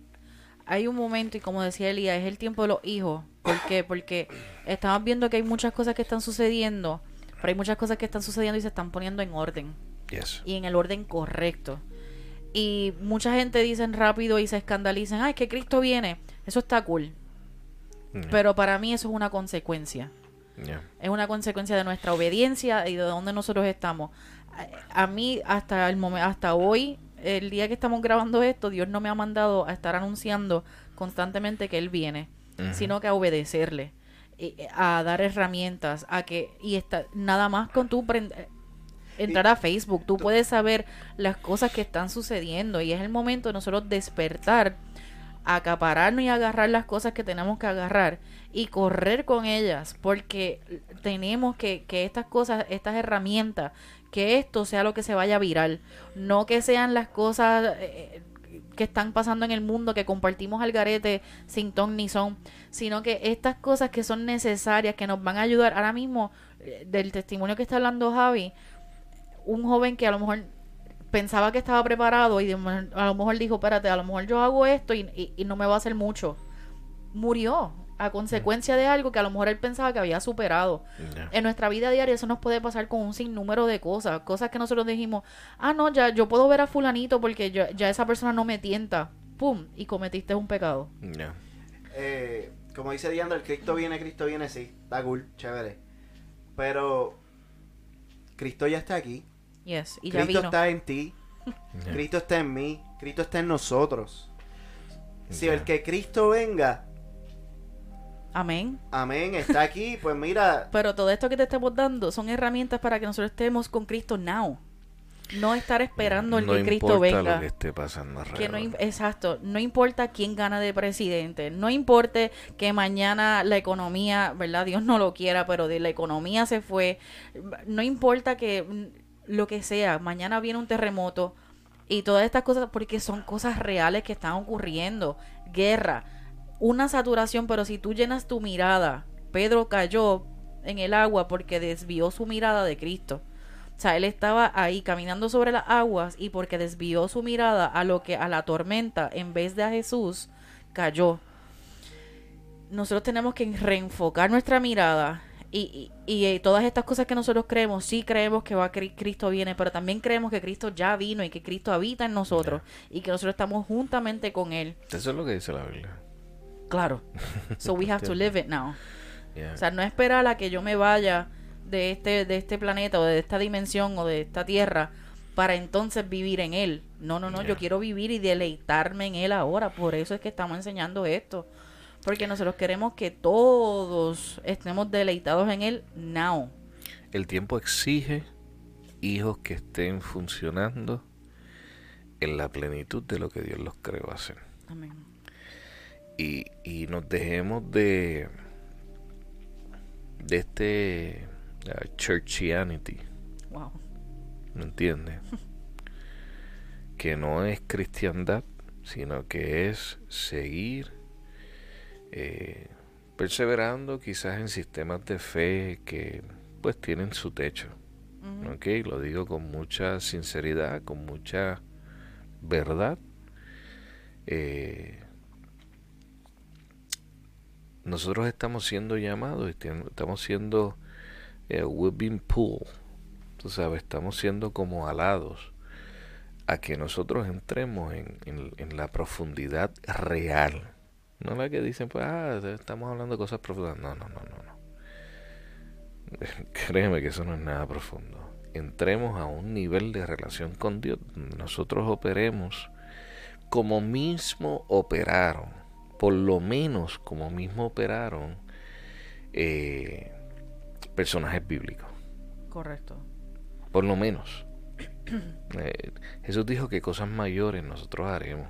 hay un momento y como decía Elías es el tiempo de los hijos ¿por qué? porque estamos viendo que hay muchas cosas que están sucediendo pero hay muchas cosas que están sucediendo y se están poniendo en orden Yes. y en el orden correcto y mucha gente dicen rápido y se escandalizan ay que Cristo viene eso está cool Yeah. pero para mí eso es una consecuencia Yeah. es una consecuencia de nuestra obediencia y de donde nosotros estamos. A, a mí hasta el hasta hoy, el día que estamos grabando esto, Dios no me ha mandado a estar anunciando constantemente que él viene, sino que a obedecerle, a dar herramientas, a que y está nada más con tú prend- entrar a Facebook, tú puedes saber las cosas que están sucediendo y es el momento de nosotros despertar acapararnos y agarrar las cosas que tenemos que agarrar y correr con ellas porque tenemos que, que estas cosas, estas herramientas, que esto sea lo que se vaya viral, no que sean las cosas eh, que están pasando en el mundo, que compartimos al garete sin ton ni son, sino que estas cosas que son necesarias, que nos van a ayudar ahora mismo, eh, del testimonio que está hablando Javi, un joven que a lo mejor pensaba que estaba preparado y a lo mejor dijo, espérate, a lo mejor yo hago esto y- y no me va a hacer mucho. Murió a consecuencia de algo que a lo mejor él pensaba que había superado. Yeah. En nuestra vida diaria eso nos puede pasar con un sinnúmero de cosas, cosas que nosotros dijimos, ah, no, ya yo puedo ver a fulanito porque ya esa persona no me tienta. ¡Pum! Y cometiste un pecado. Yeah. Eh, como dice Diandra, el Cristo viene, Cristo viene, sí, está cool, chévere. Pero Cristo ya está aquí. Yes, y ya Cristo vino. está en ti. Yeah. Cristo está en mí. Cristo está en nosotros. Si Ya. el que Cristo venga, Amén. amén, está aquí, pues mira, Pero todo esto que te estamos dando son herramientas para que nosotros estemos con Cristo now. No estar esperando el no que Cristo importa venga. lo que esté pasando Que no, exacto, no importa quién gana de presidente, no importa que mañana la economía, ¿verdad? Dios no lo quiera, pero de la economía se fue, no importa que mm, lo que sea, mañana viene un terremoto y todas estas cosas, porque son cosas reales que están ocurriendo, guerra, una saturación, pero si tú llenas tu mirada, Pedro cayó en el agua porque desvió su mirada de Cristo. O sea, él estaba ahí caminando sobre las aguas y porque desvió su mirada a lo que a la tormenta en vez de a Jesús cayó. Nosotros tenemos que reenfocar nuestra mirada Y, y, y, eh, todas estas cosas que nosotros creemos, sí creemos que va Cri- Cristo viene, pero también creemos que Cristo ya vino y que Cristo habita en nosotros y que nosotros estamos juntamente con Él. Eso es lo que dice la Biblia. Claro. So we have to live it now. Yeah. O sea, no esperar a que yo me vaya de este, de este planeta o de esta dimensión o de esta tierra para entonces vivir en él. No, no, no, yo quiero vivir y deleitarme en él ahora. Por eso es que estamos enseñando esto. Porque nosotros queremos que todos estemos deleitados en él now. El tiempo exige hijos que estén funcionando en la plenitud de lo que Dios los creó hacer. Amén. Y, y nos dejemos de de este uh, churchianity, Wow. ¿me entiendes? que no es cristiandad, sino que es seguir eh, perseverando quizás en sistemas de fe que pues tienen su techo. Ok, lo digo con mucha sinceridad, con mucha verdad. Eh, nosotros estamos siendo llamados, estamos siendo, eh, we've been sabes, estamos siendo como alados a que nosotros entremos en, en- la profundidad real. No la que dicen, pues, ah, estamos hablando de cosas profundas. No, no, no, no, no. Créeme que eso no es nada profundo. Entremos a un nivel de relación con Dios nosotros operemos como mismo operaron, por lo menos como mismo operaron eh, personajes bíblicos, Correcto. por lo menos. Eh, Jesús dijo que cosas mayores nosotros haremos.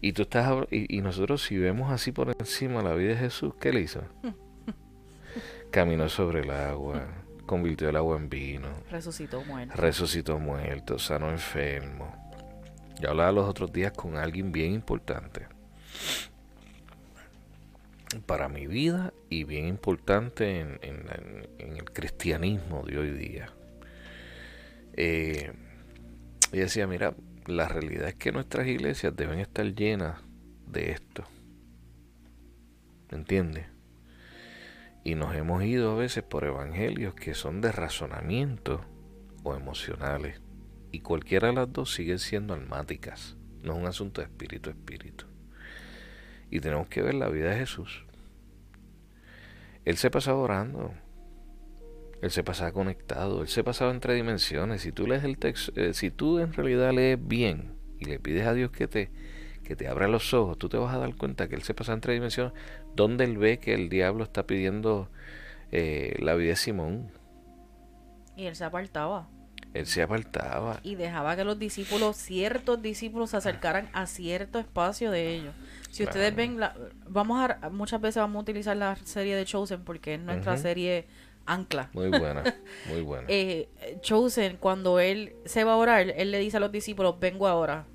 Y tú estás y, y nosotros si vemos así por encima la vida de Jesús, ¿qué le hizo? Caminó sobre el agua, convirtió el agua en vino, Resucitó muerto. resucitó muerto, sanó enfermo. Yo hablaba los otros días con alguien bien importante para mi vida y bien importante en, el cristianismo de hoy día. Eh, y decía, mira, la realidad es que nuestras iglesias deben estar llenas de esto. ¿Me entiendes? Y nos hemos ido a veces por evangelios que son de razonamiento o emocionales. Y cualquiera de las dos siguen siendo almáticas. No es un asunto de espíritu a espíritu. Y tenemos que ver la vida de Jesús. Él se pasaba orando. Él se pasaba conectado. Él se pasaba entre dimensiones. Si tú lees el texto, eh, si tú en realidad lees bien y le pides a Dios que te, que te abra los ojos, tú te vas a dar cuenta que Él se pasaba entre dimensiones. Donde Él ve que el diablo está pidiendo eh, la vida de Simón. Y él se apartaba. Él se apartaba. y dejaba que los discípulos, ciertos discípulos, se acercaran a cierto espacio de ellos. Si ustedes ven, la, vamos a, muchas veces vamos a utilizar la serie de Chosen porque es nuestra serie ancla. Muy buena, muy buena. Eh, Chosen, cuando él se va a orar, él le dice a los discípulos, vengo ahora,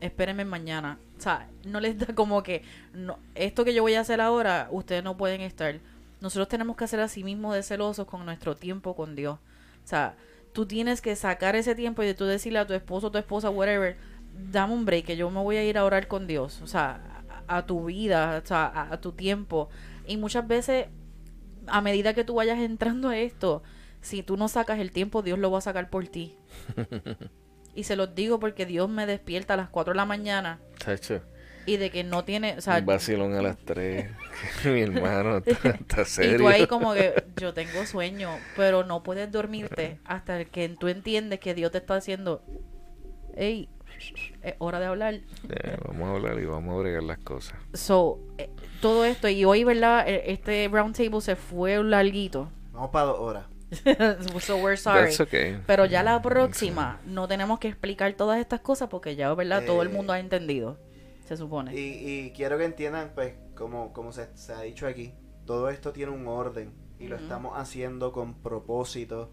espérenme mañana. O sea, no les da como que, no, esto que yo voy a hacer ahora, ustedes no pueden estar. Nosotros tenemos que hacer así mismo de celosos con nuestro tiempo con Dios. O sea, tú tienes que sacar ese tiempo y de tú decirle a tu esposo, tu esposa, whatever, dame un break, que yo me voy a ir a orar con Dios. O sea, a, a tu vida, o sea, a, a tu tiempo. Y muchas veces, a medida que tú vayas entrando a esto, si tú no sacas el tiempo, Dios lo va a sacar por ti. y se los digo porque Dios me despierta a las 4 de la mañana y de que no tiene, o sea, un vacilón a las 3. Mi hermano está, está y serio. tú ahí como que yo tengo sueño, pero no puedes dormirte hasta que tú entiendes que Dios te está haciendo, hey, es hora de hablar. Vamos a hablar y vamos a bregar las cosas. So, eh, todo esto, y hoy, ¿verdad? E- Este round table se fue un larguito. Vamos para dos horas. so we're sorry. That's okay. Pero ya la próxima no tenemos que explicar todas estas cosas porque ya, ¿verdad? Todo el Eh, mundo ha entendido, se supone. Y, y quiero que entiendan, pues, como, como se, se ha dicho aquí, todo esto tiene un orden y lo estamos haciendo con propósito.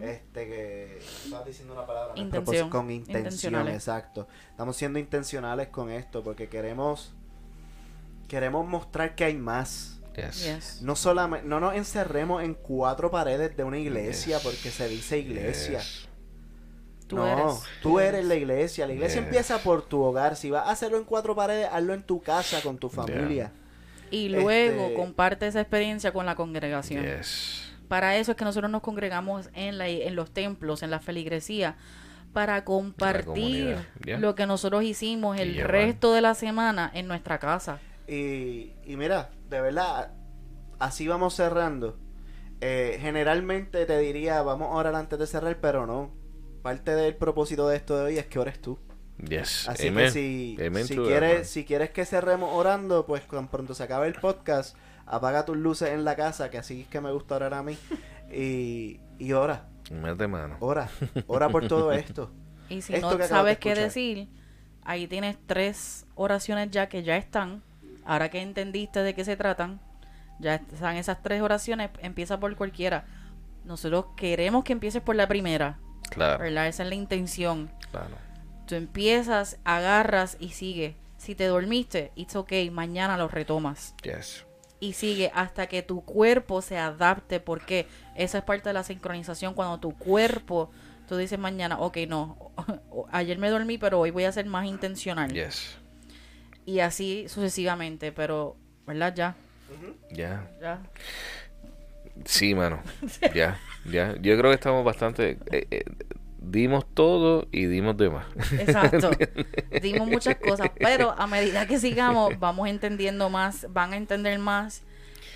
Este que. Estás diciendo una palabra. ¿no? Intención. Con intención, exacto. Estamos siendo intencionales con esto porque queremos. Queremos mostrar que hay más. Yes. Yes. No solamente, no nos encerremos en cuatro paredes de una iglesia Yes. porque se dice iglesia. Tú no, eres. tú eres la iglesia. La iglesia Yes. empieza por tu hogar. Si vas a hacerlo en cuatro paredes, hazlo en tu casa con tu familia. Y luego Este- comparte esa experiencia con la congregación. Yes. Para eso es que nosotros nos congregamos en, la, en los templos, en la feligresía, para compartir lo que nosotros hicimos el resto de la semana en nuestra casa. Y, y mira, de verdad, así vamos cerrando. Eh, generalmente te diría, vamos a orar antes de cerrar, pero no. Parte del propósito de esto de hoy es que ores tú. Yes. Así Amen. que si, Amen si that, quieres, si quieres que cerremos orando, pues tan pronto se acabe el podcast, apaga tus luces en la casa, que así es que me gusta orar a mí. Y, y ora, Mete mano. ora, ora por todo esto. Y si Esto no que acabas de sabes qué decir, ahí tienes tres oraciones ya que ya están. Ahora que entendiste de qué se tratan, ya están esas tres oraciones, empieza por cualquiera. Nosotros queremos que empieces por la primera, Claro, ¿verdad? Esa es la intención. claro. Tú empiezas, agarras y sigue. Si te dormiste, it's okay, mañana lo retomas. Yes. Y sigue hasta que tu cuerpo se adapte, porque esa es parte de la sincronización. Cuando tu cuerpo, tú dices mañana, ok, no, ayer me dormí, pero hoy voy a ser más intencional. Yes. Y así sucesivamente, pero, ¿verdad? Ya, Ya. ya. Sí, mano. Ya, ya. Yo creo que estamos bastante. eh, eh, dimos todo y dimos de más. Exacto. Dimos muchas cosas, pero a medida que sigamos, vamos entendiendo más, van a entender más.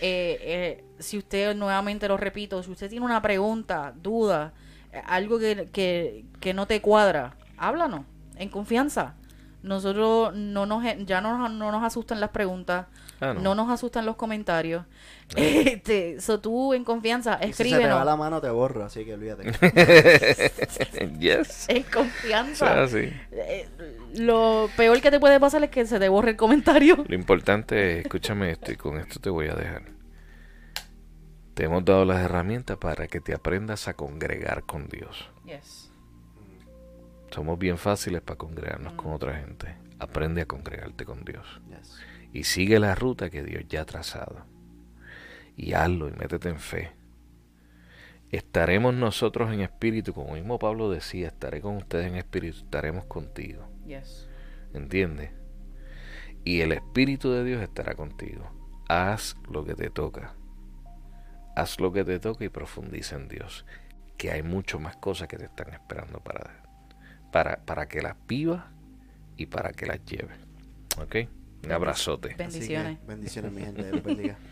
Eh, si usted, nuevamente lo repito, si usted tiene una pregunta, duda, algo que, que, que no te cuadra, háblanos, en confianza. Nosotros no nos, ya no, nos- no nos asustan las preguntas, Ah, no. no. nos asustan los comentarios. Este, so tú en confianza, Y si se te va escríbenos la mano, te borro, así que olvídate. yes. en O confianza. sea, sí. Eh, lo peor que te puede pasar es que se te borre el comentario. Lo importante es, escúchame esto y con esto te voy a dejar. Te hemos dado las herramientas para que te aprendas a congregar con Dios. Somos bien fáciles para congregarnos con otra gente. Aprende a congregarte con Dios. Y sigue la ruta que Dios ya ha trazado. Y hazlo y métete en fe. Estaremos nosotros en espíritu, como mismo Pablo decía, estaré con ustedes en espíritu, estaremos contigo. Yes. ¿Entiendes? Y el Espíritu de Dios estará contigo. Haz lo que te toca. Haz lo que te toca y profundiza en Dios. Que hay mucho más cosas que te están esperando para, para, para que las vivas y para que las lleves. ¿Ok? Un abrazote. Bendiciones. bendiciones, mi gente. Bendiga.